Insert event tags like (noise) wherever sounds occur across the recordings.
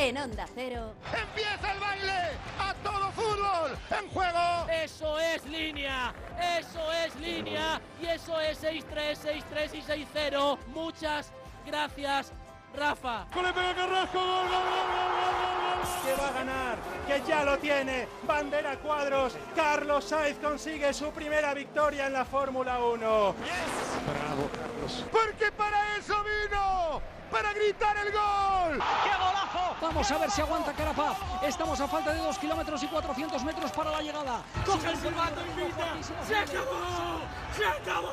en Onda Cero. ¡Empieza el baile! ¡A todo fútbol! ¡En juego! Eso es línea, eso es línea y eso es 6-3, 6-3 y 6-0. Muchas gracias, Rafa. Que va a ganar, que ya lo tiene. Bandera cuadros. Carlos Sainz consigue su primera victoria en la Fórmula 1. Porque para eso vino. Para gritar el gol. Vamos a ver si aguanta Carapaz. Estamos a falta de 2 kilómetros y 400 metros para la llegada. Coge el silbato y grita. ¡Se acabó! ¡Se acabó!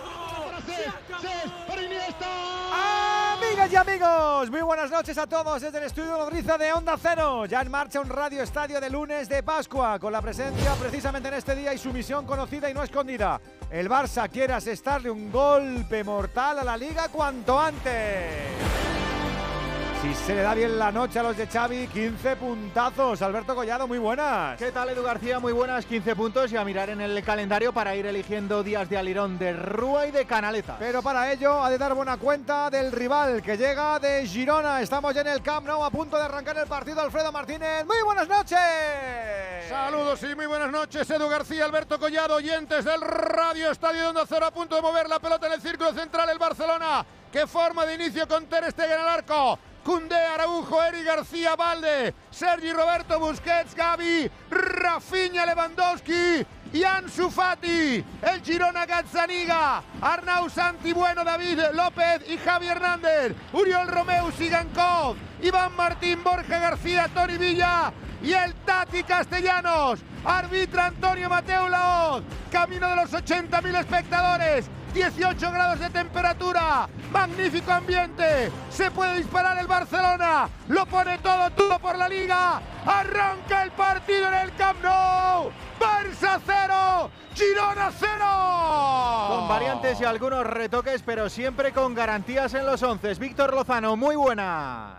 Para Iniesta. Amigas y amigos, muy buenas noches a todos desde el estudio Nodriza de Onda Cero. Ya en marcha un radio estadio de lunes de Pascua, con la presencia precisamente en este día y su misión conocida y no escondida. El Barça quiere asestarle un golpe mortal a la liga cuanto antes. Si se le da bien la noche a los de Xavi, 15 puntazos. Alberto Collado, muy buenas. ¿Qué tal, Edu García? Muy buenas, 15 puntos y a mirar en el calendario para ir eligiendo días de alirón de Rúa y de Canaleta. Pero para ello ha de dar buena cuenta del rival que llega de Girona. Estamos ya en el Camp Nou a punto de arrancar el partido. Alfredo Martínez, muy buenas noches. Saludos y muy buenas noches, Edu García, Alberto Collado, oyentes del Radio Estadio Onda Cero a punto de mover la pelota en el círculo central el Barcelona. ¿Qué forma de inicio con Ter Stegen al arco? Cundé, Araujo, Eri García, Valde, Sergi Roberto Busquets, Gaby, Rafinha Lewandowski y Ansu Fati. El Girona Gazzaniga, Arnau Santi Bueno, David López y Javi Hernández, Uriol Romeu, Sigankov, Iván Martín, Borja García, Tony Villa y el Tati Castellanos. Arbitra Antonio Mateo Laoz. Camino de los 80.000 espectadores. 18 grados de temperatura. Magnífico ambiente. Se puede disparar el Barcelona. Lo pone todo, todo por la liga. Arranca el partido en el Camp Nou. Barça 0. Girona 0. Con variantes y algunos retoques, pero siempre con garantías en los 11. Víctor Lozano, muy buena.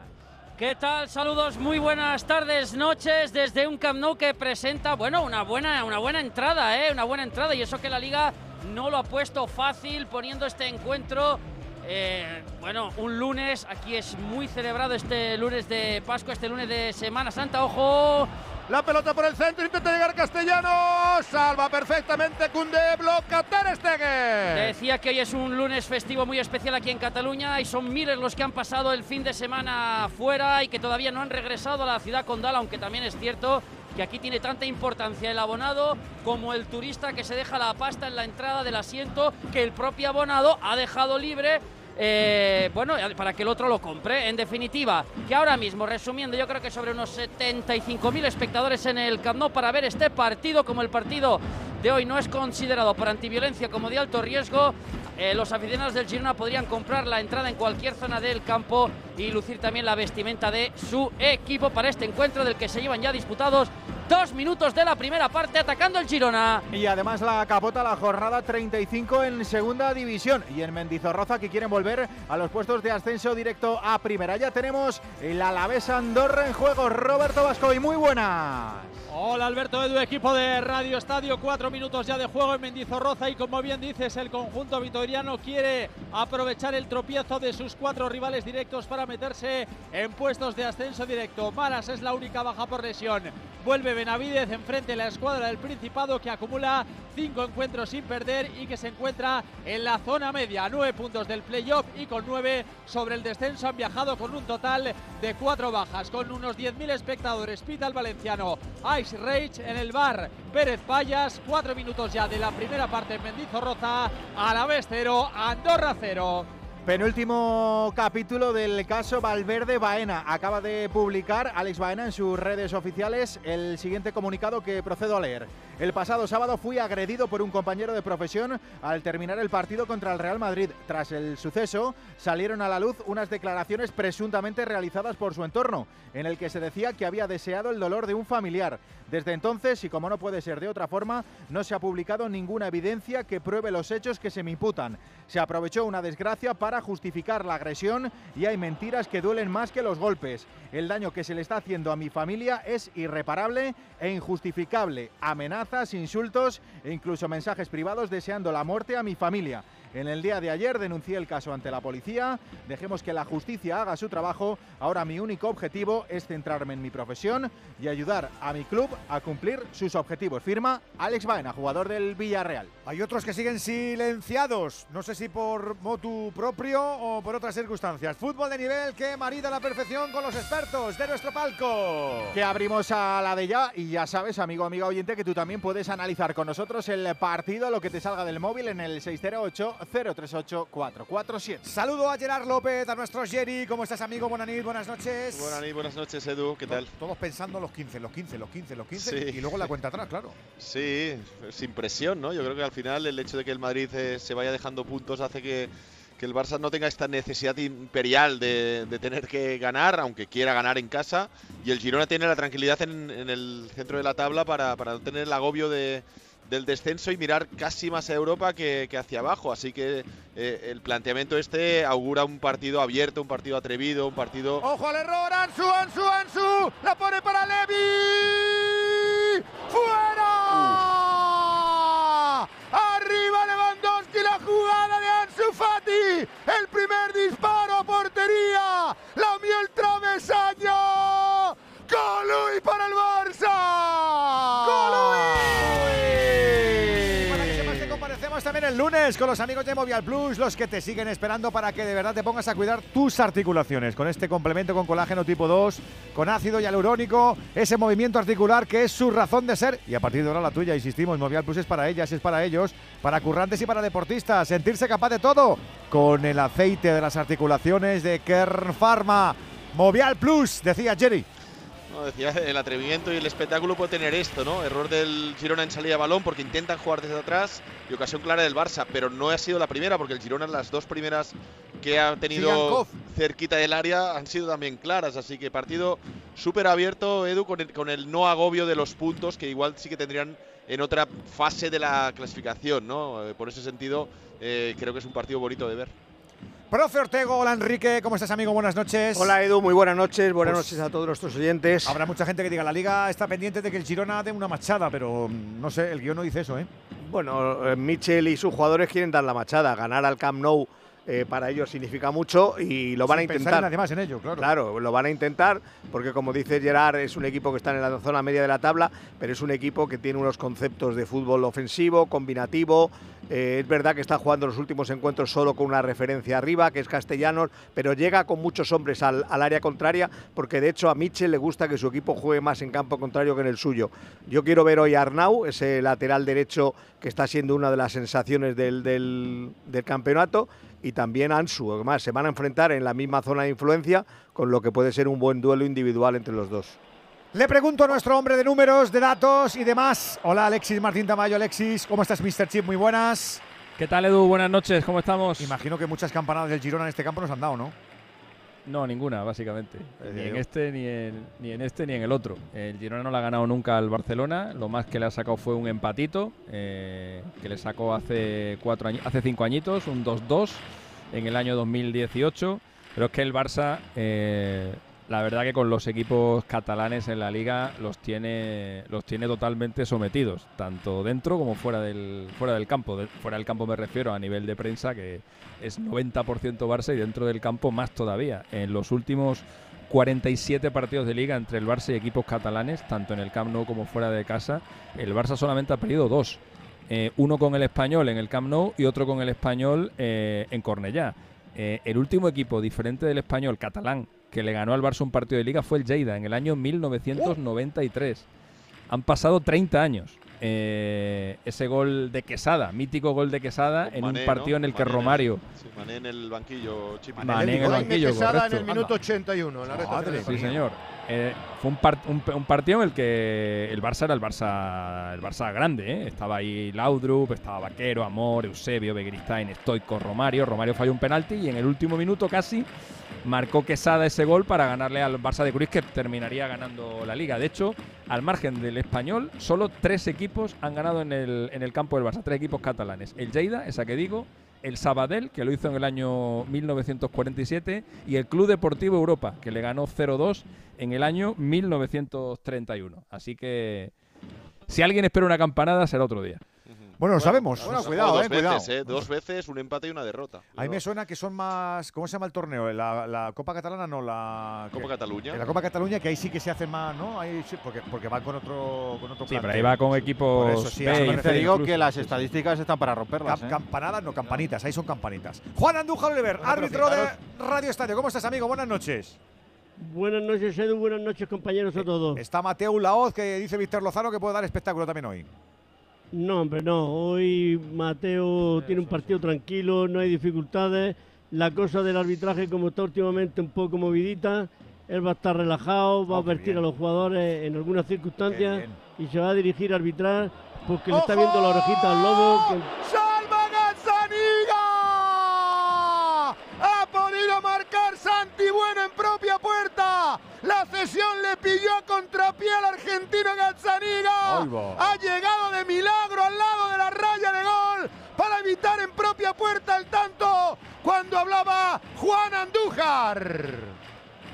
¿Qué tal? Saludos, muy buenas tardes, noches desde un Camp Nou que presenta, bueno, una buena, una buena entrada, ¿eh? Una buena entrada y eso que la Liga no lo ha puesto fácil poniendo este encuentro. eh, bueno, un lunes, aquí es muy celebrado este lunes de Pascua, este lunes de Semana Santa, ojo, La pelota por el centro, intenta llegar Castellano. Salva perfectamente Cundé, bloca Ter Stegen. Decía que hoy es un lunes festivo muy especial aquí en Cataluña y son miles los que han pasado el fin de semana fuera y que todavía no han regresado a la ciudad condal, aunque también es cierto que aquí tiene tanta importancia el abonado como el turista que se deja la pasta en la entrada del asiento que el propio abonado ha dejado libre. Eh, bueno, para que el otro lo compre. En definitiva, que ahora mismo, resumiendo, yo creo que sobre unos 75.000 espectadores en el Camp Nou para ver este partido, como el partido de hoy no es considerado por antiviolencia como de alto riesgo, eh, los aficionados del Girona podrían comprar la entrada en cualquier zona del campo y lucir también la vestimenta de su equipo para este encuentro del que se llevan ya disputados dos minutos de la primera parte atacando el Girona. Y además la capota la jornada 35 en segunda división. Y en Mendizorroza que quieren volver a los puestos de ascenso directo a primera. Ya tenemos el Alavés Andorra en juego. Roberto Vasco y muy buenas. Hola Alberto Edu, equipo de Radio Estadio, cuatro minutos ya de juego en Mendizorroza y como bien dices, el conjunto vitoriano quiere aprovechar el tropiezo de sus cuatro rivales directos para meterse en puestos de ascenso directo. Maras es la única baja por lesión. Vuelve Benavidez enfrente la escuadra del Principado que acumula cinco encuentros sin perder y que se encuentra en la zona media, nueve puntos del playoff y con nueve sobre el descenso han viajado con un total de cuatro bajas, con unos 10.000 espectadores. Pita el valenciano Ice Rage en el bar Pérez Payas, cuatro minutos ya de la primera parte en Mendizorroza, a la vez cero, Andorra cero. Penúltimo capítulo del caso Valverde Baena. Acaba de publicar Alex Baena en sus redes oficiales el siguiente comunicado que procedo a leer. El pasado sábado fui agredido por un compañero de profesión al terminar el partido contra el Real Madrid. Tras el suceso, salieron a la luz unas declaraciones presuntamente realizadas por su entorno, en el que se decía que había deseado el dolor de un familiar. Desde entonces, y como no puede ser de otra forma, no se ha publicado ninguna evidencia que pruebe los hechos que se me imputan. Se aprovechó una desgracia para justificar la agresión y hay mentiras que duelen más que los golpes. El daño que se le está haciendo a mi familia es irreparable e injustificable. Amenazas, insultos e incluso mensajes privados deseando la muerte a mi familia. En el día de ayer denuncié el caso ante la policía. Dejemos que la justicia haga su trabajo. Ahora mi único objetivo es centrarme en mi profesión y ayudar a mi club a cumplir sus objetivos. Firma Alex Baena, jugador del Villarreal. Hay otros que siguen silenciados, no sé si por motu propio o por otras circunstancias. Fútbol de nivel que marida a la perfección con los expertos de nuestro palco. Que abrimos a la de ya y ya sabes, amigo, amiga oyente, que tú también puedes analizar con nosotros el partido, lo que te salga del móvil en el 608-038-447. Saludo a Gerard López, a nuestro Jerry. ¿Cómo estás, amigo? Buenas noches, buenas noches. Buenas noches, buenas noches, Edu. ¿Qué tal? Todos pensando los 15, los 15, los 15, los 15 Sí. y luego la cuenta atrás, claro. Sí, sin presión, ¿no? Yo creo que al final el hecho de que el Madrid eh, se vaya dejando puntos hace que, que el Barça no tenga esta necesidad imperial de, de tener que ganar, aunque quiera ganar en casa. Y el Girona tiene la tranquilidad en, en el centro de la tabla para, para no tener el agobio de, del descenso y mirar casi más a Europa que, que hacia abajo. Así que eh, el planteamiento este augura un partido abierto, un partido atrevido, un partido Ojo al error, Ansu, Ansu, Ansu. La pone para Levi. ¡Fuera! Arriba Lewandowski, la jugada de Ansu Fati. El primer disparo a portería. La mió el travesaño. Colui para el Barça. Para también el lunes con los amigos de Movial Plus, los que te siguen esperando para que de verdad te pongas a cuidar tus articulaciones con este complemento con colágeno tipo 2, con ácido hialurónico, ese movimiento articular que es su razón de ser y a partir de ahora la tuya, insistimos, Movial Plus es para ellas, es para ellos, para currantes y para deportistas, sentirse capaz de todo con el aceite de las articulaciones de Kern Pharma. Movial Plus, decía Jerry. No, decía, el atrevimiento y el espectáculo puede tener esto, ¿no? Error del Girona en salida de balón porque intentan jugar desde atrás y ocasión clara del Barça, pero no ha sido la primera porque el Girona las dos primeras que ha tenido cerquita del área han sido también claras, así que partido súper abierto, Edu, con el, con el no agobio de los puntos que igual sí que tendrían en otra fase de la clasificación, ¿no? Eh, Por ese sentido, eh, creo que es un partido bonito de ver. Profe Ortego, hola Enrique, ¿cómo estás amigo? Buenas noches. Hola Edu, muy buenas noches, buenas Pues- noches a todos nuestros oyentes. Habrá mucha gente que diga, la liga está pendiente de que el Girona dé una machada, pero mm, no sé, el guion no dice eso, ¿eh? Bueno, eh, Mitchell y sus jugadores quieren dar la machada, ganar al Camp Nou eh, para ellos significa mucho y lo van a intentar. nadie más en ello, claro. Claro, lo van a intentar porque como dice Gerard es un equipo que está en la zona media de la tabla, pero es un equipo que tiene unos conceptos de fútbol ofensivo, combinativo. Eh, es verdad que está jugando los últimos encuentros solo con una referencia arriba, que es Castellanos, pero llega con muchos hombres al, área contraria porque de hecho a Mitchell le gusta que su equipo juegue más en campo contrario que en el suyo. Yo quiero ver hoy a Arnau, ese lateral derecho que está siendo una de las sensaciones del, campeonato, y también Ansu. Además, se van a enfrentar en la misma zona de influencia, con lo que puede ser un buen duelo individual entre los dos. Le pregunto a nuestro hombre de números, de datos y demás. Hola Alexis Martín Tamayo. Alexis, ¿cómo estás, Mr. Chip? Muy buenas. ¿Qué tal, Edu? Buenas noches, ¿cómo estamos? Imagino que muchas campanadas del Girona en este campo nos han dado, ¿no? No, ninguna, básicamente. Eh, Ni en yo- este, ni en, ni en este, ni en el otro. El Girona no le ha ganado nunca al Barcelona. Lo más que le ha sacado fue un empatito, eh, que le sacó hace, cuatro hace cinco añitos, un 2-2 en el año 2018. Pero es que el Barça, eh, la verdad que con los equipos catalanes en la liga los tiene, los tiene totalmente sometidos, tanto dentro como fuera del, fuera del campo. Fuera del campo me refiero a nivel de prensa, que es 90% Barça y dentro del campo más todavía. En los últimos 47 partidos de liga entre el Barça y equipos catalanes, tanto en el Camp Nou como fuera de casa, el Barça solamente ha perdido dos. Eh, uno con el español en el Camp Nou y otro con el español eh, en Cornellá. Eh, el último equipo diferente del español catalán que le ganó al Barça un partido de liga fue el Lleida en el año 1993. Han pasado 30 años. Eh, ese gol de Quesada, mítico gol de Quesada en Mané, un partido ¿no? en el que Mané Romario, Sí, Mané en el banquillo, Chipi. Mané en el banquillo, Quesada en correcto. el minuto 81, en la Madre final. Sí, señor. Eh, fue un, par- un, un partido en el que el Barça era el Barça, el Barça grande. ¿eh? Estaba ahí Laudrup, estaba Vaquero, Amor, Eusebio, Begiristain, Stoico, Romario. Romario falló un penalti y en el último minuto casi marcó Quesada ese gol para ganarle al Barça de Cruz que terminaría ganando la liga. De hecho, al margen del español, solo tres equipos han ganado en el, en el campo del Barça, tres equipos catalanes. El Lleida, esa que digo, el Sabadell, que lo hizo en el año 1947, y el Club Deportivo Europa, que le ganó 0-2 en el año 1931. Así que si alguien espera una campanada, será otro día. Bueno, lo sabemos. Bueno, Bueno, dos cuidado, eh, veces, cuidado. eh, Dos veces, un empate y una derrota. A mí me suena que son más. ¿Cómo se llama el torneo? La, la Copa Catalana, no, la. Copa que- Cataluña. En la Copa Cataluña, que ahí sí que se hace más, ¿no? Ahí sí, porque, porque van con otro, con otro Sí, pero ahí va con Por equipos eso sí, B Te digo incluso. que las estadísticas están para romperlas. Cam- ¿eh? campanadas, no, campanitas, ahí son campanitas. Juan Andújar Oliver, Bueno, árbitro de Radio Estadio. ¿Cómo estás, amigo? Buenas noches. Buenas noches, Edu. Buenas noches, compañeros a todos. Está Mateo Laoz, que dice Víctor Lozano que puede dar espectáculo también hoy. No, hombre, no. Hoy Mateo tiene un partido tranquilo, no hay dificultades. La cosa del arbitraje, como está últimamente un poco movidita, él va a estar relajado, va a Oh, qué advertir bien. a los jugadores en algunas circunstancias y se va a dirigir a arbitrar porque le está viendo la orejita al lobo. que- ¡Salva Gazzaniga! Ha podido marcar Santi Bueno en propia puerta. La cesión le pilló a contrapié al argentino Gazzaniga. Ha llegado de milagro al lado de la raya de gol para evitar en propia puerta el tanto cuando hablaba Juan Andújar.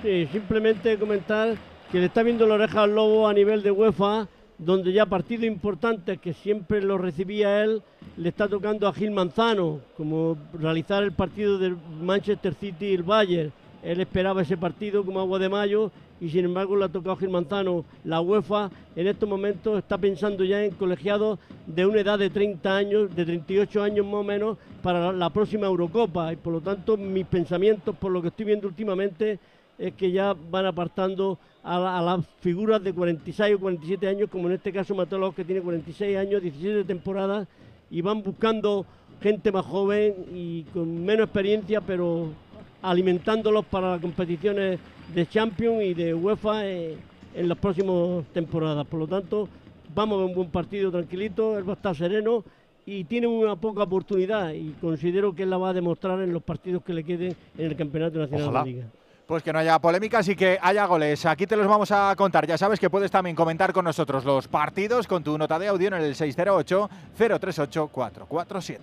Sí, simplemente comentar que le está viendo la oreja al lobo a nivel de UEFA, donde ya partidos importantes que siempre lo recibía él, le está tocando a Gil Manzano, como realizar el partido del Manchester City y el Bayern. Él esperaba ese partido como agua de mayo y sin embargo le ha tocado Manzano. La UEFA en estos momentos está pensando ya en colegiados de una edad de 30 años, de 38 años más o menos, para la- próxima Eurocopa. Y por lo tanto mis pensamientos, por lo que estoy viendo últimamente, es que ya van apartando a, la- a las figuras de 46 o 47 años, como en este caso Mateo Laoz, que tiene 46 años, 17 temporadas, y van buscando gente más joven y con menos experiencia, pero alimentándolos para las competiciones de Champions y de UEFA eh, en las próximas temporadas. Por lo tanto, vamos a ver un buen partido tranquilito, él va a estar sereno y tiene una poca oportunidad y considero que él la va a demostrar en los partidos que le queden en el Campeonato Nacional Ojalá. de la Liga. Pues que no haya polémicas y que haya goles. Aquí te los vamos a contar. Ya sabes que puedes también comentar con nosotros los partidos con tu nota de audio en el 608-038-447.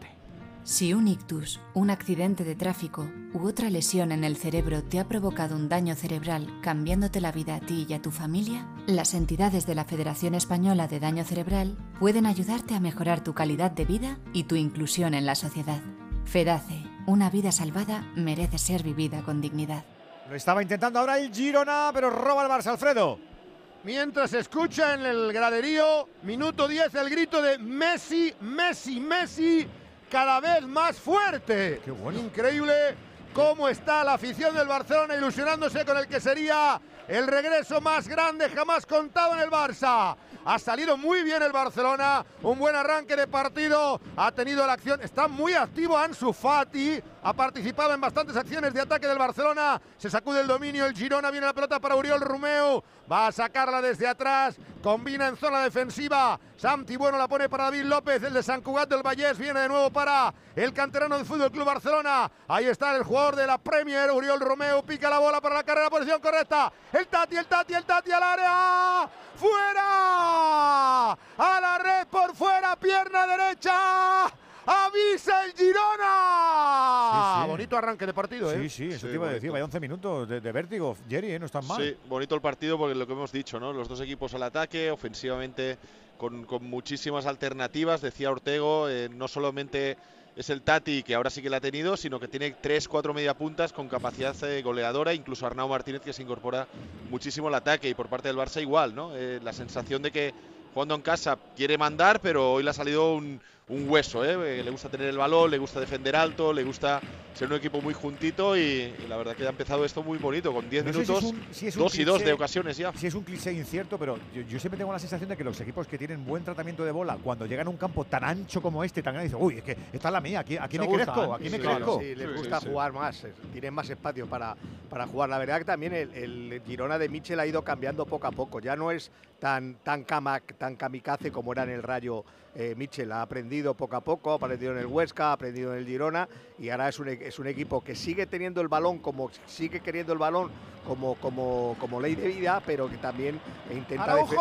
Si un ictus, un accidente de tráfico u otra lesión en el cerebro te ha provocado un daño cerebral cambiándote la vida a ti y a tu familia, las entidades de la Federación Española de Daño Cerebral pueden ayudarte a mejorar tu calidad de vida y tu inclusión en la sociedad. FEDACE, una vida salvada merece ser vivida con dignidad. Lo estaba intentando ahora el Girona, pero roba el Barça, Alfredo. Mientras se escucha en el graderío, minuto 10, el grito de Messi, Messi, Messi, cada vez más fuerte. Qué bueno. Increíble cómo está la afición del Barcelona ilusionándose con el que sería el regreso más grande jamás contado en el Barça. Ha salido muy bien el Barcelona, un buen arranque de partido, ha tenido la acción, está muy activo Ansu Fati, ha participado en bastantes acciones de ataque del Barcelona, se sacude el dominio, el Girona viene la pelota para Uriol Romeo, va a sacarla desde atrás, combina en zona defensiva, Santi Bueno la pone para David López, el de San Cugat del Vallés viene de nuevo para el canterano del Fútbol Club Barcelona, ahí está el jugador de la Premier, Uriol Romeo, pica la bola para la carrera, posición correcta, el Tati, el Tati, el Tati al área, fuera, a la red por fuera, pierna derecha, avisa el Girona. Sí, sí. Bonito arranque de partido, ¿eh? Sí, sí, eso Sí, te iba a decir. Vaya 11 minutos de, de vértigo, Jerry, ¿eh? no están mal. Sí, bonito el partido porque lo que hemos dicho, ¿no? Los dos equipos al ataque, ofensivamente con, con muchísimas alternativas. Decía Ortego, eh, no solamente es el Tati que ahora sí que la ha tenido, sino que tiene tres, cuatro media puntas con capacidad eh, goleadora, incluso Arnau Martínez que se incorpora muchísimo al ataque y por parte del Barça igual, ¿no? Eh, la sensación de que jugando en casa quiere mandar, pero hoy le ha salido un, un hueso, ¿eh? Eh, Le gusta tener el balón, le gusta defender alto, le gusta ser un equipo muy juntito y, y la verdad que ha empezado esto muy bonito, con 10 No sé si es minutos, un- si es un dos y dos cliché- de ocasiones ya. Si es un cliché incierto, pero yo, yo siempre tengo la sensación de que los equipos que tienen buen tratamiento de bola, cuando llegan a un campo tan ancho como este, tan grande, dicen, uy, es que esta es la mía, aquí, aquí me gustan, crezco, aquí me sí, crezco. Sí, les gusta sí, sí. jugar más, eh, tienen más espacio para, para jugar. La verdad que también el, el Girona de Michel ha ido cambiando poco a poco. Ya no es tan, tan, kama- tan kamikaze como era en el Rayo eh, Michel. Ha aprendido poco a poco, ha aprendido en el Huesca, ha aprendido en el Girona y ahora es un, e- es un equipo que sigue teniendo el balón, como sigue queriendo el balón como, como, como ley de vida, pero que también intenta Araujo,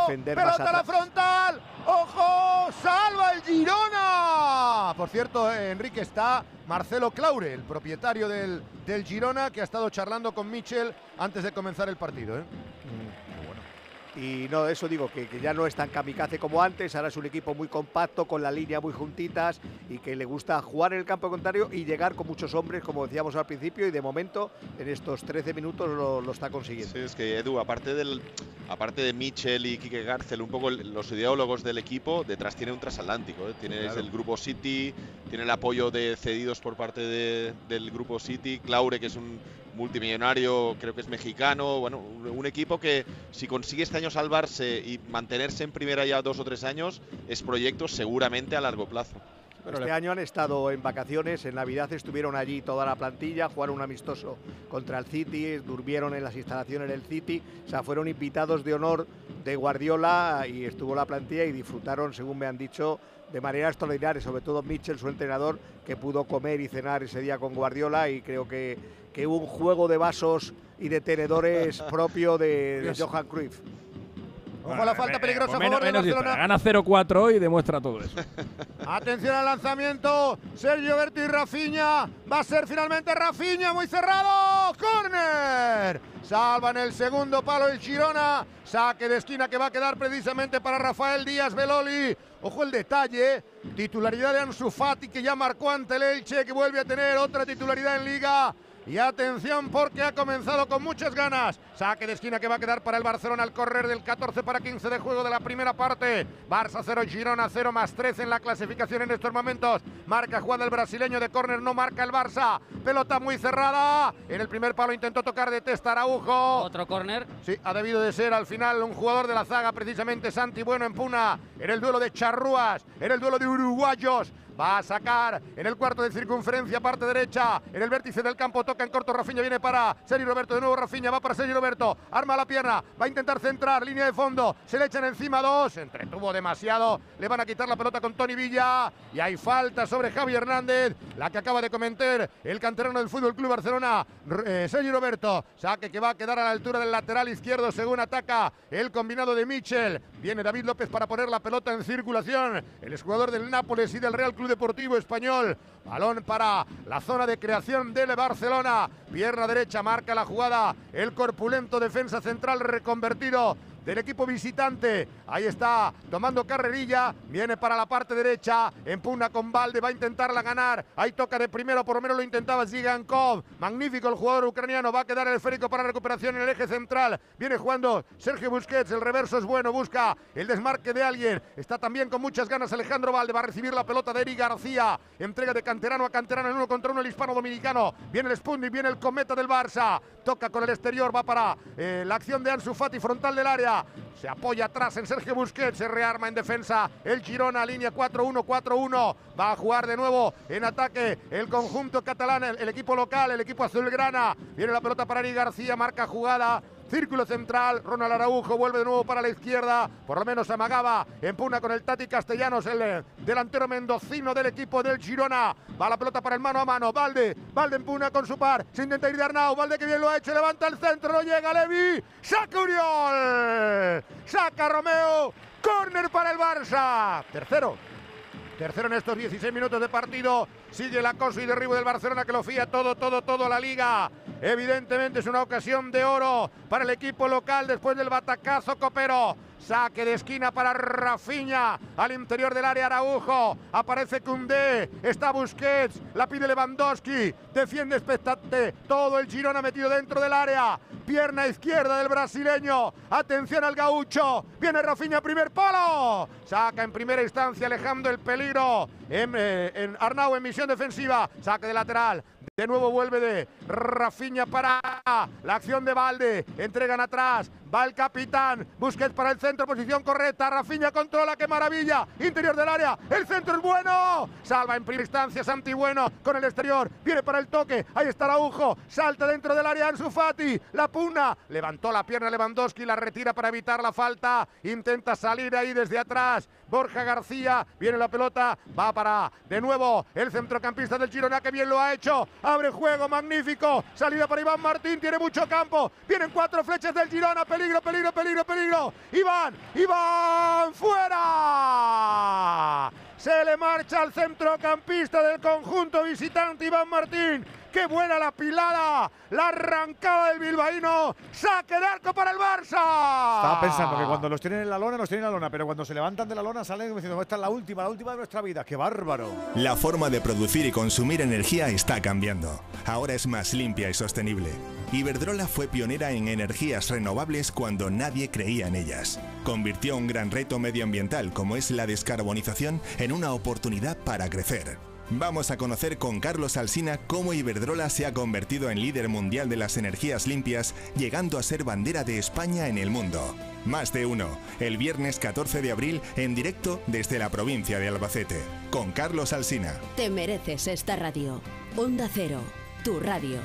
defender más a la frontal, ojo, salva el Girona. Por cierto, Enrique está Marcelo Claure, el propietario del, del Girona, que ha estado charlando con Michel antes de comenzar el partido. ¿eh? Y no, eso digo, que, ya no es tan kamikaze como antes, ahora es un equipo muy compacto, con la línea muy juntitas y que le gusta jugar en el campo contrario y llegar con muchos hombres, como decíamos al principio, y de momento en estos 13 minutos lo, lo está consiguiendo. Sí, es que Edu, aparte, del, aparte de Mitchell y Quique Garcel, un poco los ideólogos del equipo, detrás tiene un transatlántico. ¿eh? Tienes claro. el grupo City, tiene el apoyo de cedidos por parte de, del grupo City, Claure, que es un multimillonario, creo que es mexicano, bueno, un, un, equipo que si consigue este año salvarse y mantenerse en primera ya dos o tres años, es proyecto seguramente a largo plazo. Pero este año han estado en vacaciones, en Navidad estuvieron allí toda la plantilla, jugaron un amistoso contra el City, durmieron en las instalaciones del City, o sea, fueron invitados de honor de Guardiola y estuvo la plantilla y disfrutaron, según me han dicho, de manera extraordinaria, sobre todo Mitchell, su entrenador, que pudo comer y cenar ese día con Guardiola y creo que, que hubo un juego de vasos y de tenedores (laughs) propio de, de Johan Cruyff. Ojo a la falta peligrosa a favor de Barcelona. Gana 0-4 y demuestra todo eso. (laughs) Atención al lanzamiento. Sergio Berti y Rafinha. Va a ser finalmente Rafinha muy cerrado. ¡Corner! Salva en el segundo palo el Girona. Saque de esquina que va a quedar precisamente para Rafael Díaz Beloli. Ojo el detalle. Titularidad de Ansu Fati que ya marcó ante el Elche que vuelve a tener otra titularidad en Liga. Y atención porque ha comenzado con muchas ganas. Saque de esquina que va a quedar para el Barcelona al correr del 14 para 15 de juego de la primera parte. Barça 0, Girona 0 más 13 en la clasificación en estos momentos. Marca jugada el brasileño de córner, no marca el Barça. Pelota muy cerrada. En el primer palo intentó tocar de testa Araujo. Otro córner. Sí, ha debido de ser al final un jugador de la zaga, precisamente Santi Bueno en Puna. En el duelo de charrúas, en el duelo de uruguayos. Va a sacar en el cuarto de circunferencia, parte derecha, en el vértice del campo, toca en corto, Rafinha viene para Sergio Roberto, de nuevo Rafinha, va para Sergio Roberto, arma la pierna, va a intentar centrar, línea de fondo, se le echan encima dos, entretuvo demasiado, le van a quitar la pelota con Tony Villa, y hay falta sobre Javi Hernández, la que acaba de comentar el canterano del Fútbol Club Barcelona, eh, Sergio Roberto, saque que va a quedar a la altura del lateral izquierdo según ataca el combinado de Michel, viene David López para poner la pelota en circulación, el exjugador del Nápoles y del Real Club Deportivo Español. Balón para la zona de creación del Barcelona. Pierna derecha marca la jugada. El corpulento defensa central reconvertido del equipo visitante. Ahí está, tomando carrerilla. Viene para la parte derecha. Empuna con balde. Va a intentarla ganar. Ahí toca de primero. Por lo menos lo intentaba Zigankov. Magnífico el jugador ucraniano. Va a quedar el esférico para recuperación en el eje central. Viene jugando Sergio Busquets. El reverso es bueno. Busca el desmarque de alguien. Está también con muchas ganas Alejandro Valde. Va a recibir la pelota de Eri García. Entrega de canterano a canterano en uno contra uno el hispano dominicano. Viene el Sputnik. Viene el cometa del Barça. Toca con el exterior. Va para eh, la acción de Ansu Fati frontal del área. Se apoya atrás en Sergio Busquets, se rearma en defensa el Girona, línea 4-1-4-1. Va a jugar de nuevo en ataque el conjunto catalán, el, el, equipo local, el equipo azulgrana. Viene la pelota para Ari García, marca jugada. Círculo central, Ronald Araujo vuelve de nuevo para la izquierda, por lo menos amagaba, empuna con el Tati Castellanos, el delantero mendocino del equipo del Girona. Va la pelota para el mano a mano, Valde, Valde empuna con su par, se intenta ir de Arnau, Valde que bien lo ha hecho, levanta el centro, no llega Levi, saca Uriol, saca Romeo, córner para el Barça. Tercero, Tercero en estos 16 minutos de partido. Sigue el acoso y derribo del Barcelona que lo fía todo, todo, todo la liga. Evidentemente es una ocasión de oro para el equipo local después del batacazo copero. Saque de esquina para Rafinha al interior del área Araujo. Aparece Cundé, está Busquets, la pide Lewandowski, defiende expectante. Todo el Girona metido dentro del área. Pierna izquierda del brasileño. Atención al gaucho. Viene Rafinha, primer palo. Saca en primera instancia alejando el peligro. En, eh, Arnau en misión defensiva. Saque de lateral. De nuevo vuelve de Rafinha para la acción de Valde. Entregan atrás. Va el capitán. Busquets para el centro. Posición correcta. Rafinha controla. ¡Qué maravilla! Interior del área. El centro es bueno. Salva en primera instancia Santi Bueno con el exterior. Viene para el toque. Ahí está Araujo. Salta dentro del área Ansu Fati. La puna. Levantó la pierna Lewandowski. La retira para evitar la falta. Intenta salir ahí desde atrás. Borja García. Viene la pelota. Va para de nuevo el centrocampista del Girona. Que bien lo ha hecho. Abre juego. Magnífico. Salida para Iván Martín. Tiene mucho campo. Vienen cuatro flechas del Girona. Peligro, peligro, peligro, peligro. Iván. Iván. Fuera. Se le marcha al centrocampista del conjunto visitante Iván Martín. ¡Qué buena la pilada! La arrancada del bilbaíno. ¡Saque de arco para el Barça! Estaba pensando que cuando los tienen en la lona, los tienen en la lona, pero cuando se levantan de la lona salen diciendo, esta es la última, la última de nuestra vida. ¡Qué bárbaro! La forma de producir y consumir energía está cambiando. Ahora es más limpia y sostenible. Iberdrola fue pionera en energías renovables cuando nadie creía en ellas. Convirtió un gran reto medioambiental como es la descarbonización en una oportunidad para crecer. Vamos a conocer con Carlos Alsina cómo Iberdrola se ha convertido en líder mundial de las energías limpias, llegando a ser bandera de España en el mundo. Más de uno, el viernes 14 de abril en directo desde la provincia de Albacete, con Carlos Alsina. Te mereces esta radio. Onda Cero, tu radio.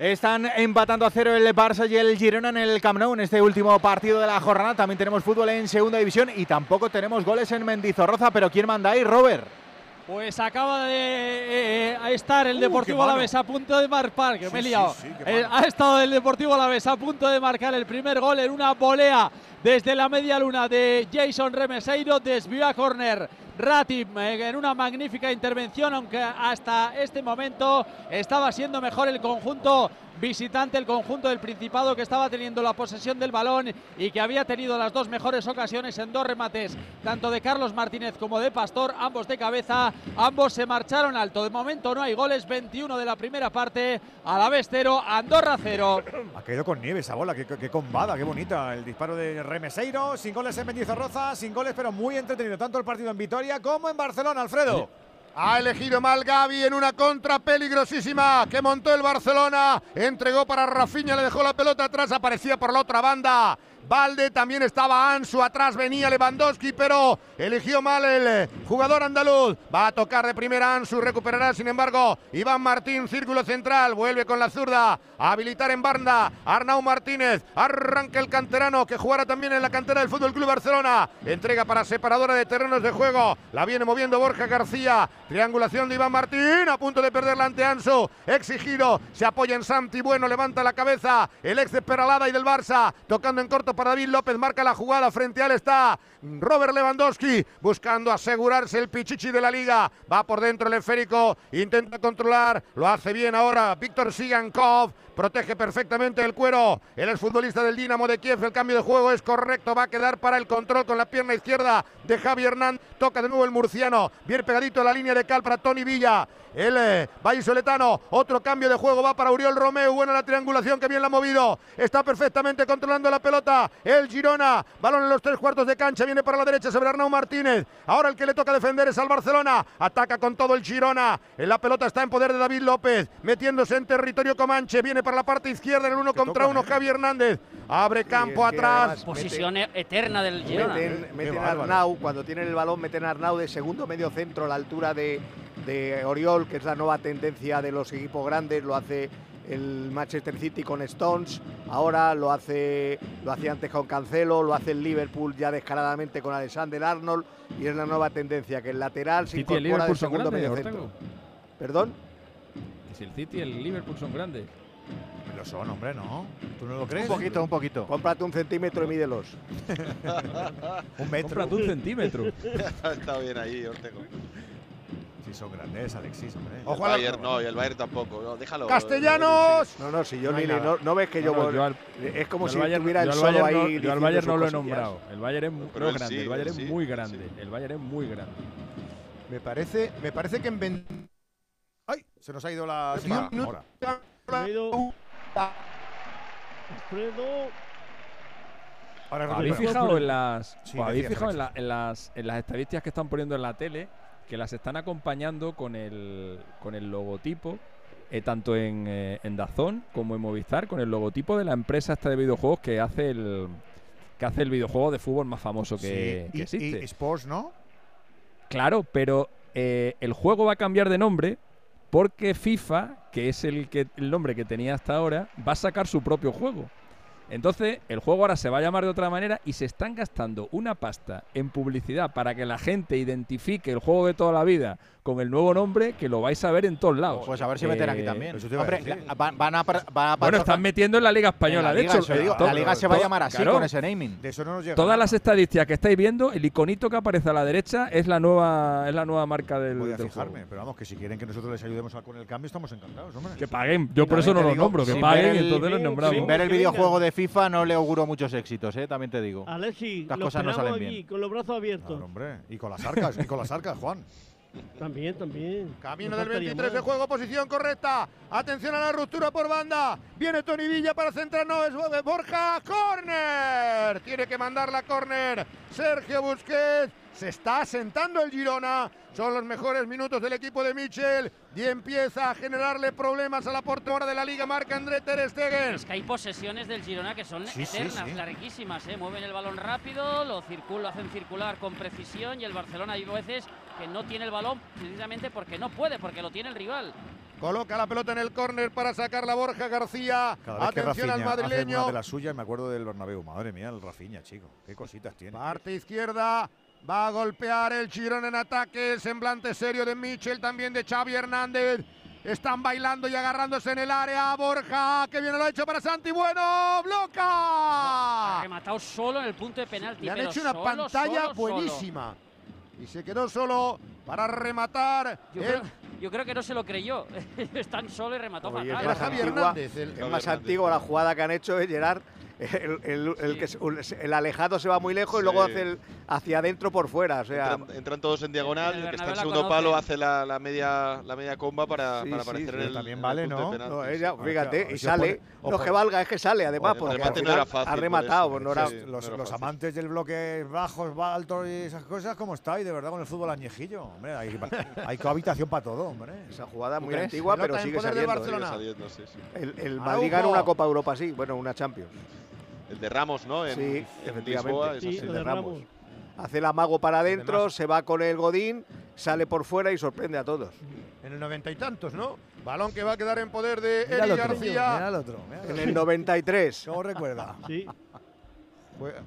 Están empatando a cero el Barça y el Girona en el Camp Nou en este último partido de la jornada. También tenemos fútbol en segunda división y tampoco tenemos goles en Mendizorroza. Pero ¿quién manda ahí, Robert? Pues acaba de eh, eh, estar el Uh, Deportivo. Alavés a punto de marcar, que Sí, me he sí, liado. sí, qué Eh, ha estado el Deportivo Alavés a punto de marcar el primer gol en una volea desde la media luna de Jason Remeseiro, desvió a córner Ratip eh, en una magnífica intervención, aunque hasta este momento estaba siendo mejor el conjunto visitante, el conjunto del Principado que estaba teniendo la posesión del balón y que había tenido las dos mejores ocasiones en dos remates, tanto de Carlos Martínez como de Pastor, ambos de cabeza, ambos se marcharon alto. De momento no hay goles, 21 de la primera parte, Alavés 0, Andorra 0. Ha caído con nieve esa bola, qué, qué, combada, qué bonita. El disparo de Remeseiro, sin goles en Mendizorroza, sin goles, pero muy entretenido. Tanto el partido en Vitoria como en Barcelona, Alfredo. Ha elegido mal Gaby en una contra peligrosísima que montó el Barcelona. Entregó para Rafinha, le dejó la pelota atrás, aparecía por la otra banda. Valde, también estaba Ansu, atrás venía Lewandowski, pero eligió mal el eh, jugador andaluz. Va a tocar de primera Ansu, recuperará sin embargo Iván Martín, círculo central, vuelve con la zurda, a habilitar en banda Arnau Martínez, arranca el canterano que jugará también en la cantera del Fútbol Club Barcelona. Entrega para separadora de terrenos de juego, la viene moviendo Borja García, triangulación de Iván Martín, a punto de perderla ante Ansu, exigido, se apoya en Santi, bueno, levanta la cabeza, el ex de Peralada y del Barça, tocando en corto para David López, marca la jugada, frente a él está Robert Lewandowski, buscando asegurarse el pichichi de la liga, va por dentro el esférico, intenta controlar, lo hace bien ahora Víctor Sigankov, protege perfectamente el cuero, el exfutbolista del Dinamo de Kiev, el cambio de juego es correcto, va a quedar para el control con la pierna izquierda de Javi Hernández, toca de nuevo el murciano, bien pegadito a la línea de cal para Tony Villa, el eh, vallisoletano, otro cambio de juego va para Uriol Romeu, buena la triangulación que bien la ha movido, está perfectamente controlando la pelota, el Girona, balón en los tres cuartos de cancha, viene para la derecha sobre Arnau Martínez, ahora el que le toca defender es al Barcelona, ataca con todo el Girona, en la pelota está en poder de David López, metiéndose en territorio Comanche, viene para la parte izquierda en el uno contra uno Javi Hernández, abre campo es que atrás, además Posición e- eterna del Girona. Meten, meten a. Arnau, cuando tienen el balón, meten a Arnau de segundo medio centro a la altura de, de Oriol, que es la nueva tendencia de los equipos grandes, lo hace el Manchester City con Stones, ahora lo hace lo hacía antes con Cancelo, lo hace el Liverpool ya descaradamente con Alexander Arnold y es la nueva tendencia que el lateral se City incorpora de Liverpool son segundo grandes, medio Ortego. centro. ¿Perdón? Si el City y el Liverpool son grandes. Lo son, hombre, ¿no? ¿Tú no lo crees? Un poquito, un poquito. Cómprate un centímetro y mídelos. (laughs) Un metro. Cómprate un centímetro. (laughs) estado bien ahí, Ortego. Sí, son grandes, Alexis, hombre. El Ojo a la- Bayern no, y el Bayern tampoco. no, déjalo. Castellanos, No, no, si yo No nada. no, no ves que yo, voy- yo al- es como yo si al Bayern- estuviera yo el al solo Bayern ahí. no- Yo al Bayern no lo he nombrado. El Bayern es, mu- Pero no él grande, sí, el Bayern es sí, muy sí. grande. El Bayern es muy grande. me parece, me parece que en 20 ¡Ay! Se nos ha ido la minutos. Ahora. Alfredo. Alfredo. Ahora ¿Os ¿Habéis fijado en las, Sí, habéis fijado en, la- en las, en las estadísticas que están poniendo en la tele que las están acompañando con el, con el logotipo, eh, tanto en, eh, en Dazón como en Movistar, con el logotipo de la empresa esta de videojuegos que hace el que hace el videojuego de fútbol más famoso que, Sí, que y- existe. y Sports, ¿no? Claro, pero eh, el juego va a cambiar de nombre porque FIFA, que es el, que, el nombre que tenía hasta ahora, va a sacar su propio juego. Entonces, el juego ahora se va a llamar de otra manera y se están gastando una pasta en publicidad para que la gente identifique el juego de toda la vida con el nuevo nombre que lo vais a ver en todos lados. Pues a ver si meten aquí Eh, también. a Hombre, la- van, van a, van a Bueno, están metiendo en la Liga Española. La de Liga, hecho, digo, la Liga se va a llamar así claro. con ese naming. De eso no nos llega. Todas nada. las estadísticas que estáis viendo, el iconito que aparece a la derecha es la nueva, es la nueva marca del, Voy a del fijarme, juego. pero vamos, que si quieren que nosotros les ayudemos a- con el cambio, estamos encantados, hombre. Que paguen. Yo por eso no los digo, nombro, que sin paguen ver y el- entonces los Sin nombramos. ver el videojuego de FIFA no le auguro muchos éxitos, ¿eh? también te digo. Alexi, lo cosas no salen bien. con los brazos abiertos. Claro, hombre. Y con las arcas, y con las arcas, Juan. (laughs) También, también. Camino No del faltaría 23 de juego, posición correcta. Atención a la ruptura por banda. Viene Tony Villa para centrar, no es Borja. ¡Corner! Tiene que mandar la corner. Sergio Busquets. Se está asentando el Girona. Son los mejores minutos del equipo de Michel. Y empieza a generarle problemas a la portería de la liga. Marca André Ter Stegen. Es que hay posesiones del Girona que son Sí, eternas, sí. larguísimas, ¿eh? mueven el balón rápido, lo, circul- lo hacen circular con precisión y el Barcelona hay veces que no tiene el balón precisamente porque no puede, porque lo tiene el rival. Coloca la pelota en el córner para sacar la Borja García. Cada vez que Atención al Rafinha hace madrileño. una de las suyas, me acuerdo del Bernabéu. Madre mía, el Rafinha, chico. Qué cositas tiene. Parte izquierda. Va a golpear el Girón en ataque. El semblante serio de Michel, también de Xavi Hernández. Están bailando y agarrándose en el área. Borja, que viene lo ha hecho para Santi. Bueno, Ha bloca. rematado solo en el punto de penalti. Le han pero hecho una solo, pantalla solo, solo. buenísima. Y se quedó solo para rematar. Yo el- creo, yo creo que no se lo creyó. (laughs) Están solo y remató Oye, fatal. es más Javi Hernández, el- Javi más antigua la jugada que han hecho es Gerard. El, el- el que es- el alejado se va muy lejos y luego hace el hacia adentro por fuera. O sea, Entran, entran todos en diagonal, El el que está en segundo palo hace la, la media la media comba para, Sí, para aparecer sí, en el, también vale, ¿no? ella, fíjate, claro, y si sale. No os que valga, es que sale además, El porque al remate no final era fácil, ha por rematado. eso. pues no era- Sí, los, no era los amantes del bloque bajos, va- alto y esas cosas, ¿cómo estáis de verdad con el fútbol añejillo? Hombre, hay, hay cohabitación para todo, hombre. (laughs) Esa jugada ¿Tú muy crees? antigua, pero en sigue saliendo. ¿eh? Barcelona. Saliendo, sí, sí. El. Madrid gana una Copa Europa, sí, bueno, una Champions. El de Ramos, ¿no? En, Sí, en. Lisboa, Sí, lo de Ramos. Ramos. Hace el amago para adentro, se va con el Godín, sale por fuera y sorprende a todos. En el noventa y tantos, ¿no? Balón que va a quedar en poder de Mira el Eri otro, García. mira el otro. mira el En el 93. ¿Cómo recuerda? (laughs) Sí.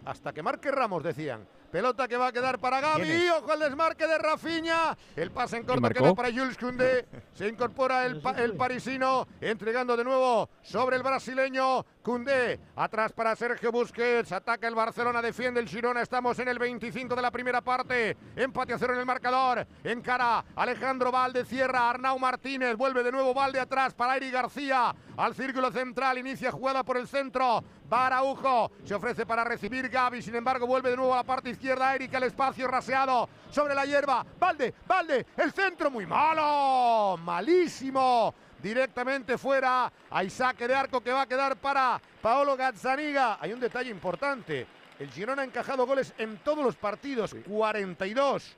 Hasta que marque Ramos, decían. Pelota que va a quedar para Gaby. ¿Quién Ojo al desmarque de Rafinha. El pase en corto queda para Jules Koundé. Se incorpora el, pa- el parisino, entregando de nuevo sobre el brasileño. Koundé, atrás para Sergio Busquets. Ataca el Barcelona, defiende el Girona. Estamos en el 25 de la primera parte. Empate a cero en el marcador. Encara Alejandro Valde, cierra Arnau Martínez. Vuelve de nuevo Valde atrás para Eri García. Al círculo central, inicia jugada por el centro. Va Araujo, se ofrece para recibir Gaby, sin embargo vuelve de nuevo a la parte izquierda, Erika, el espacio raseado sobre la hierba, Valde, Valde, el centro muy malo, malísimo, directamente fuera, hay saque de arco que va a quedar para Paolo Gazzaniga, hay un detalle importante, el Girona ha encajado goles en todos los partidos, 42,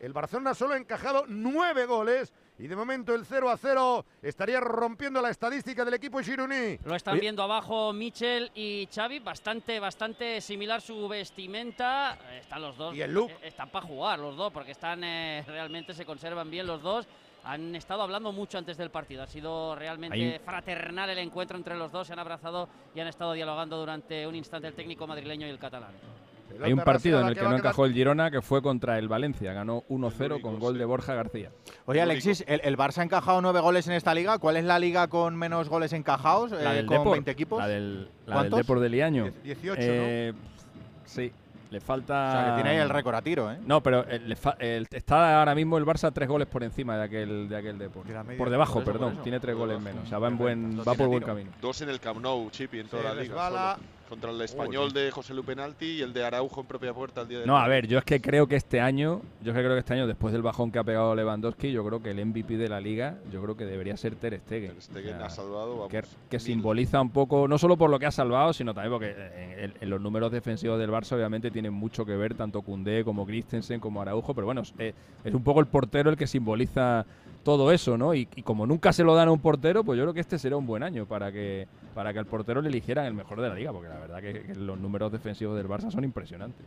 el Barcelona solo ha encajado 9 goles, y de momento el 0 a 0 estaría rompiendo la estadística del equipo gironí. Lo están viendo abajo Michel y Xavi, bastante, bastante similar su vestimenta. Eh, Están los dos. Y el look. eh, Están para jugar los dos, porque están eh, realmente se conservan bien los dos. Han estado hablando mucho antes del partido. Ha sido realmente Hay- fraternal el encuentro entre los dos. Se han abrazado y han estado dialogando durante un instante el técnico madrileño y el catalán. Hay un partido en el que no encajó el Girona que fue contra el Valencia. Ganó 1-0 único, con gol de Borja García. Oye, Alexis, el, el Barça ha encajado nueve goles en esta liga. ¿Cuál es la liga con menos goles encajados? La eh, del con Depor. 20 equipos. La del, la del. Depor de Liaño. Die- 18, Eh, Sí, le falta. O sea, que tiene ahí el récord a tiro, ¿eh? No, pero eh, le fa- el- está ahora mismo el Barça tres goles por encima de aquel de aquel Depor. De. Por debajo, Por eso, perdón. por. Tiene tres goles menos. O sea, va, en buen, va por buen camino. Dos en el Camp Nou, Chipi, en toda la liga. Contra el español de José Lu Penalti y el de Araujo en propia puerta el día de No, a ver, yo es que creo que este año, yo es que creo que este año, después del bajón que ha pegado Lewandowski, yo creo que el MVP de la liga, yo creo que debería ser Ter Stegen. Ter Stegen O sea, ha salvado, vamos, que, que simboliza un poco, no solo por lo que ha salvado, sino también porque en, en los números defensivos del Barça obviamente tienen mucho que ver, tanto Koundé como Christensen como Araujo, pero bueno, es, eh, es un poco el portero el que simboliza todo eso, ¿no? Y, como nunca se lo dan a un portero, pues yo creo que este será un buen año para que para que al portero le eligieran el mejor de la liga, porque la verdad que los números defensivos del Barça son impresionantes.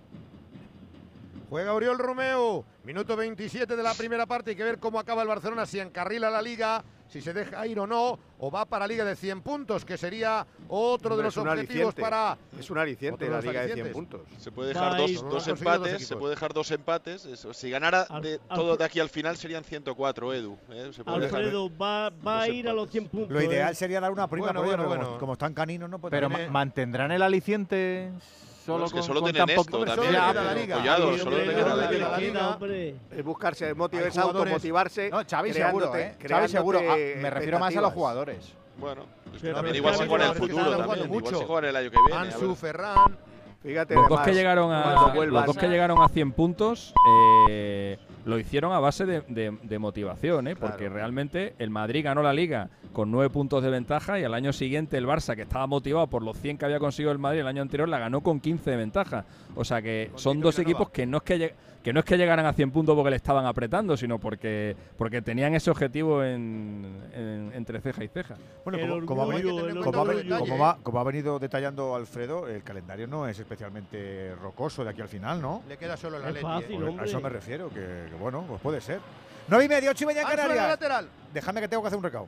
Juega Oriol Romeo, minuto 27 de la primera parte. Hay que ver cómo acaba el Barcelona, si encarrila la liga, si se deja ir o no, o va para liga de 100 puntos, que sería otro de los objetivos aliciente. para. Es un aliciente la liga de 100 alicientes. puntos. Se puede dejar dos, empates, se puede dejar dos empates. Eso, si ganara Al- de, al- todo de aquí al final serían 104, Edu. ¿eh? Se puede dejar- Alfredo va, va a ir a los 100 puntos. Lo ideal ¿eh? sería dar una prima, Bueno, bueno, bueno. Como, como están caninos, no puede Pero tener- mantendrán el aliciente solo es que con, solo con tienen esto también. solo le Ya, queda la pero- liga. Collado, Ay, solo le queda la liga. liga. Es buscarse, es automotivarse. No, Xavi seguro, ¿eh? Xavi seguro. Ah, me refiero más a los jugadores. Bueno, es que Pero también igual se juega en el futuro también. Igual mucho. se juega en el año que viene. a Ansu. Ferran. Fíjate, Los dos que llegaron a los vuelvas- dos que llegaron a 100 puntos eh, lo hicieron a base de, de- de motivación, ¿eh? porque realmente el Madrid ganó la Liga con 9 puntos de ventaja y al año siguiente el Barça, que estaba motivado por los 100 que había conseguido el Madrid el año anterior, la ganó con 15 de ventaja. O sea que son dos equipos que no es que que no es que llegaran a 100 puntos porque le estaban apretando, sino porque porque tenían ese objetivo en, en- entre ceja y ceja. Bueno, como, como ha venido- como ha venido- como va- como ha venido detallando Alfredo, el calendario no es especialmente rocoso de aquí al final, ¿no? Le queda solo la Es Leti. fácil, hombre. a eso me refiero, que, que bueno, pues puede ser. 9 y media, 8 y media en Canarias. lateral. Déjame que tengo que hacer un recao.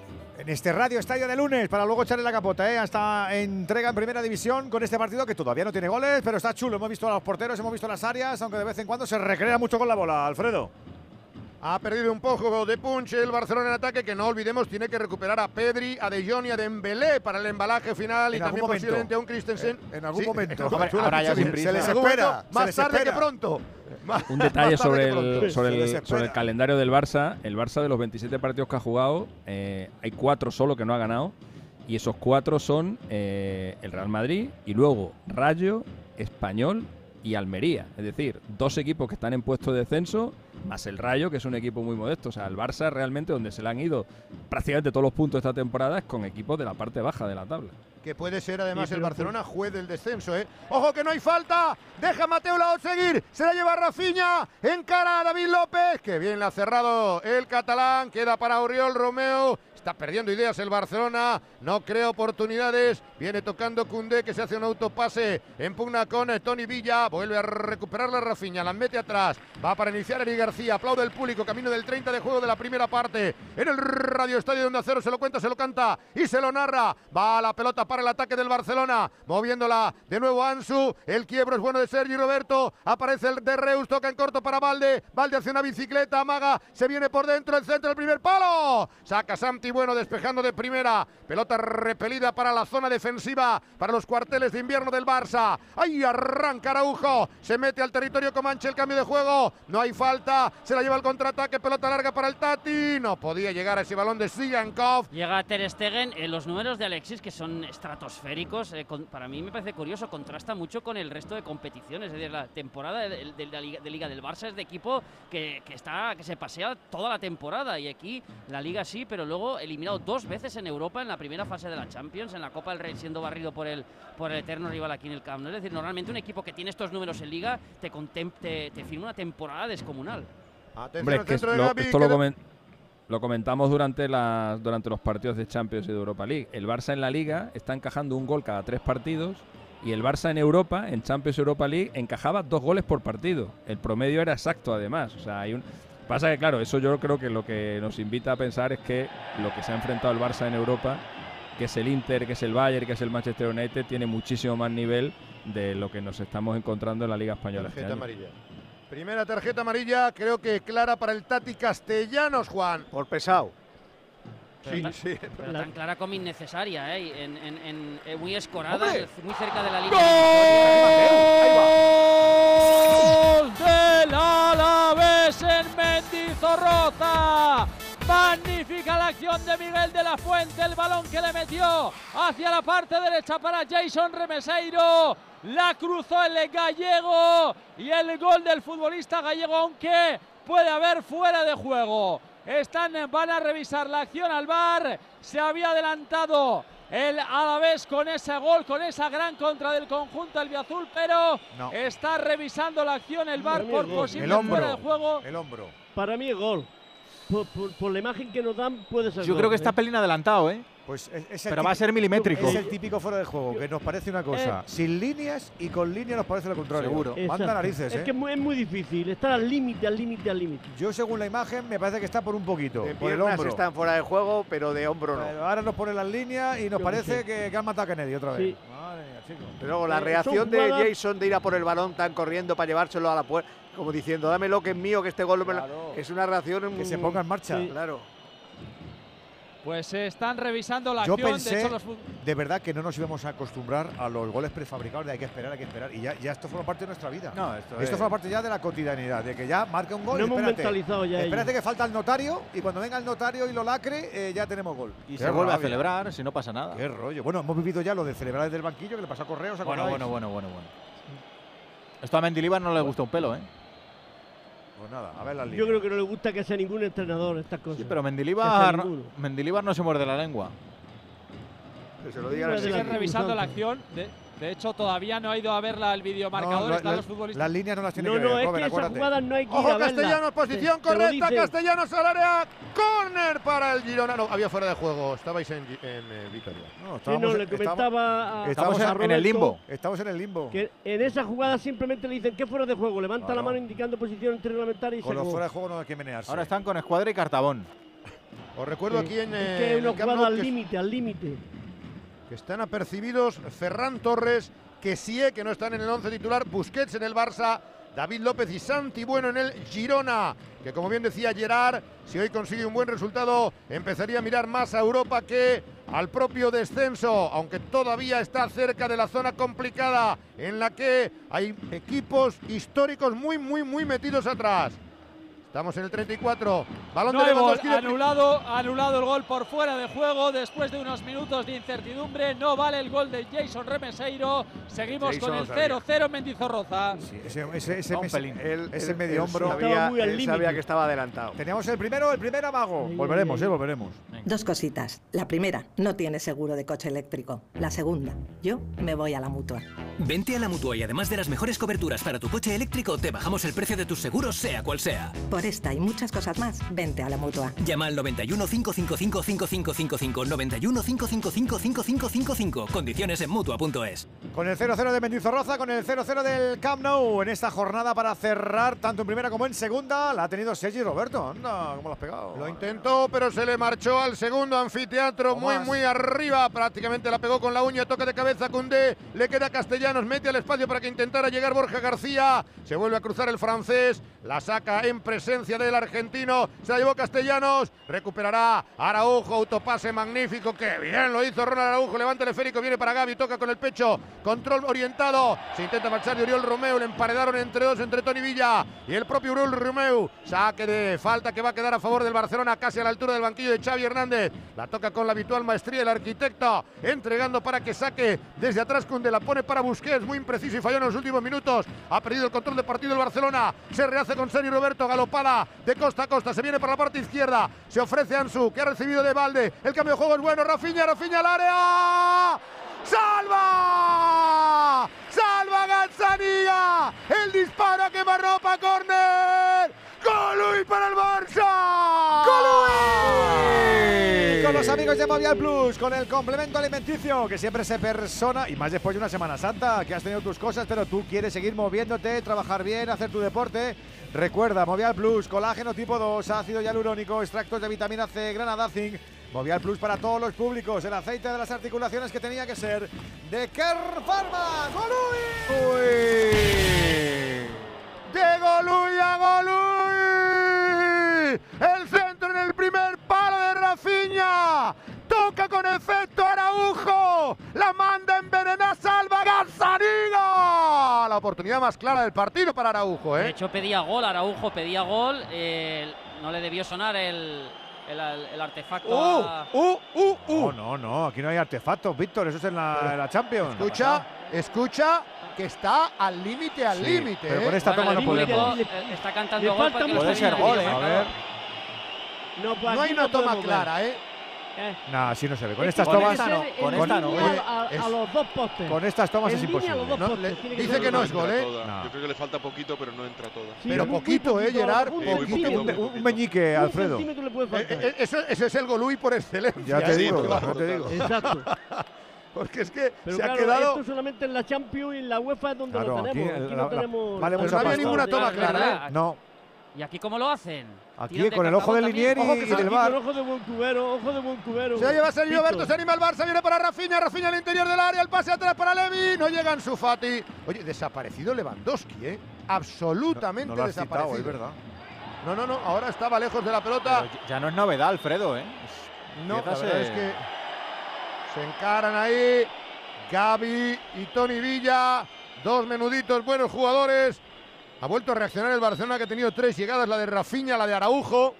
En este Radio Estadio de lunes, para luego echarle la capota, ¿eh? Hasta entrega en primera división con este partido que todavía no tiene goles, pero está chulo. Hemos visto a los porteros, hemos visto las áreas, aunque de vez en cuando se recrea mucho con la bola, Alfredo. Ha perdido un poco de punch el Barcelona en ataque, que no olvidemos, tiene que recuperar a Pedri, a De Jong y a Dembélé para el embalaje final y también momento. posiblemente a un Christensen. Eh, en algún Sí, momento. (laughs) en algún ahora ya sin prisa. Se les espera, momento, se Más les tarde espera. que pronto. Un detalle el, el, sobre el calendario del Barça. El Barça de los 27 partidos que ha jugado, eh, hay cuatro solo que no ha ganado. Y esos cuatro son eh, el Real Madrid y luego Rayo, Español y Almería. Es decir, dos equipos que están en puesto de descenso, más el Rayo, que es un equipo muy modesto. O sea, el Barça realmente donde se le han ido prácticamente todos los puntos esta temporada es con equipos de la parte baja de la tabla. Que puede ser además Sí, el Barcelona juez del descenso, ¿eh? ¡Ojo que no hay falta! Deja a Mateo Lao seguir. Se la lleva Rafiña. Encara a David López. Que bien la ha cerrado el catalán. Queda para Oriol Romeo. Está perdiendo ideas el Barcelona. No crea oportunidades. Viene tocando Cundé que se hace un autopase. En pugna con eh, Tony Villa. Vuelve a recuperar la Rafiña. La mete atrás. Va para iniciar Eri García. Aplaude el público. Camino del 30 de juego de la primera parte. En el Radio Estadio de Onda Cero se lo cuenta, se lo canta y se lo narra. Va la pelota para el ataque del Barcelona. Moviéndola de nuevo Ansu. El quiebro es bueno de Sergi Roberto. Aparece el de Reus. Toca en corto para Valde. Valde hace una bicicleta. Amaga. Se viene por dentro. El centro del primer palo. Saca Santi Bueno despejando de primera. Pelota repelida para la zona defensiva. Para los cuarteles de invierno del Barça. Ahí arranca Araujo. Se mete al territorio Comanche el cambio de juego. No hay falta. Se la lleva al contraataque. Pelota larga para el Tati. No podía llegar a ese balón de Sigankov. Llega Ter Stegen, eh, los números de Alexis que son estratosféricos, eh, para mí me parece curioso, contrasta mucho con el resto de competiciones, es decir, la temporada de, la Liga del Barça es de equipo que, que está que se pasea toda la temporada y aquí la Liga sí, pero luego eliminado dos veces en Europa en la primera fase de la Champions, en la Copa del Rey siendo barrido por el por el eterno rival aquí en el Camp Nou. Es decir, normalmente un equipo que tiene estos números en Liga te, te, te firma una temporada descomunal. Hombre, es que es lo- esto lo, comen- lo comentamos durante, las, durante los partidos de Champions y de Europa League. El Barça en la Liga está encajando un gol cada tres partidos y el Barça en Europa, en Champions Europa League, encajaba dos goles por partido. El promedio era exacto además. O sea, hay un... Pasa que, claro, eso yo creo que lo que nos invita a pensar es que lo que se ha enfrentado el Barça en Europa, que es el Inter, que es el Bayern, que es el Manchester United, tiene muchísimo más nivel de lo que nos estamos encontrando en la Liga Española. este Tarjeta año. amarilla. Primera tarjeta amarilla, creo que clara para el Tati Castellanos, Juan. Por pesado. Pero Sí, tan, sí. pero tan clara como innecesaria, ¿eh? En, en- en- eh, muy escorada, ¡Hombre! muy cerca de la línea. ¡Gol De Miguel de la Fuente, el balón que le metió hacia la parte derecha para Jason Remeseiro. La cruzó el gallego y el gol del futbolista gallego, aunque puede haber fuera de juego. Están, van a revisar la acción al bar. Se había adelantado el Alavés con ese gol, con esa gran contra del conjunto albiazul, pero No. está revisando la acción el mí por posible El hombro. fuera de juego. El hombro. Para mí es gol. Por, por- por la imagen que nos dan puede ser Yo gol, creo que ¿eh? está pelín adelantado, ¿eh? Pues es, es Pero va a ser milimétrico. Es el típico fuera de juego, que nos parece una cosa. Eh. Sin líneas y con líneas nos parece lo contrario. Seguro. Manda narices, Es ¿eh? que es muy, es muy difícil, estar al límite, al límite, al límite. Yo, según la imagen, me parece que está por un poquito. De por el hombro. están fuera de juego, pero de hombro no. Pero ahora nos ponen las líneas y nos Yo parece sé. que, que han matado a Kennedy otra vez. Sí. Madre mía, chicos. Pero luego la Eh, reacción de Jason de ir a por el balón tan corriendo para llevárselo a la puerta, como diciendo, dámelo que es mío, que este gol me lo-". Claro. es una reacción Que se ponga en marcha. Sí. Claro. Pues eh, están revisando la Yo acción. pensé- de hecho, los De verdad que no nos íbamos a acostumbrar a los goles prefabricados de hay que esperar, hay que esperar. Y ya, ya esto forma parte de nuestra vida. No, esto, Esto es- forma parte ya de la cotidianidad, de que ya marca un gol. No hemos espérate, mentalizado ya Espérate ello. que falta el notario y cuando venga el notario y lo lacre, eh, ya tenemos gol. Y Qué se vuelve a celebrar si no pasa nada. Qué rollo. Bueno, hemos vivido ya lo de celebrar desde el banquillo que le pasó a Correos. Bueno, bueno, bueno, bueno, bueno. Esto a Mendilibar no le gusta un pelo, ¿eh? Pues nada, a ver las Yo líneas. creo que no le gusta que sea ningún entrenador estas cosas. Sí, pero Mendilibar. Mendilibar no se muerde la lengua. Que se lo siguen las revisando la acción. De, de hecho, todavía no ha ido a ver la- el videomarcador. No, están la- los futbolistas. Las líneas no las tiene No, que no, ver, es Robert, que esas jugadas no hay que ir Ojo, a verlas. Castellanos, posición correcta. Castellanos al área. Corner para el Girona. No, había fuera de juego. Estabais en, en eh, Vitoria. No, Sí, estábamos- no, le estábamos- comentaba a, estamos a en- en el limbo. Estamos en el limbo. Que en esa jugada simplemente le dicen que fuera de juego. Levanta Claro. la mano indicando posición reglamentaria y se Con los acabó. fuera de juego no hay que menearse. Ahora están con Escuadra y Cartabón. Os recuerdo Sí. aquí en. Es que en una jugada al límite, al límite. Que están apercibidos Ferran Torres, que que no están en el 11 titular, Busquets en el Barça, David López y Santi Bueno en el Girona, que como bien decía Gerard, si hoy consigue un buen resultado, empezaría a mirar más a Europa que al propio descenso, aunque todavía está cerca de la zona complicada en la que hay equipos históricos muy, muy, muy metidos atrás. Estamos en el 34. Balón No de gol, anulado, anulado el gol por fuera de juego después de unos minutos de incertidumbre. No vale el gol de Jason Remeseiro. Seguimos Jason con el sabía. 0-0 en Mendizorroza. Sí, ese, ese, ese, mes- ese medio él hombro. Sabía, muy al él sabía límite. que estaba adelantado. Teníamos el primero, el primer amago. Ay, volveremos, ay, eh, volveremos. Dos cositas. La primera, no tienes seguro de coche eléctrico. La segunda, yo me voy a la mutua. Vente a la mutua y además de las mejores coberturas para tu coche eléctrico, te bajamos el precio de tus seguros, sea cual sea. Por esta y muchas cosas más, vente a la mutua. Llama al 91 555 5555 91 555 5555. Condiciones en mutua.es. Con el 0-0 de Mendizorroza, con el 0-0 del Camp Nou en esta jornada para cerrar tanto en primera como en segunda, la ha tenido Sergi Roberto. Anda, ¿cómo lo has pegado? Lo intentó, pero se le marchó al segundo anfiteatro, muy, más. muy arriba. Prácticamente la pegó con la uña, toque de cabeza Cundé. Le queda Castellanos, mete al espacio para que intentara llegar Borja García. Se vuelve a cruzar el francés, la saca en presencia del argentino. Se llevó Castellanos, recuperará Araujo, autopase magnífico. Que bien lo hizo Ronald Araujo. Levanta el esférico, viene para Gaby, toca con el pecho. Control orientado. Se intenta marchar de Oriol Romeu. Le emparedaron entre dos, entre Tony Villa y el propio Oriol Romeu. Saque de falta que va a quedar a favor del Barcelona, casi a la altura del banquillo de Xavi Hernández. La toca con la habitual maestría el arquitecto, entregando para que saque desde atrás. Cunde la pone para Busquets, muy impreciso y falló en los últimos minutos. Ha perdido el control de partido el Barcelona. Se rehace con Sergio Roberto, galopada de costa a costa. Se viene para la parte izquierda. Se ofrece Ansu, que ha recibido de balde. El cambio de juego es bueno. Rafinha, Rafinha al área. ¡Salva! ¡Salva Gazzaniga! El disparo a quemarropa, córner. ¡Golui para el Barça! Y con los amigos de Movial Plus, con el complemento alimenticio que siempre se persona, y más después de una Semana Santa, que has tenido tus cosas, pero tú quieres seguir moviéndote, trabajar bien, hacer tu deporte. Recuerda, Movial Plus, colágeno tipo 2, ácido hialurónico, extractos de vitamina C, granada zinc. Movial Plus para todos los públicos, el aceite de las articulaciones que tenía que ser de Kerr Pharma. ¡Golui! De Golui a Golui. El centro en el primer palo de Rafinha. Toca con efecto Araujo. La manda envenenada, salva Gazzaniga. La oportunidad más clara del partido para Araujo, De ¿eh? hecho, pedía gol, Araujo pedía gol. eh, no le debió sonar el, el, el artefacto. ¡Uh! a- ¡Uh! ¡Uh! ¡Uh! No, no, no, aquí no hay artefactos, Víctor, eso es en la, en la Champions. Escucha, escucha que está al límite, al Sí, límite. pero ¿eh? con esta Bueno, toma no público, podemos. Está cantando gol Puede ser gol, ¿eh? A videomarcador. ver. No, pues No hay una no toma clara, ¿eh? Eh, No, así no se ve. Con es estas tomas. con esta no. línea Oye, a, los dos postes. con estas tomas En es imposible. No, postes, le- dice que no es gol, ¿eh? Yo creo que le falta poquito, pero no entra toda. Sí, Pero muy poquito, ¿eh, poquito, Gerard? un Sí, muy Poquito. Un, un meñique, Un Alfredo. centímetro le puede Eh, eh, eso- ese es el Golui por excelencia. Ya te ¿eh? digo, claro, ya te digo. Exacto. (laughs) Porque es que Pero se claro, ha quedado. esto solamente en la Champions y en la UEFA es donde Claro, lo aquí, tenemos. Aquí, la- no la- tenemos. vale Pues no había ninguna toma clara. ¿eh? No, ¿Y aquí cómo lo hacen? aquí de con el ojo del cacao Linieri también. y Aquí del con bar. ojo de buen cubero, ojo de buen cubero. Se lleva Sergio. Roberto, se anima el Barça, viene para Rafinha, Rafinha al interior del área, el pase atrás para Levi, no llega Ansu Fati. Oye, desaparecido Lewandowski, ¿eh? Absolutamente No lo has citado, desaparecido. es verdad. No, no, no, ahora estaba lejos de la pelota. Pero ya no es novedad, Alfredo, ¿eh? Es- No, la verdad es ser- que se encaran ahí Gaby y Tony Villa, dos menuditos buenos jugadores. Ha vuelto a reaccionar el Barcelona que ha tenido tres llegadas, la de Rafinha, la de Araujo.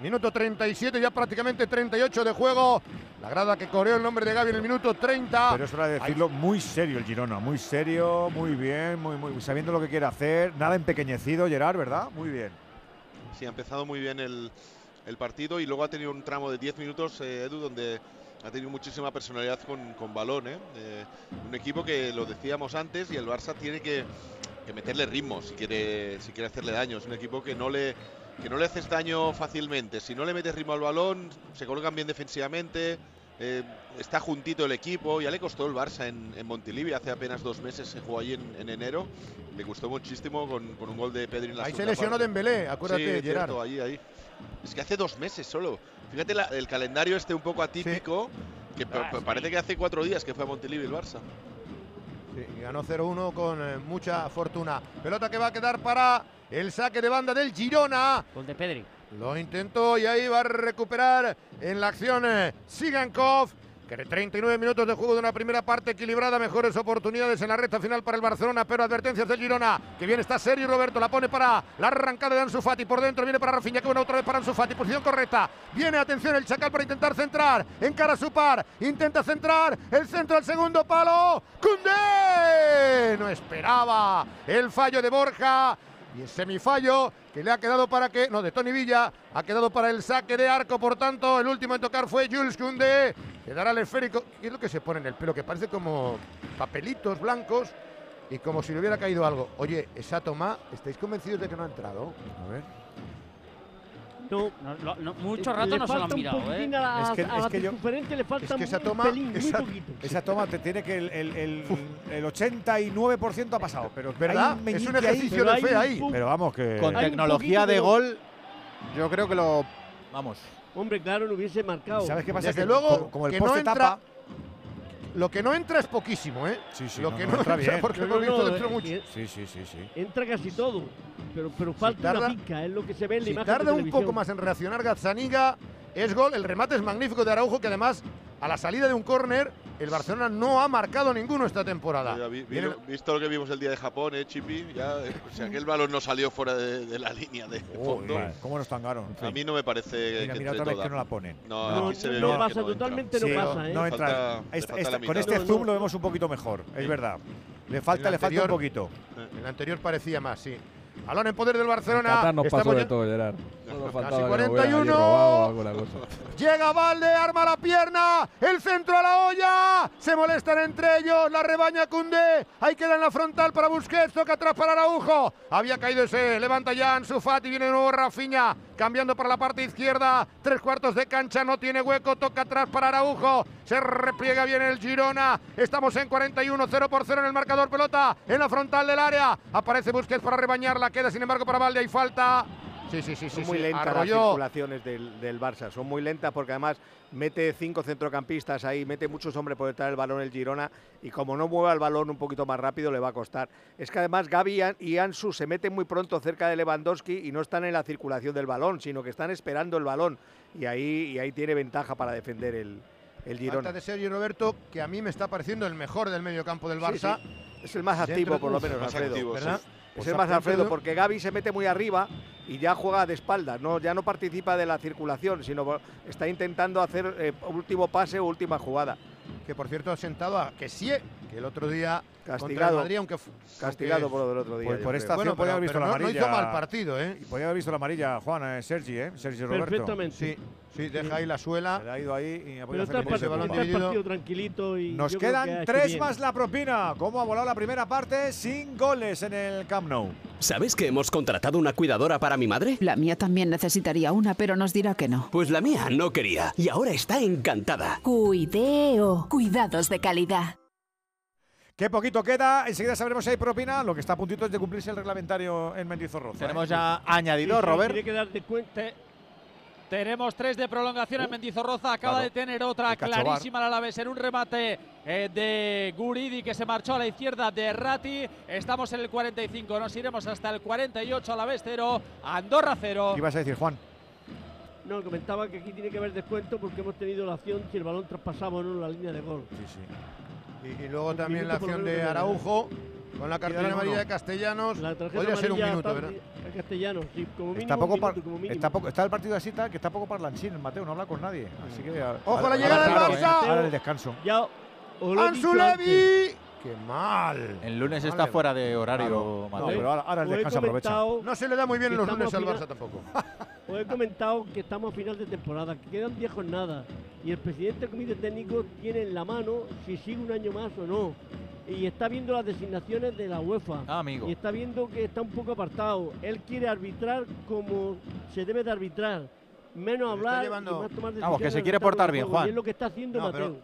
Minuto 37, ya prácticamente 38 de juego. La grada que coreó el nombre de Gaby en el minuto 30. Pero es hora de decirlo muy serio el Girona, muy serio, muy bien, muy, muy sabiendo lo que quiere hacer, nada empequeñecido, Gerard, ¿verdad? Muy bien. Sí, ha empezado muy bien el, el partido y luego ha tenido un tramo de 10 minutos, eh, Edu, donde ha tenido muchísima personalidad con, con balón. ¿eh? Eh, un equipo que lo decíamos antes y el Barça tiene que, que meterle ritmo si quiere, si quiere hacerle daño. Es un equipo que no le que no le haces daño fácilmente. Si no le metes ritmo al balón, se colocan bien defensivamente. eh, está juntito el equipo, ya le costó el Barça en, en Montilivi hace apenas dos meses, se jugó allí en, en enero, le costó muchísimo con, con un gol de Pedri en la Ahí se lesionó parte. Dembélé, acuérdate, Sí, Gerard. cierto, ahí, ahí. Es que hace dos meses solo. Fíjate la- el calendario este un poco atípico, que Ah, sí. parece que hace cuatro días que fue a Montilivi el Barça. Sí, y ganó 0-1 con eh, mucha fortuna. Pelota que va a quedar para el saque de banda del Girona. Gol de Pedri. Lo intentó y ahí va a recuperar en la acción eh, Sigankov. Que de 39 minutos de juego de una primera parte equilibrada, mejores oportunidades en la recta final para el Barcelona, pero advertencias del Girona, que bien está serio Roberto, la pone para la arrancada de Ansu Fati, por dentro viene para Rafinha, que buena otra vez para Ansu Fati, posición correcta, viene atención el Chacal para intentar centrar, encara su par, intenta centrar, el centro al segundo palo, Cundé, no esperaba el fallo de Borja, y el semifallo que le ha quedado para que, no, de Tony Villa, ha quedado para el saque de arco, por tanto, el último en tocar fue Jules Koundé, le dará el esférico, ¿qué es lo que se pone en el pelo? Que parece como papelitos blancos y como si le hubiera caído algo. Oye, esa toma, ¿estáis convencidos de que no ha entrado? A ver. No. No, lo- no, mucho Le rato no se lo han mirado, ¿eh? A Es que- a es la que yo- le falta que esa un toma- pelín, esa- poquito. Esa toma te tiene que el, el, el, el 89% ha pasado, pero ¿Verdad? Es un ejercicio de fe ahí. Pero vamos que Con tecnología de gol, yo creo que lo. Vamos. Hombre, claro, no hubiese marcado. ¿Sabes qué pasa? Desde que luego, como, como el que no poste entra- tapa, Lo que no entra es poquísimo, ¿eh? Sí, sí, lo no, que no, no, entra entra, bien. porque No, hemos no, visto no, dentro eh, mucho. eh, sí, sí, sí, sí. Entra casi todo, pero, pero falta tarda- una pica, es lo que se ve en la Si imagen tarda de un poco más en reaccionar Gazzaniga, es gol. El remate es magnífico de Araujo, que además, a la salida de un córner, el Barcelona no ha marcado ninguno esta temporada. Ya vi- vi Viene- lo- visto lo que vimos el día de Japón, ¿eh, Chipi? Ya, eh, o sea, que el balón no salió fuera de, de la línea de fondo. vale, ¿Cómo nos tangaron? En A mí no me parece Mira, que mira entre otra vez toda. que no la ponen. No, No, aquí se ve no bien pasa, totalmente no pasa, ¿eh? no Le entra. falta- le Esta- falta esta- la con este No, zoom no. lo vemos un poquito mejor, es Sí. verdad. Le falta, le falta un poquito. El anterior parecía más, sí. Balón en poder del Barcelona. Estamos pasó de todo, Gerard. Solo Casi faltaba que nos hubieran 41. allí robado alguna cosa. Llega Valde, arma la pierna, el centro a la olla, se molestan entre ellos, la rebaña Cundé, ahí queda en la frontal para Busquets, toca atrás para Araujo, había caído ese, levanta ya Ansu Fati, viene de nuevo Rafinha, cambiando para la parte izquierda, tres cuartos de cancha, no tiene hueco, toca atrás para Araujo, se repliega bien el Girona, estamos en 41, 0 por 0 en el marcador, pelota en la frontal del área, aparece Busquets para rebañarla, queda sin embargo para Valde, hay falta. Sí, sí, sí, sí. Son muy sí, lentas las circulaciones del, del Barça, son muy lentas porque además mete cinco centrocampistas ahí, mete muchos hombres por detrás del balón el Girona y como no mueva el balón un poquito más rápido le va a costar. Es que además Gaby y An- y Ansu se meten muy pronto cerca de Lewandowski y no están en la circulación del balón, sino que están esperando el balón y ahí, y ahí tiene ventaja para defender el, el Falta Girona. de Sergio Roberto, que a mí me está pareciendo el mejor del medio campo del Barça. sí. Es el más Dentro- activo, por lo menos, Alfredo. activo, ¿verdad? Es Pues el más Alfredo, de- porque Gaby se mete muy arriba y ya juega de espaldas, no, ya no participa de la circulación, sino está intentando hacer eh, último pase o última jugada. Que por cierto ha sentado a Kessie, que el otro día Castigado. Madrid, aunque castigado por lo del otro día. Pues por esta Bueno, acción podía haber visto pero la no- amarilla. no hizo mal partido, ¿eh? Y podía haber visto la amarilla, Juan, eh, Sergi, ¿eh? Sergi Roberto. Perfectamente. Sí, sí, deja ahí la suela. Se le ha ido ahí y ha podido hacer el ese partido, balón partido tranquilito y Nos que quedan hecho tres bien. más la propina. ¿Cómo ha volado la primera parte sin goles en el Camp Nou? ¿Sabes que hemos contratado una cuidadora para mi madre? La mía también necesitaría una, pero nos dirá que no. Pues la mía no quería y ahora está encantada. Cuideo. Cuidados de calidad. Qué poquito queda. Enseguida sabremos si hay propina. Lo que está a puntito es de cumplirse el reglamentario en Mendizorroza. Tenemos ¿eh? ya añadido, Robert. Tiene que dar de cuenta. Tenemos tres de prolongación en Mendizorroza. Acaba claro. de tener otra clarísima al Alavés en un remate eh, de Guridi que se marchó a la izquierda de Rati. Estamos en el 45. Nos iremos hasta el 48. Alavés 0. Andorra 0. ¿Qué ibas a decir, Juan? No, comentaba que aquí tiene que haber descuento porque hemos tenido la acción si el balón traspasaba o no la línea de gol. Sí, sí. Y, y luego Un también la minuto acción de Araujo con la cartulina amarilla de Castellanos. La tarjeta Podría ser un minuto, a- ¿verdad? a Castellanos, sí, como mínimo. Está, un poco minuto, par- como mínimo. está, poco- está el partido así tal que está poco parlanchín el Mateo, no habla con nadie. Así que. a- ¡Ojo, ahora- la llegada del Barça! Ahora el descanso. Ya ¡Ansu. Levi! ¡Qué mal! El lunes Vale. está fuera de horario, Claro. Mateo. No, pero ahora, ahora el descanso aprovecha. No se le da muy bien los lunes al Barça tampoco. (laughs) Os he comentado que estamos a final de temporada, que quedan 10 jornadas y el presidente del comité técnico tiene en la mano si sigue un año más o no. Y está viendo las designaciones de la UEFA. Ah, amigo. Y está viendo que está un poco apartado. Él quiere arbitrar como se debe de arbitrar. Menos hablar llevando- y más tomar Vamos, que decisiones se quiere portar bien, juego, y Juan. es lo que está haciendo No, pero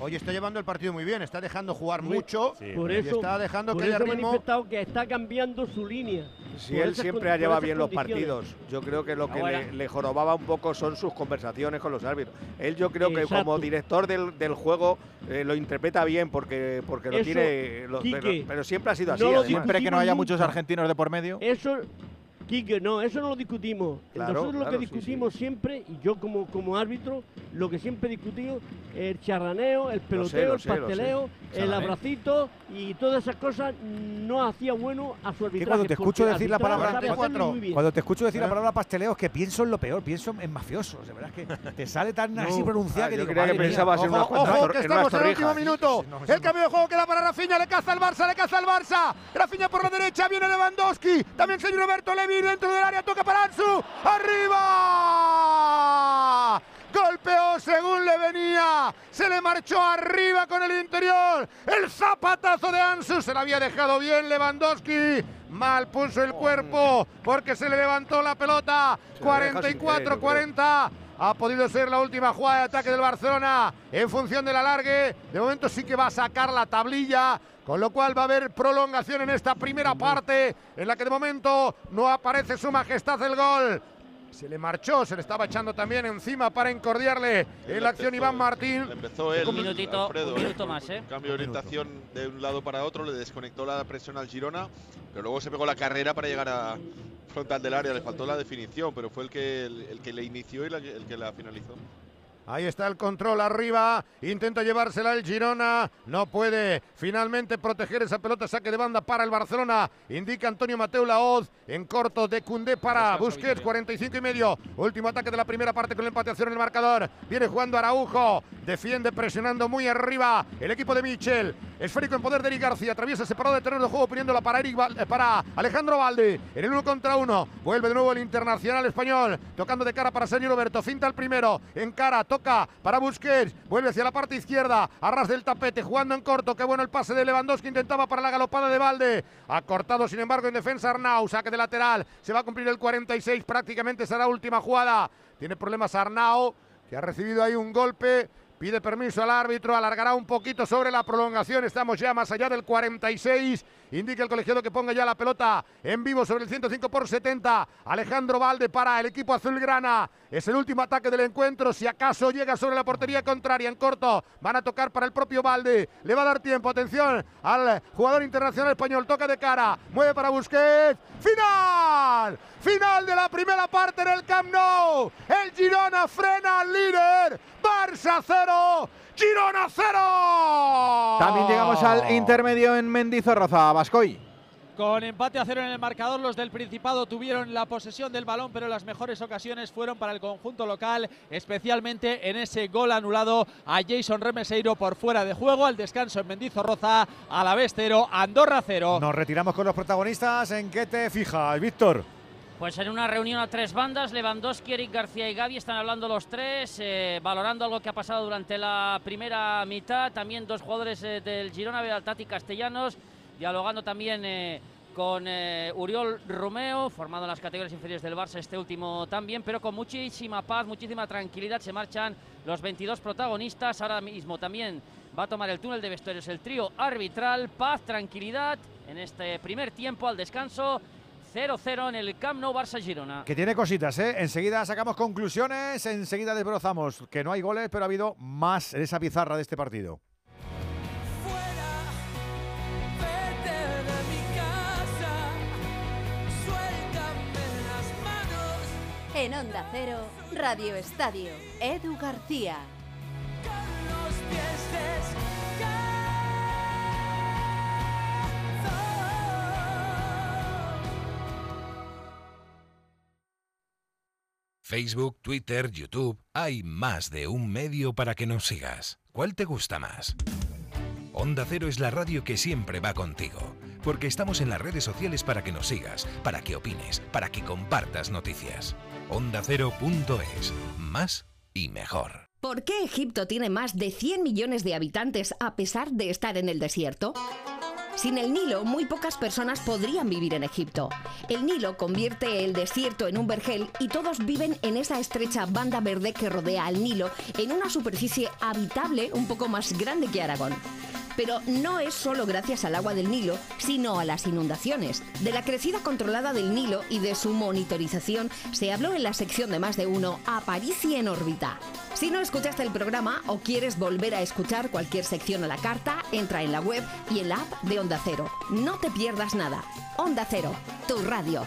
Hoy está llevando el partido muy bien, está dejando jugar Muy- mucho Por y eso, está dejando por que haya eso ha ritmo. manifestado que está cambiando su línea. Si él siempre ha llevado bien los partidos. Yo creo que lo que le, le jorobaba un poco son sus conversaciones con los árbitros. Él yo creo que Exacto. como director del, del juego eh, lo interpreta bien porque, porque lo Eso, tiene... lo- Quique, pero, pero siempre ha sido así. no lo. Siempre que no haya discutimos muchos nunca. argentinos de por medio. Eso, Quique, no, eso no lo discutimos. Claro, Nosotros lo que sí, discutimos siempre, y yo como, como árbitro, lo que siempre he discutido, el charraneo, el peloteo, lo sé, el sé. pasteleo, el abracito y todas esas cosas no hacía bueno a su arbitraje. Que cuando te escucho porque decir la palabra- cuatro. Cuando te escucho decir la ¿Eh? palabra pasteleo es que pienso en lo peor, pienso en mafiosos. De verdad es que te sale tan así No. pronunciada Ah, que yo digo, creía que pensabas en Ojo, unas- ojo, que estamos en el último minuto. No, el cambio de juego queda para Rafinha, le caza el Barça, le caza el Barça. Rafinha por la derecha, viene Lewandowski. También señor Roberto Levi dentro del área, toca para Ansu. ¡Arriba! Golpeó según le venía. Se le marchó arriba con el interior. El zapatazo de Ansu se le había dejado bien Lewandowski. Mal puso el cuerpo porque se le levantó la pelota. Se la deja sin querer, yo 44-40. Ha podido ser la última jugada de ataque del Barcelona en función del alargue. De momento sí que va a sacar la tablilla, con lo cual va a haber prolongación en esta primera parte, en la que de momento no aparece su majestad el gol. Se le marchó, se le estaba echando también encima para encordiarle en la acción empezó- Iván Martín. le empezó él, Un minutito, Alfredo, un ¿eh? minuto más, ¿eh? Cambio de orientación de un lado para otro, le desconectó la presión al Girona, pero luego se pegó la carrera para llegar a frontal del área. Le faltó la definición, pero fue el que, el, que le inició y el que la finalizó. Ahí está el control arriba. Intenta llevársela el Girona. No puede finalmente proteger esa pelota. Saque de banda para el Barcelona. Indica Antonio Mateo Laoz. En corto de Cundé para Busquets. Victoria. 45 y medio. Último ataque de la primera parte con el empate a cero en el marcador. Viene jugando Araujo. Defiende presionando muy arriba el equipo de Michel. Esférico en poder de Eric García. Atraviesa separado de terreno de juego poniéndola para, Eric eh, para Alejandro Valde. En el uno contra uno. Vuelve de nuevo el internacional español. Tocando de cara para Sergio Roberto. Finta el primero. En cara. Toca para Busquets. Vuelve hacia la parte izquierda. Arras del tapete. Jugando en corto. Qué bueno el pase de Lewandowski. Intentaba para la galopada de Valde. Ha cortado sin embargo en defensa Arnau. Saque de lateral. Se va a cumplir el 46. Prácticamente será última jugada. Tiene problemas Arnau. Que ha recibido ahí un golpe. Pide permiso al árbitro, alargará un poquito sobre la prolongación. Estamos ya más allá del 46. Indica el colegiado que ponga ya la pelota en vivo sobre el 105 por 70. Alejandro Valde para el equipo azulgrana. Es el último ataque del encuentro. Si acaso llega sobre la portería contraria en corto, van a tocar para el propio Valde. Le va a dar tiempo. Atención al jugador internacional español. Toca de cara. Mueve para Busquets. ¡Final! Final de la primera parte en el Camp Nou. El Girona frena al líder. Barça 0. Girona 0. También llegamos al intermedio en Mendizorroza, Bascoy. Con empate a cero en el marcador, los del Principado tuvieron la posesión del balón, pero las mejores ocasiones fueron para el conjunto local, especialmente en ese gol anulado a Jason Remeseiro por fuera de juego. Al descanso en Mendizorroza, a la vez cero, Andorra cero. Nos retiramos con los protagonistas. ¿En qué te fijas, Víctor? Pues en una reunión a tres bandas, Lewandowski, Eric García y Gaby están hablando los tres, eh, valorando algo que ha pasado durante la primera mitad. También dos jugadores eh, del Girona, Bealtati Castellanos, dialogando también eh, con eh, Uriol Romeo, formado en las categorías inferiores del Barça, este último también, pero con muchísima paz, muchísima tranquilidad se marchan los 22 protagonistas. Ahora mismo también va a tomar el túnel de vestuarios el trío arbitral, paz, tranquilidad en este primer tiempo al descanso. 0-0 en el Camp Nou Barça-Girona. Que tiene cositas, ¿eh? Enseguida sacamos conclusiones, enseguida desbrozamos que no hay goles, pero ha habido más en esa pizarra de este partido. En Onda Cero, Radio Estadio, Edu García. Facebook, Twitter, YouTube, hay más de un medio para que nos sigas. ¿Cuál te gusta más? Onda Cero es la radio que siempre va contigo, porque estamos en las redes sociales para que nos sigas, para que opines, para que compartas noticias. OndaCero.es, más y mejor. ¿Por qué Egipto tiene más de 100 millones de habitantes a pesar de estar en el desierto? Sin el Nilo, muy pocas personas podrían vivir en Egipto. El Nilo convierte el desierto en un vergel y todos viven en esa estrecha banda verde que rodea al Nilo en una superficie habitable un poco más grande que Aragón. Pero no es solo gracias al agua del Nilo, sino a las inundaciones. De la crecida controlada del Nilo y de su monitorización se habló en la sección de más de uno Aparici en órbita. Si no escuchaste el programa o quieres volver a escuchar cualquier sección a la carta, entra en la web y en la app de Onda Cero. No te pierdas nada. Onda Cero, tu radio.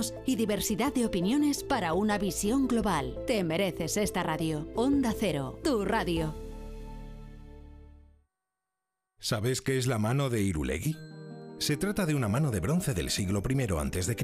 y diversidad de opiniones para una visión global. Te mereces esta radio. Onda Cero, tu radio. ¿Sabes qué es la mano de Irulegui? Se trata de una mano de bronce del siglo I a.C.,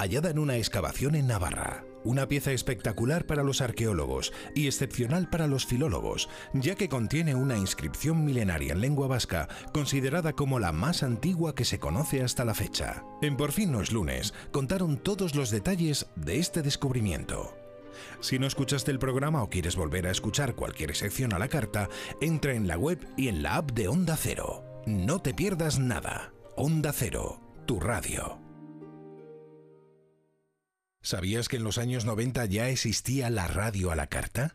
hallada en una excavación en Navarra. Una pieza espectacular para los arqueólogos y excepcional para los filólogos, ya que contiene una inscripción milenaria en lengua vasca, considerada como la más antigua que se conoce hasta la fecha. En Por fin no es lunes, contaron todos los detalles de este descubrimiento. Si no escuchaste el programa o quieres volver a escuchar cualquier sección a la carta, entra en la web y en la app de Onda Cero. No te pierdas nada. Onda Cero, tu radio. ¿Sabías que en los años 90 ya existía la radio a la carta?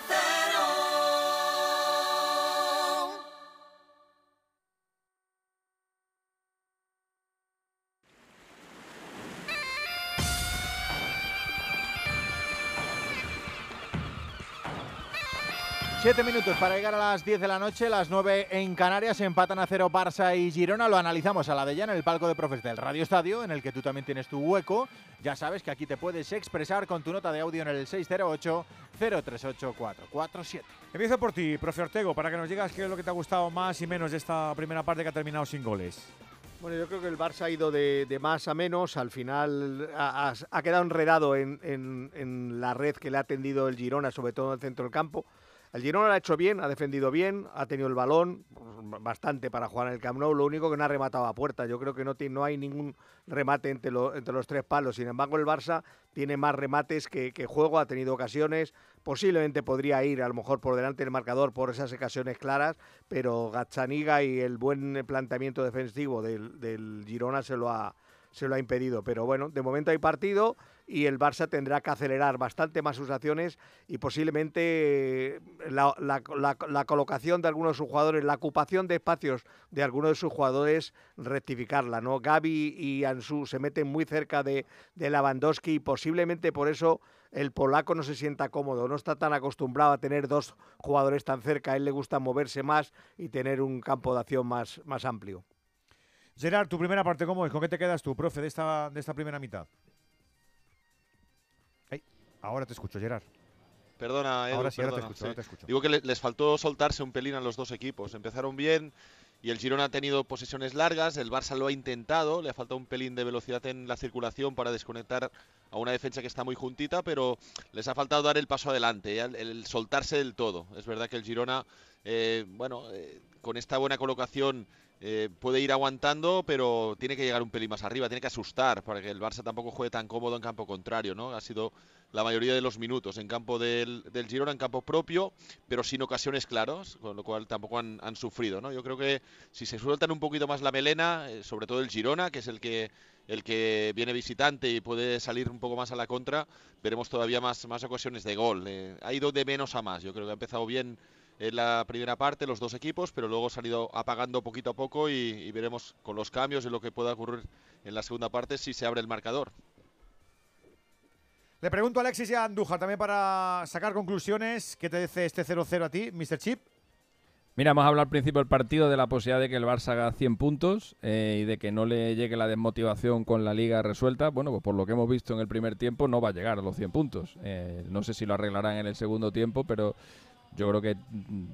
Siete minutos para llegar a las 10 de la noche, las 9 en Canarias, empatan a cero Barça y Girona. Lo analizamos a la de ya en el palco de profes del Radio Estadio, en el que tú también tienes tu hueco. Ya sabes que aquí te puedes expresar con tu nota de audio en el 608-038-447. Empiezo por ti, profe Ortego, para que nos digas qué es lo que te ha gustado más y menos de esta primera parte que ha terminado sin goles. Bueno, yo creo que el Barça ha ido de, de más a menos. Al final ha, ha- ha quedado enredado en, en- en la red que le ha tendido el Girona, sobre todo en el centro del campo. El Girona lo ha hecho bien, ha defendido bien, ha tenido el balón, bastante para jugar en el Camp Nou, lo único que no ha rematado a puerta. Yo creo que no, no hay ningún remate entre, los tres palos. Sin embargo, el Barça tiene más remates que, juego, ha tenido ocasiones. Posiblemente podría ir a lo mejor por delante del marcador por esas ocasiones claras, pero Gazzaniga y el buen planteamiento defensivo del, del Girona se lo ha se lo ha impedido. Pero bueno, de momento hay partido y el Barça tendrá que acelerar bastante más sus acciones y posiblemente la, la, colocación de algunos de sus jugadores, la ocupación de espacios de algunos de sus jugadores, rectificarla. ¿no? Gaby y Ansu se meten muy cerca de, de Lewandowski y posiblemente por eso el polaco no se sienta cómodo, no está tan acostumbrado a tener dos jugadores tan cerca, a él le gusta moverse más y tener un campo de acción más, más amplio. Gerard, tu primera parte, ¿cómo es? ¿Con qué te quedas tú, profe, de esta, de esta primera mitad? Ahora te escucho, Gerard. Perdona, Edu, ahora sí, ahora te escucho, ahora te escucho. Digo que les faltó soltarse un pelín a los dos equipos. Empezaron bien y el Girona ha tenido posesiones largas, el Barça lo ha intentado, le ha faltado un pelín de velocidad en la circulación para desconectar a una defensa que está muy juntita, pero les ha faltado dar el paso adelante, el, soltarse del todo. Es verdad que el Girona, eh, bueno, eh, con esta buena colocación eh, puede ir aguantando, pero tiene que llegar un pelín más arriba, tiene que asustar para que el Barça tampoco juegue tan cómodo en campo contrario, ¿no? Ha sido la mayoría de los minutos en campo del, del Girona, en campo propio, pero sin ocasiones claras, con lo cual tampoco han, sufrido, ¿no? Yo creo que si se sueltan un poquito más la melena, eh, sobre todo el Girona, que es el que el que viene visitante y puede salir un poco más a la contra, veremos todavía más, más ocasiones de gol. Eh, ha ido de menos a más, yo creo que ha empezado bien en la primera parte los dos equipos, pero luego se han ido apagando poquito a poco y, veremos con los cambios y lo que pueda ocurrir en la segunda parte si se abre el marcador. Le pregunto a Alexis y a Andújar también para sacar conclusiones. ¿Qué te dice este 0-0 a ti, Mr. Chip? Mira, hemos hablado al principio del partido de la posibilidad de que el Barça haga 100 puntos eh, y de que no le llegue la desmotivación con la liga resuelta. Bueno, pues por lo que hemos visto en el primer tiempo no va a llegar a los 100 puntos. Eh, no sé si lo arreglarán en el segundo tiempo, pero yo creo que mm,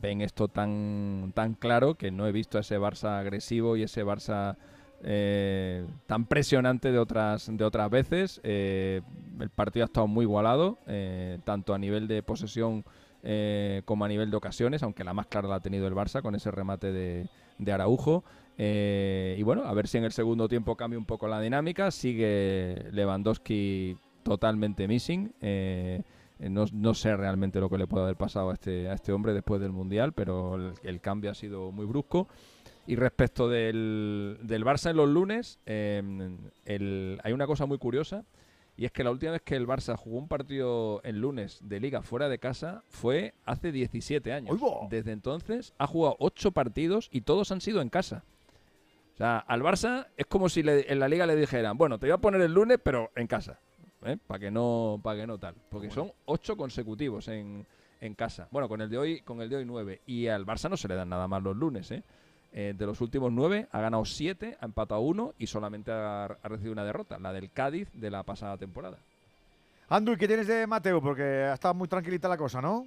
ven esto tan, tan claro que no he visto ese Barça agresivo y ese Barça eh, tan presionante de otras, de otras veces. Eh, el partido ha estado muy igualado, eh, tanto a nivel de posesión como a nivel de ocasiones, aunque la más clara la ha tenido el Barça con ese remate de, Araujo. y bueno, a ver si en el segundo tiempo cambia un poco la dinámica. Sigue Lewandowski totalmente missing. No, sé realmente lo que le puede haber pasado a este, a este hombre después del Mundial, pero el, cambio ha sido muy brusco. Y respecto del, del Barça en los lunes, em, hay una cosa muy curiosa, y es que la última vez que el Barça jugó un partido el lunes de liga fuera de casa fue hace 17 años. Desde entonces ha jugado 8 partidos y todos han sido en casa. O sea, al Barça es como si en la liga le dijeran, bueno, te voy a poner el lunes, pero en casa. ¿Eh? para que no para que no tal porque son ocho consecutivos en, en, casa bueno con el de hoy con el de hoy nueve y al Barça no se le dan nada más los lunes ¿eh? eh de los últimos nueve ha ganado siete ha empatado uno y solamente ha, recibido una derrota la del Cádiz de la pasada temporada Andu, ¿qué tienes de Mateo? Porque ha estado muy tranquilita la cosa, ¿no?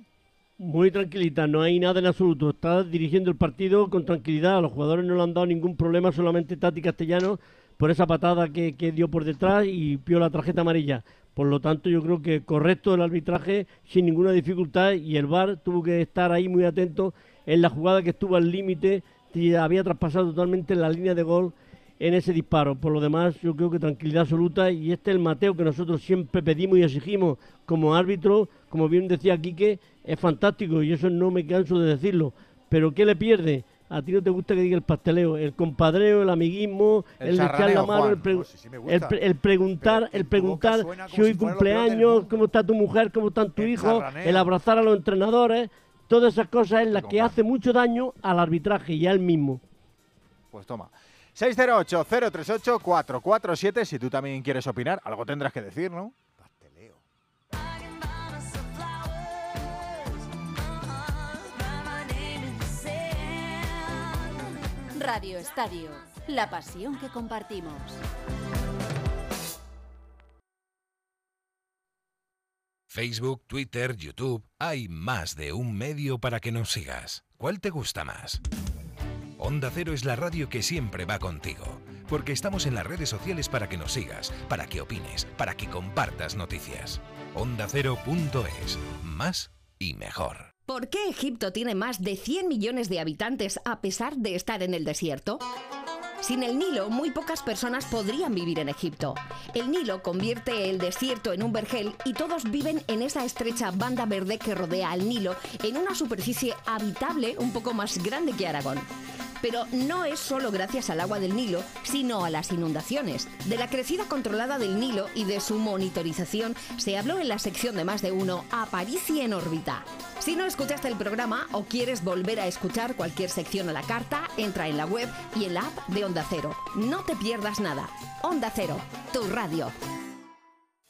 Muy tranquilita, no hay nada en absoluto. Está dirigiendo el partido con tranquilidad. Los jugadores no le han dado ningún problema, solamente Tati Castellano por esa patada que, dio por detrás y pió la tarjeta amarilla. Por lo tanto, yo creo que correcto el arbitraje sin ninguna dificultad y el VAR tuvo que estar ahí muy atento en la jugada que estuvo al límite y había traspasado totalmente la línea de gol en ese disparo. Por lo demás, yo creo que tranquilidad absoluta y este es el Mateo que nosotros siempre pedimos y exigimos como árbitro, como bien decía Quique, es fantástico y eso no me canso de decirlo. Pero ¿qué le pierde? A ti no te gusta que diga el pasteleo, el compadreo, el amiguismo, el, echar la mano, el, preguntar, el preguntar si hoy cumpleaños, cómo está tu mujer, cómo está tu hijo, el abrazar a los entrenadores, todas esas cosas es la que hace mucho daño al arbitraje y al mismo. Pues toma. 608-038-447, si tú también quieres opinar, algo tendrás que decir, ¿no? Radio Estadio, la pasión que compartimos. Facebook, Twitter, YouTube, hay más de un medio para que nos sigas. ¿Cuál te gusta más? Onda Cero es la radio que siempre va contigo, porque estamos en las redes sociales para que nos sigas, para que opines, para que compartas noticias. OndaCero.es, más y mejor. ¿Por qué Egipto tiene más de 100 millones de habitantes a pesar de estar en el desierto? Sin el Nilo, muy pocas personas podrían vivir en Egipto. El Nilo convierte el desierto en un vergel y todos viven en esa estrecha banda verde que rodea al Nilo en una superficie habitable un poco más grande que Aragón. Pero no es solo gracias al agua del Nilo, sino a las inundaciones. De la crecida controlada del Nilo y de su monitorización se habló en la sección de más de uno Aparici en órbita. Si no escuchaste el programa o quieres volver a escuchar cualquier sección a la carta, entra en la web y en la app de Onda Cero. No te pierdas nada. Onda Cero, tu radio.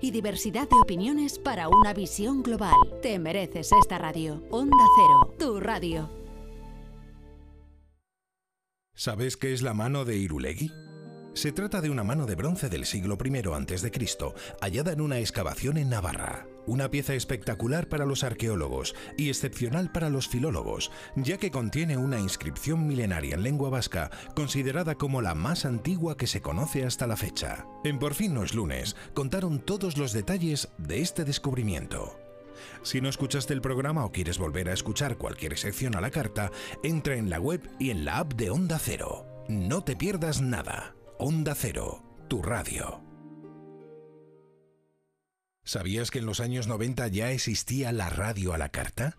y diversidad de opiniones para una visión global. Te mereces esta radio. Onda Cero, tu radio. ¿Sabes qué es la mano de Irulegui? Se trata de una mano de bronce del siglo I a.C., hallada en una excavación en Navarra. Una pieza espectacular para los arqueólogos y excepcional para los filólogos, ya que contiene una inscripción milenaria en lengua vasca considerada como la más antigua que se conoce hasta la fecha. En Por fin no es lunes, contaron todos los detalles de este descubrimiento. Si no escuchaste el programa o quieres volver a escuchar cualquier sección a la carta, entra en la web y en la app de Onda Cero. No te pierdas nada. Onda Cero, tu radio. ¿Sabías que en los años 90 ya existía la radio a la carta?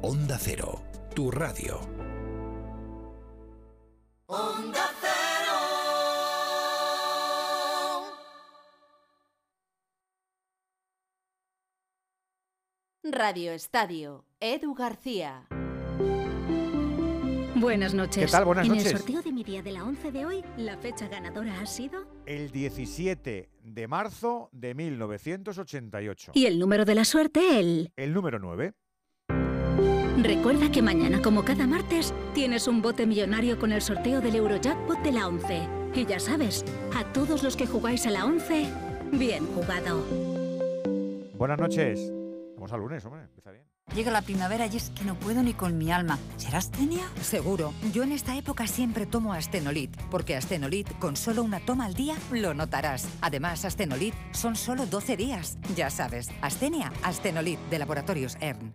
Onda Cero, tu radio. Onda Cero. Radio Estadio, Edu García. Buenas noches. ¿Qué tal? Buenas en noches. el sorteo de mi día de la 11 de hoy, la fecha ganadora ha sido... El 17 de marzo de 1988. Y el número de la suerte, el... El número 9. Recuerda que mañana, como cada martes, tienes un bote millonario con el sorteo del Eurojackpot de la 11. Y ya sabes, a todos los que jugáis a la 11, bien jugado. Buenas noches. Vamos al lunes, hombre. Empieza bien. Llega la primavera y es que no puedo ni con mi alma. ¿Será astenia? Seguro. Yo en esta época siempre tomo Astenolit, porque Astenolit con solo una toma al día lo notarás. Además, Astenolit son solo 12 días. Ya sabes, Astenia, Astenolit de Laboratorios ERN.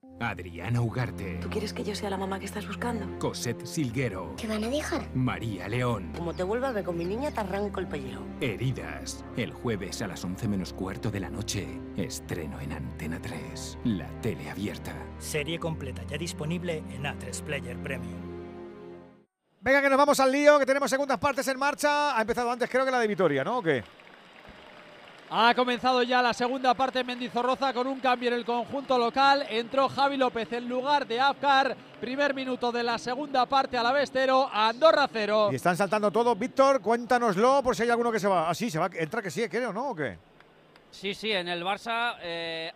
Adriana Ugarte. ¿Tú quieres que yo sea la mamá que estás buscando? Cosette Silguero. ¿Qué van a dejar? María León. Como te vuelvas a ver con mi niña, te arranco el pellejo. Heridas. El jueves a las 11 menos cuarto de la noche. Estreno en Antena 3. La tele abierta. Serie completa ya disponible en A3 Player Premium. Venga, que nos vamos al lío, que tenemos segundas partes en marcha. Ha empezado antes, creo que la de Vitoria, ¿no? ¿O qué? Ha comenzado ya la segunda parte en Mendizorroza con un cambio en el conjunto local. Entró Javi López en lugar de Afkar. Primer minuto de la segunda parte a la Vestero, Andorra cero. Y están saltando todo. Víctor, cuéntanoslo por si hay alguno que se va. Ah, sí, se va. Entra que sí, creo, ¿no? ¿O qué? Sí, sí, en el Barça. eh,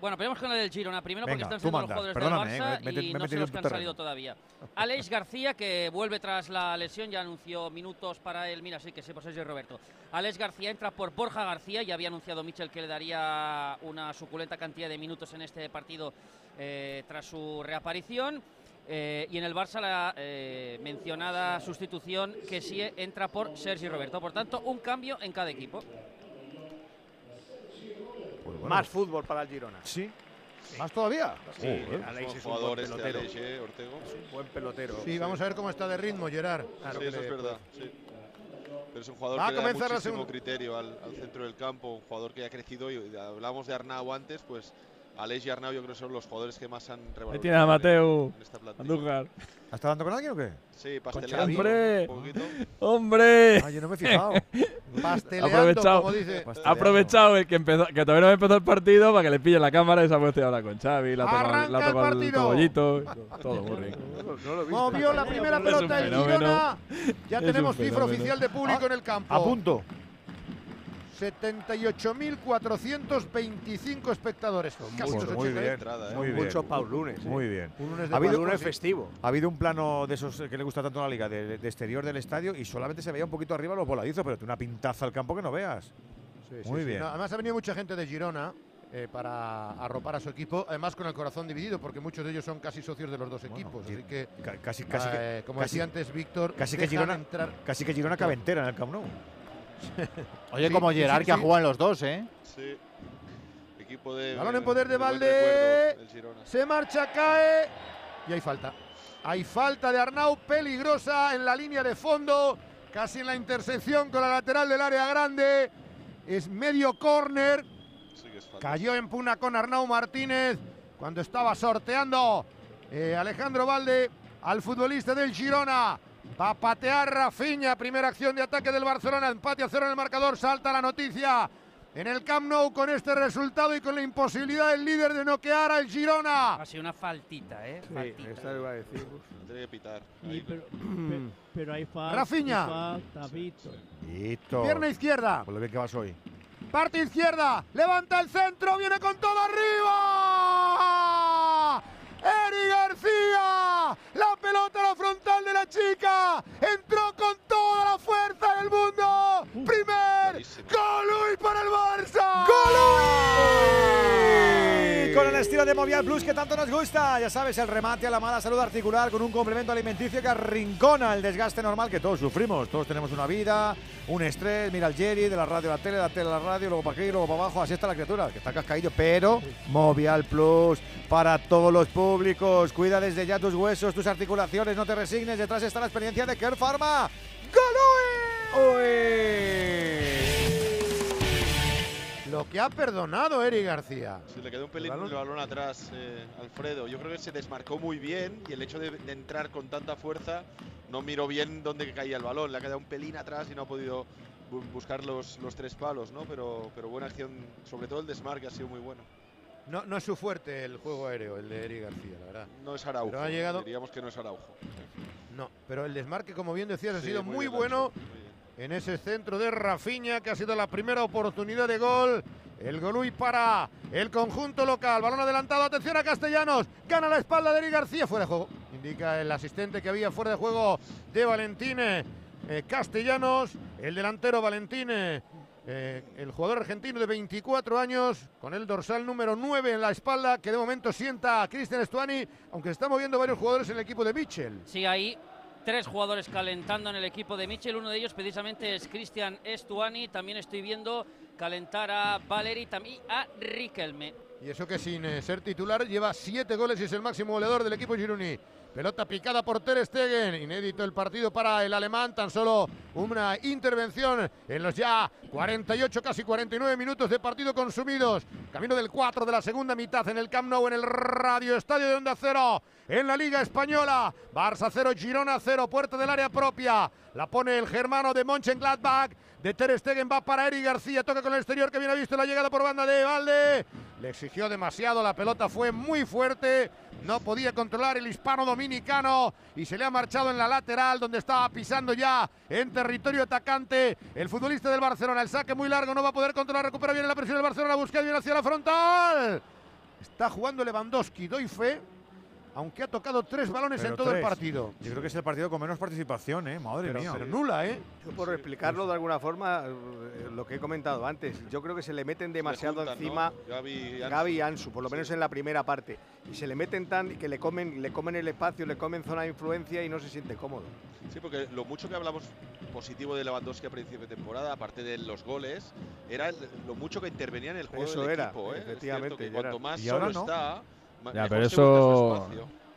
bueno, venimos con el del Girona. Primero porque están siendo mandas. los jugadores del eh, Barça me- me- y me no sé los que han salido todavía. Alex García, que vuelve tras la lesión, ya anunció minutos para él. Mira, sí que sí, por Sergio Roberto. Alex García entra por Borja García. Ya había anunciado Michel que le daría una suculenta cantidad de minutos en este partido eh, tras su reaparición. Eh, y en el Barça la eh, mencionada sustitución que sí entra por Sergio Roberto. Por tanto, un cambio en cada equipo. Más fútbol para el Girona. Sí. ¿Más todavía? Sí, Joder. Aleix es un jugador buen este pelotero. Aleix, eh, Ortego. Es un buen pelotero. Sí, vamos a ver cómo está de ritmo, Gerard. sí, eso le- es verdad. sí. Pero es un jugador Va a que da comenzar la muchísimo criterio al, al centro del campo, un jugador que ha crecido y hablamos de Arnau antes, pues Aleix y Arnau yo creo que son los jugadores que más han revalorizado. Ahí tiene a plantilla. Andújar. ¿Está hablando con alguien o qué? Sí, pasteleando. ¡Hombre! ¡Hombre! Ah, yo no me he fijado. (laughs) Pasteleando, aprovechado, como dice. ha aprovechado el que empezó, que todavía no empezó el partido para que le pille la cámara y se ha puesto ahora con Xavi, le ha Arranca el el partido. tobollito, todo muy rico. Movió la primera pelota el. Girona. Ya Es tenemos cifra oficial de público en el campo. A punto. 78.425 espectadores. Casi Pues los muy 80. bien, entrada, ¿eh? muy bien. muchos Paul lunes, ¿eh? Muy bien. Un lunes de Ha habido, Paulunes sí. festivo. Ha habido un plano de esos que le gusta tanto a la liga, de, de exterior del estadio, y solamente se veía un poquito arriba los voladizos, pero tiene una pintaza al campo que no veas. Sí, Muy sí. bien. No, además ha venido mucha gente de Girona eh, para arropar a su equipo, además con el corazón dividido, porque muchos de ellos son casi socios de los dos equipos. Así que, ca- casi, casi, que- eh, como casi- decía antes Víctor, casi que Girona, entrar. casi que Girona cabe entera en el Camp Nou. (laughs) Oye, Sí, como Gerard, sí, que ha jugado en los dos, ¿eh? Sí. Equipo de. Balón en poder de Valde. recuerdo. Se marcha, cae. Y hay falta. Hay falta de Arnau peligrosa en la línea de fondo, casi en la intersección con la lateral del área grande. Es medio córner. Cayó en puna con Arnau Martínez cuando estaba sorteando eh, Alejandro Valde al futbolista del Girona. Va a patear Rafinha, primera acción de ataque del Barcelona, empate a cero en el marcador, salta la noticia en el Camp Nou con este resultado y con la imposibilidad del líder de noquear al Girona. Ha sido una faltita, ¿eh? Sí, Faltita. esta iba a decir. Tiene que pitar. Sí, pero, pe- pero hay falta. Rafinha. hay falta, Víctor. Listo. Pierna izquierda, Por lo bien que vas hoy. parte izquierda, levanta el centro, viene con todo arriba. Eri García, la pelota a la frontal de la chica, entró con toda la fuerza del mundo. Primer Buenísimo. gol para el Barça. Y con el estilo de Movial Plus que tanto nos gusta, ya sabes, el remate a la mala salud articular con un complemento alimenticio que arrincona el desgaste normal que todos sufrimos. Todos tenemos una vida, un estrés, mira el Jerry, de la radio a la tele, la tele la radio, luego para aquí, luego para abajo, así está la criatura, que está cascaillo, pero Movial Plus para todos los públicos. Cuida desde ya tus huesos, tus articulaciones, no te resignes, detrás está la experiencia de Care Pharma. Lo que ha perdonado Eri García. Se le quedó un pelín El el balón. atrás, eh, Alfredo. Yo creo que se desmarcó muy bien y el hecho de, de entrar con tanta fuerza no miró bien dónde caía el balón. Le ha quedado un pelín atrás y no ha podido bu- buscar los, los tres palos, ¿no? Pero, pero buena acción, sobre todo el desmarque ha sido muy bueno. No, no es su fuerte el juego aéreo, el de Eri García, la verdad. No es Araujo. Pero ha llegado- Diríamos que no es Araujo. No, pero el desmarque, como bien decías, ha sido muy, bueno muy. En ese centro de Rafinha, que ha sido la primera oportunidad de gol. El Golui para el conjunto local. Balón adelantado, atención a Castellanos. Gana la espalda de Eri García, fuera de juego. Indica el asistente que había fuera de juego de Valentine eh, Castellanos. El delantero Valentine, eh, el jugador argentino de 24 años, con el dorsal número 9 en la espalda, que de momento sienta a Cristian Estuani, aunque se están moviendo varios jugadores en el equipo de Mitchell. Sí, hay tres jugadores calentando en el equipo de Michel. Uno de ellos precisamente es Cristian Estuani. También estoy viendo calentar a Valeri también a Riquelme. Y eso que sin eh, ser titular lleva siete goles y es el máximo goleador del equipo Gironi. Pelota picada por Ter Stegen. Inédito el partido para el alemán. Tan solo una intervención en los ya 48, casi 49 minutos de partido consumidos. Camino del 4 de la segunda mitad en el Camp Nou, en el Radio Estadio de Onda Cero. En la Liga Española. Barça 0, Girona 0. Puerta del área propia. La pone el germano de Mönchengladbach. de Ter Stegen. Va para Eric García. Toca con el exterior que viene visto la llegada por banda de Valde. Le exigió demasiado. La pelota fue muy fuerte. No podía controlar el hispano dominicano y se le ha marchado en la lateral donde estaba pisando ya en territorio atacante el futbolista del Barcelona. El saque muy largo, no va a poder controlar, recupera bien la presión del Barcelona, busca bien hacia la frontal. Está jugando Lewandowski, doy fe aunque ha tocado tres balones Pero en todo el tres. partido. Yo creo que es el partido con menos participación, ¿eh? Madre Pero- mía. pero nula, ¿eh? Yo por explicarlo de alguna forma, eh, lo que he comentado antes, yo creo que se le meten demasiado juntan, ¿no? encima Gavi y Ansu. Gavi y Ansu, por lo menos en la primera parte. Y se le meten tan que le comen, le comen el espacio, le comen zona de influencia y no se siente cómodo. Sí, porque lo mucho que hablamos positivo de Lewandowski a principio de temporada, aparte de los goles, era el- lo mucho que intervenía en el juego Eso del era, equipo. ¿eh? Es efectivamente, cierto que cuanto más Y ahora solo no. está, Ya, pero eso,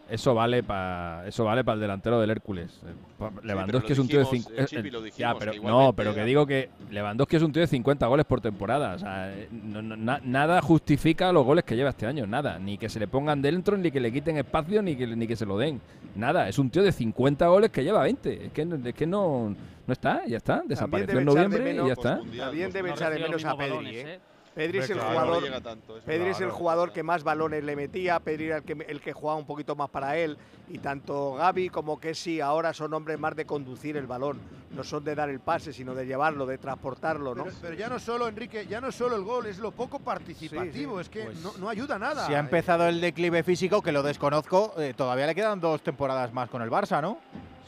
eso vale para eso vale para el delantero del Hércules. Eh, Lewandowski es un tío de dijimos, 50 eh, pero que no, pero que digo que Lewandowski es un tío de 50 goles por temporada, o sea, eh, no- no- na- nada justifica los goles que lleva este año, nada, ni que se le pongan dentro, ni que le quiten espacio, ni que ni que se lo den. Nada, es un tío de 50 goles que lleva 20. Es que no- es que no no está, ya está, desapareció en echar de noviembre y ya está. También debe ejar de menos a Pedri. balones, ¿eh? Pedri es el claro, jugador. no llega tanto, es Pedri es el verdad. jugador que más balones le metía, Pedri era el que, el que jugaba un poquito más para él. Y tanto Gaby como Kessi ahora son hombres más de conducir el balón. No son de dar el pase, sino de llevarlo, de transportarlo, ¿no? Pero, pero ya no solo, Enrique, ya no solo el gol, es lo poco participativo, es que Pues no, no ayuda nada. Si ha empezado el declive físico, que lo desconozco, eh, todavía le quedan dos temporadas más con el Barça, ¿no?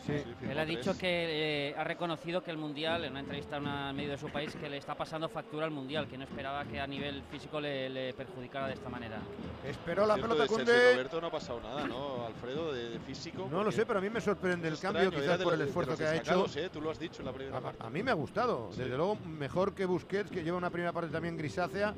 Él ha dicho que eh, ha reconocido que el Mundial, en una entrevista a una medio de su país, que le está pasando factura al Mundial, que no esperaba que a nivel físico le, le perjudicara de esta manera. Esperó la pelota de Sergio Koundé. Roberto no ha pasado nada, ¿no, Alfredo, de, de físico? No lo sé, pero a mí me sorprende el cambio, quizás de por el de esfuerzo que ha hecho. ¿eh? Tú lo has dicho en la primera parte. A mí me ha gustado, desde luego mejor que Busquets, que lleva una primera parte también grisácea,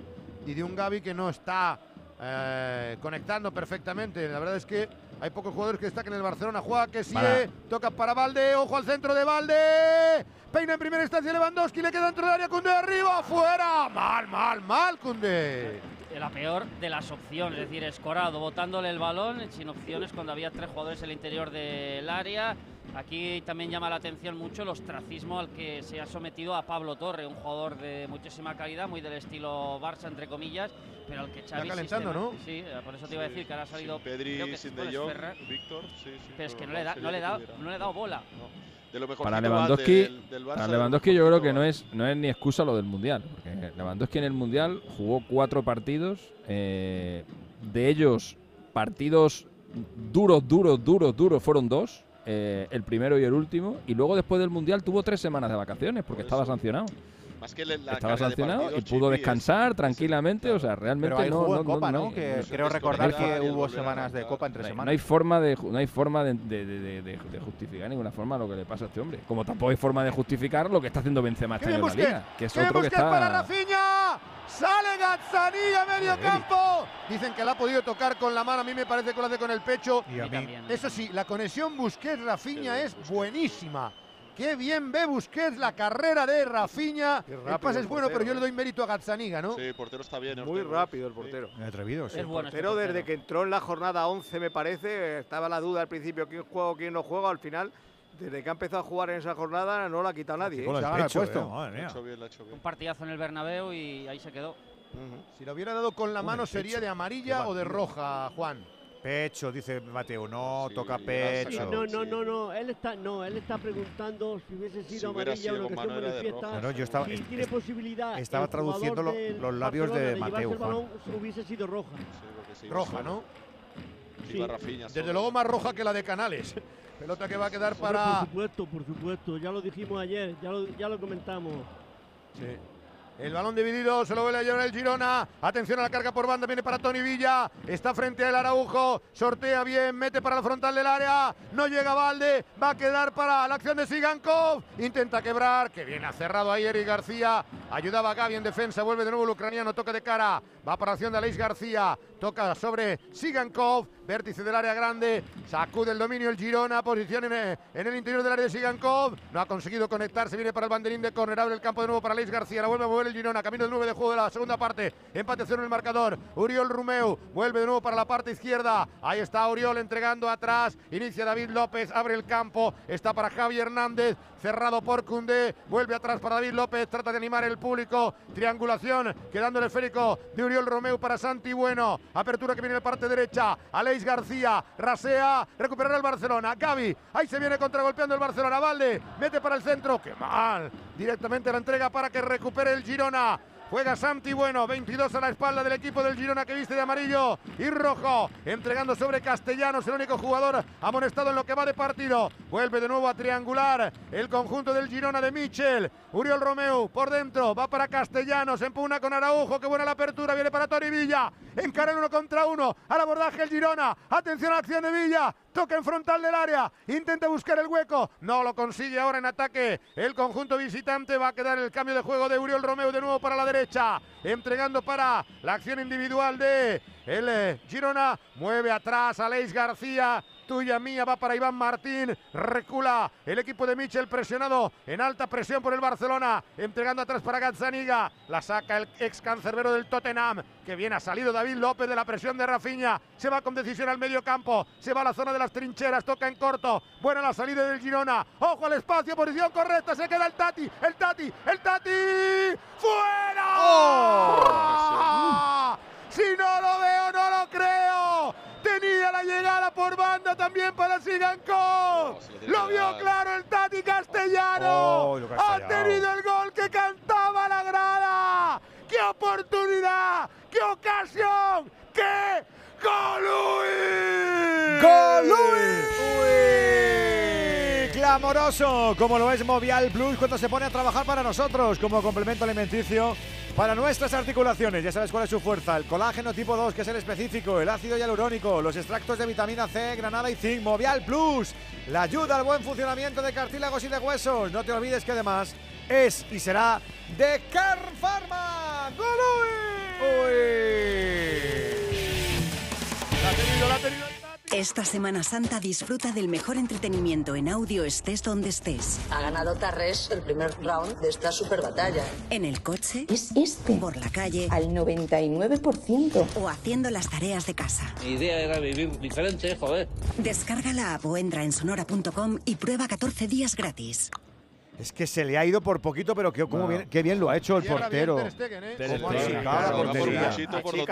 y de un Gaby que no está eh, conectando perfectamente. La verdad es que hay pocos jugadores que destaquen en el Barcelona. Juega que sí, Para. toca para Valde, ojo al centro de Valde. Peina en primera instancia Lewandowski, le queda dentro del área Cundé arriba, fuera. Mal, mal, mal Cundé. La peor de las opciones, es decir, escorado, botándole el balón sin opciones cuando había tres jugadores en el interior del área. Aquí también llama la atención mucho el ostracismo al que se ha sometido a Pablo Torre, un jugador de muchísima calidad, muy del estilo Barça, entre comillas, pero al que Xavi calentando, sistema- ¿no? Sí, eh, por eso te iba a decir que ahora ha salido... Sin Pedri, creo que sin De Jong, Víctor, sí, sí. pero es que no le, da, no, le da, no le he dado bola. De lo mejorcito Para Lewandowski, del- del Barça, para Lewandowski yo creo que no es, no es ni excusa lo del Mundial. Porque Lewandowski en el Mundial jugó cuatro partidos, eh, de ellos partidos duros, duros, duros, duros fueron dos, eh, el primero y el último, y luego después del Mundial tuvo tres semanas de vacaciones porque estaba sancionado. Más que la Estaba sancionado y pudo Chipi, es- descansar tranquilamente, o sea, realmente Pero no, jugó no, en Copa, ¿no? hay- Que creo recordar que hubo semanas de. Copa entre no hay- semanas. No hay forma de no hay forma de, de- de- de- de- de justificar de ninguna forma lo que le pasa a este hombre. Como tampoco hay forma de justificar lo que está haciendo Benzema este ¡Qué bien año en la liga, que es ¡Qué bien otro que Busquets para está Rafinha! ¡Sale Gazzani a medio campo! Dicen que la ha podido tocar con la mano, a mí me parece que lo hace con el pecho. Y a mí. Eso sí, la conexión Busquets-Rafinha es buenísima. Qué bien ve Busquets la carrera de Rafinha. El rápido pase el es bueno, pero portero, yo le doy mérito a Gazzaniga, ¿no? Sí, el portero está bien. Muy Ortega. rápido el portero. atrevido, sí. Es bueno este Pero desde portero. que entró en la jornada 11, me parece, estaba la duda al principio quién juega o quién no juega. Al final, desde que ha empezado a jugar en esa jornada, no la ha quitado nadie. ¿eh? El el pecho, puesto. eh, madre mía. bien, bien. Un partidazo en el Bernabéu y ahí se quedó. Si lo hubiera dado con la mano el sería de amarilla o de roja, Juan. Pecho, dice Mateo. No, Sí, toca pecho. sacado. No, no, Sí. no, no. Él está, no, él está preguntando si hubiese sido Si amarilla sido mano, era de manifiesta. Claro, yo estaba- si tiene posibilidad. estaba traduciendo lo- los labios de llevarse Mateo, el Juan. hubiese sido roja. Sí, porque sí, Roja. ¿no? Sí. Desde luego más roja que la de Canales. (laughs) Pelota que va a quedar Hombre, para. Por supuesto, por supuesto. Ya lo dijimos ayer, ya lo, ya lo comentamos. Sí. El balón dividido, se lo vuelve a llevar el Girona. Atención a la carga por banda, viene para Tony Villa. Está frente al Araujo, sortea bien, mete para la frontal del área. No llega Valde, va a quedar para la acción de Sigankov. Intenta quebrar, que bien ha cerrado ahí Eric García. Ayudaba a Gaby en defensa. Vuelve de nuevo el ucraniano. Toca de cara. Va para la acción de Aleix García. Toca sobre Sigankov. Vértice del área grande. Sacude el dominio el Girona. Posición en, eh, en el interior del área de Sigankov. No ha conseguido conectarse. Viene para el banderín de córner. Abre el campo de nuevo para Aleix García. La vuelve a mover el Girona. Camino del 9 de juego de la segunda parte. Empate cero en el marcador. Uriol Rumeu. Vuelve de nuevo para la parte izquierda. Ahí está Uriol entregando atrás. Inicia David López. Abre el campo. Está para Javi Hernández. Cerrado por Cundé. Vuelve atrás para David López. Trata de animar el público. Triangulación. Quedando el esférico de Uriol Romeu para Santi Bueno. Apertura que viene de parte derecha. Aleix García. Rasea. Recuperará el Barcelona. Gaby. Ahí se viene contragolpeando el Barcelona. Valde. Mete para el centro. ¡Qué mal! Directamente la entrega para que recupere el Girona. Juega Santi Bueno, 22 a la espalda del equipo del Girona que viste de amarillo y rojo, entregando sobre Castellanos, el único jugador amonestado en lo que va de partido. Vuelve de nuevo a triangular el conjunto del Girona de Michel. Uriol Romeu por dentro, va para Castellanos, empuna con Araujo, qué buena la apertura, viene para Tori Villa. Encara uno contra uno, al abordaje el Girona. Atención a la acción de Villa, toca en frontal del área, intenta buscar el hueco, no lo consigue ahora en ataque. El conjunto visitante va a quedar el cambio de juego de Uriol Romeu de nuevo para la derecha, entregando para la acción individual de el eh, Girona, mueve atrás a Leis García, tuya mía va para Iván Martín, recula. El equipo de Michel presionado. En alta presión por el Barcelona, entregando atrás para Gazzaniga, la saca el ex cancerbero del Tottenham, que bien ha salido David López de la presión de Rafinha, se va con decisión al medio campo, se va a la zona de las trincheras, toca en corto, buena la salida del Girona, ojo al espacio, posición correcta, se queda el Tati, el Tati, el Tati, fuera. Si no lo veo, no lo creo. Tenía la llegada por banda también para Sigankov. lo vio claro el Tati Castellano. Oh, ha tenido el gol que cantaba la grada. ¡Qué oportunidad! ¡Qué ocasión! ¡Qué Golui! ¡Golui! Clamoroso, como lo es Movial Plus cuando se pone a trabajar para nosotros como complemento alimenticio para nuestras articulaciones. Ya sabes cuál es su fuerza: el colágeno tipo 2, que es el específico, el ácido hialurónico, los extractos de vitamina C, granada y zinc. Movial Plus, la ayuda al buen funcionamiento de cartílagos y de huesos. No te olvides que además es y será de Car Pharma. La ha tenido, la ha tenido. Esta Semana Santa disfruta del mejor entretenimiento en audio estés donde estés. Ha ganado Tarres el primer round de esta super batalla. En el coche. Es este. Por la calle. Al 99%. O haciendo las tareas de casa. Mi idea era vivir diferente, joder. Descarga la app o entra en sonora.com y prueba 14 días gratis. Es que se le ha ido por poquito, pero qué, cómo bien, qué bien lo ha hecho el portero. ¿eh? Donde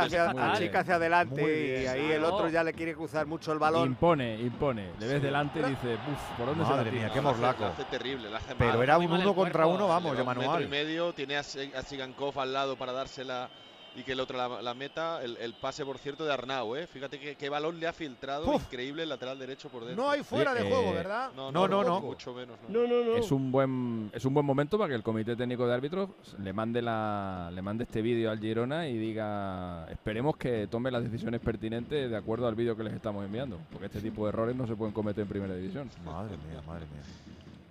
hacia, adelante y ahí el otro ya le quiere cruzar mucho el balón. Impone, impone. Le ves delante y dice, uff, ¿por dónde se Madre la mía, qué morlaco. terrible, Pero era un uno contra uno, vamos, metro y medio, tiene a, Se- a Sigankov al lado para dársela y que el otro la, la meta. El, el pase, por cierto, de Arnau, ¿eh? Fíjate que- qué balón le ha filtrado. Uf. Increíble el lateral derecho por dentro. No hay fuera de juego, eh, ¿verdad? No, No, no, no. tampoco, Mucho menos. No. No, no, no. Es un buen es un buen momento para que el comité técnico de árbitros le mande la le mande este vídeo al Girona y diga esperemos que tome las decisiones pertinentes de acuerdo al vídeo que les estamos enviando porque este tipo de errores no se pueden cometer en primera división Madre mía, madre mía.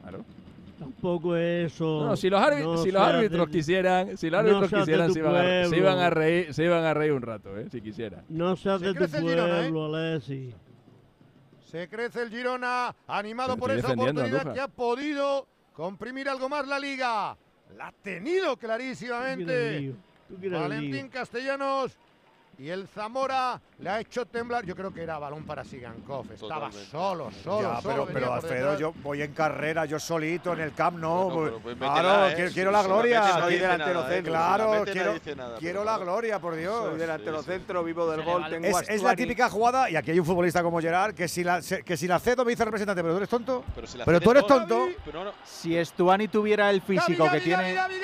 claro Tampoco eso. no, si los, árbi- no si los seas árbitros de- quisieran si los árbitros quisieran se iban, a, se pueblo. iban a reír se iban a reír un rato eh, si quisieran No seas Se de tu Girona, ¿eh? pueblo, Alessi. Se crece el Girona, animado por esa oportunidad que ha podido comprimir algo más la liga. La ha tenido Tú quieres clarísimamente. lío, tú quieres Valentín. Castellanos y el Zamora le ha hecho temblar. Yo creo que era balón para Sigankov. Estaba Totalmente. solo, solo, Ya, solo. pero, Alfredo, yo voy en carrera, yo solito en el Camp Nou. Bueno, pero pues claro, ¿eh? quiero, Si- la gloria. mete, no Soy dice delantero nada, ¿eh? centro. Si la Claro, no quiero, nada, quiero la bueno. gloria, por Dios. Soy delantero centro, vivo del gol, tengo Es, es la típica jugada, y aquí hay un futbolista como Gerard, que si la, que si la cedo me dice representante, pero tú eres tonto. Pero, si la Pero hace tú eres tonto. Pero no, Si Estuani tuviera el físico que tiene. Gavi,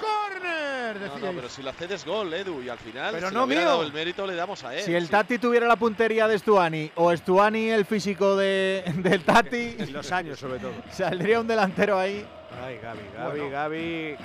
córner. no, no, pero si la cedes gol, Edu, y al final, Pero si no le hubiera mío. dado el mérito, le damos a él. Si el. Tati tuviera la puntería de Stuani o Stuani el físico de, del Tati, En los años, sobre todo. saldría un delantero ahí. Ay, Gaby, Gaby, Bueno. Gaby.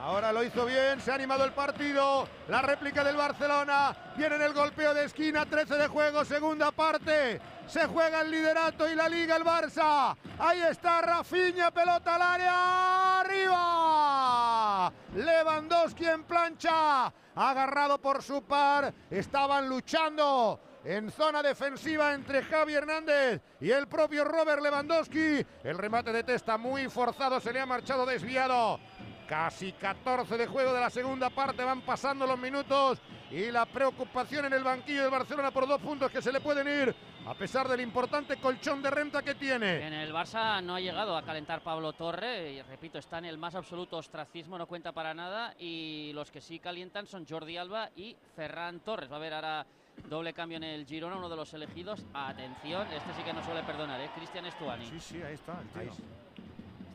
Ahora lo hizo bien, se ha animado el partido. La réplica del Barcelona. Viene en el golpeo de esquina, 13 de juego, segunda parte. Se juega el liderato y la liga el Barça. Ahí está Rafinha, pelota al área. Arriba. Lewandowski en plancha. Agarrado por su par. Estaban luchando en zona defensiva entre Javi Hernández y el propio Robert Lewandowski. El remate de testa muy forzado, se le ha marchado desviado. Casi 14 de juego de la segunda parte, van pasando los minutos y la preocupación en el banquillo de Barcelona por dos puntos que se le pueden ir, a pesar del importante colchón de renta que tiene. En el Barça no ha llegado a calentar Pablo Torre, y repito, está en el más absoluto ostracismo, no cuenta para nada, y los que sí calientan son Jordi Alba y Ferran Torres. Va a haber ahora doble cambio en el Girona, uno de los elegidos. Atención, este sí que no suele perdonar, ¿eh? Cristian Estuani. Sí, sí, ahí está. El Ahí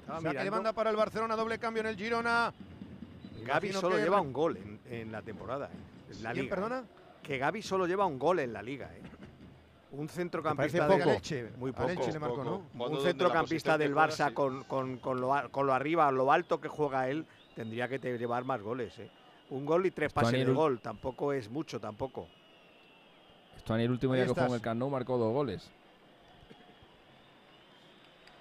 Saque de mirando. banda para el Barcelona, doble cambio en el Girona. Gaby Imagino solo que- lleva un gol en, en la temporada. eh, en la ¿Quién, liga, perdona? eh. Que Gaby solo lleva un gol en la liga. eh. Un centrocampista poco. Al Elche, muy poco. Le marcó, poco. ¿no? Un centrocampista que del Barça sí. con, con- con lo, a- con lo arriba, lo alto que juega él, tendría que te- llevar más goles. eh. Un gol y tres pases de el- gol. Tampoco es mucho, tampoco. Estuani el último Ahí día que jugó en el Camp Nou marcó dos goles.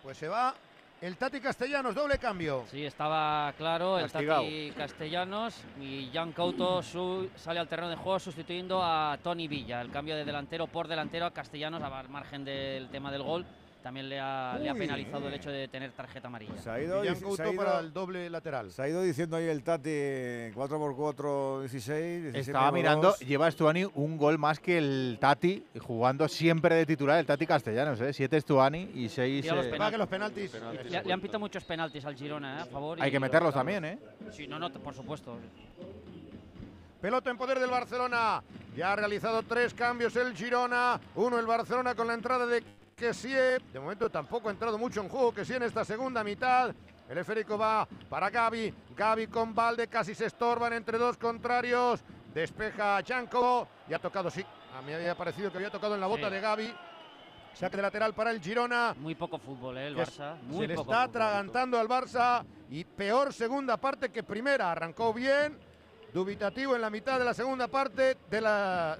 Pues se va el Tati Castellanos, doble cambio. Sí, estaba claro el Castigado. Tati Castellanos y Jan Couto su- sale al terreno de juego sustituyendo a Tony Villa. El cambio de delantero por delantero a Castellanos al margen del tema del gol. También le ha, le ha penalizado el hecho de tener tarjeta amarilla. Se ha ido, Y Couto se ha ido- para el doble lateral. se ha ido diciendo ahí el Tati 4x4, 16. 17 Estaba por mirando, lleva Stuani un gol más que el Tati, jugando siempre de titular el Tati Castellanos, ¿eh? Siete Stuani y seis... Tira los eh, penaltis. que los penaltis. Le, le han pitado muchos penaltis al Girona ¿eh? a favor. Hay que los meterlos también, ¿eh? Sí, no, no, por supuesto. Pelota en poder del Barcelona. Ya ha realizado tres cambios el Girona. Uno el Barcelona con la entrada de Kessie. De momento tampoco ha entrado mucho en juego Kessie en esta segunda mitad. El esférico va para Gaby. Gaby con Valde casi se estorban entre dos contrarios. Despeja a Chanco. Y ha tocado, sí. A mí había parecido que había tocado en la bota Sí. de Gaby. Saque de lateral para el Girona. Muy poco fútbol, ¿eh? el que Barça. se Muy le poco está atragantando al Barça y peor segunda parte que primera. Arrancó bien, dubitativo en la mitad de la segunda parte de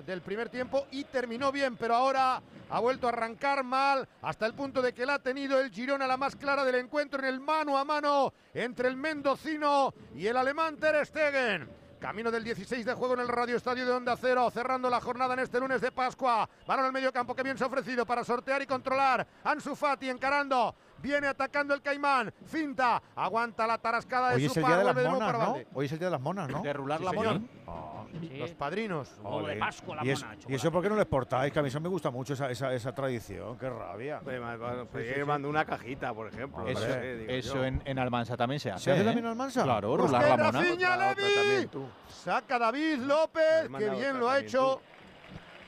del primer tiempo y terminó bien, pero ahora ha vuelto a arrancar mal hasta el punto de que la ha tenido el Girona la más clara del encuentro en el mano a mano entre el mendocino y el alemán Ter Stegen. Camino del 16 de juego en el Radio Estadio de Onda Cero, cerrando la jornada en este lunes de Pascua. Balón al medio campo que bien se ha ofrecido para sortear y controlar. Ansu Fati encarando. Viene atacando el Caimán. Finta. Aguanta la tarascada de Hoy es su el día de las monas. Hoy es el día de las monas, ¿no? De rular Sí, la señor. mona. Sí. Los padrinos. Huevo de Pascua, la ¿Y, es- mona, ¿Y eso por qué no les portáis? Que a mí eso me gusta mucho, esa, esa, esa tradición. Qué rabia. Pues, pues, sí, mandó una cajita, por ejemplo. Eso en, en Almansa también se hace. ¿Se hace ¿eh? también en Almansa? Claro, rular la mona. Saca David López. Que bien lo ha hecho.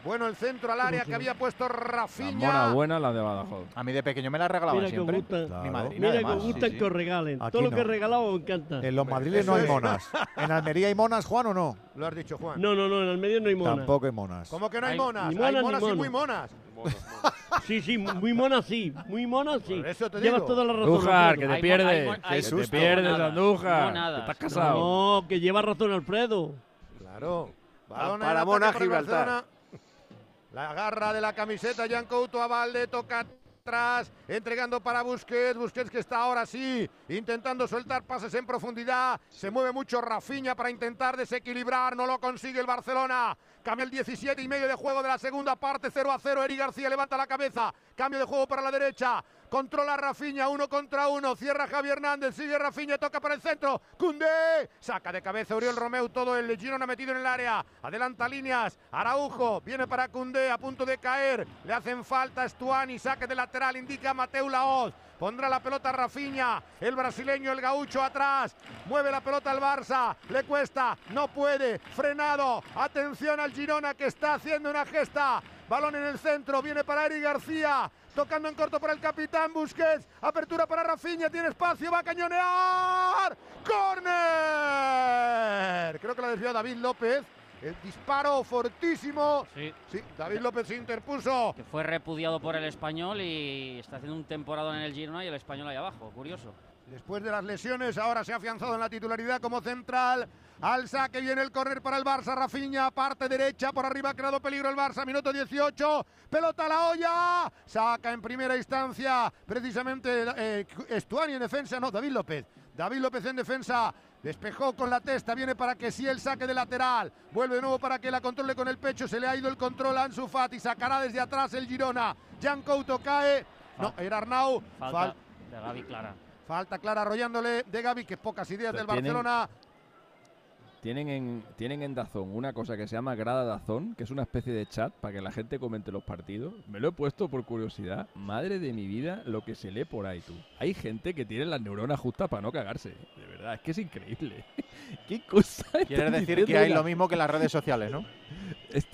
Bueno, el centro al área que había puesto La Rafinha. mona buena, la de Badajoz. A mí de pequeño me la regalaban Mira que siempre. gusta. Claro. Mi madrina, Mira que además, os sí, gusta sí. que os regalen. Aquí Todo lo no. que he regalado me encanta. En los Madriles no hay monas. ¿En Almería hay monas, Juan, o no? Lo has dicho, Juan. No, no, no, en medio no hay mona. Tampoco hay monas. ¿Cómo que no hay, Hay monas? ni monas, hay ni monas y muy monas. (laughs) Sí, sí, muy mona sí. Muy mona sí. Por eso te Llevas digo. toda la razón. Andújar, que te pierdes. hay mo- hay- Que te pierdes, Andújar. monadas. Que estás casado. No, que lleva razón Alfredo. Claro. Para Mona, Gibraltar. La garra de la camiseta, Jan Couto a Valde, toca atrás, entregando para Busquets, Busquets que está ahora sí, intentando soltar pases en profundidad, se mueve mucho Rafinha para intentar desequilibrar, no lo consigue el Barcelona, cambia el 17 y medio de juego de la segunda parte, 0 a 0, Eri García levanta la cabeza, cambio de juego para la derecha, controla Rafinha, uno contra uno, cierra Javi Hernández, sigue Rafinha, toca para el centro, Cundé, saca de cabeza Oriol Romeu, todo el Girona metido en el área, adelanta líneas, Araujo, viene para Cundé, a punto de caer, le hacen falta Stuani, saque de lateral, indica Mateu Laoz, pondrá la pelota Rafinha, el brasileño, el gaucho atrás, mueve la pelota al Barça, le cuesta, no puede, frenado, atención al Girona que está haciendo una gesta, balón en el centro, viene para Eri García, tocando en corto para el capitán Busquets, apertura para Rafinha, tiene espacio, va a cañonear, ¡Corner! Creo que la desvió David López, el disparo fortísimo, Sí. sí, David López se interpuso, Que fue repudiado por el español y está haciendo un temporada en el Girona y el español ahí abajo. Curioso. Después de las lesiones, ahora se ha afianzado en la titularidad como central. Al saque viene el correr para el Barça. Rafinha, parte derecha, por arriba ha creado peligro el Barça. Minuto 18. Pelota a la olla. Saca en primera instancia precisamente eh, Estuani en defensa. No, David López. David López en defensa. Despejó con la testa, viene para que sí el saque de lateral. Vuelve de nuevo para que la controle con el pecho. Se le ha ido el control a Ansu Fati. Sacará desde atrás el Girona. Jan Couto cae. No, era Arnau. Falta Fal- de Gaby Clara. Falta clara arrollándole de Gaby, que pocas ideas Pero del Barcelona. Tienen en, tienen en Dazón una cosa que se llama Grada Dazón, que es una especie de chat para que la gente comente los partidos. Me lo he puesto por curiosidad. Madre de mi vida, lo que se lee por ahí, tú. Hay gente que tiene las neuronas justas para no cagarse. De verdad, es que es increíble. (laughs) ¿Qué cosa? Quieres decir que hay en la- lo mismo que en las redes sociales, ¿no? (laughs) Es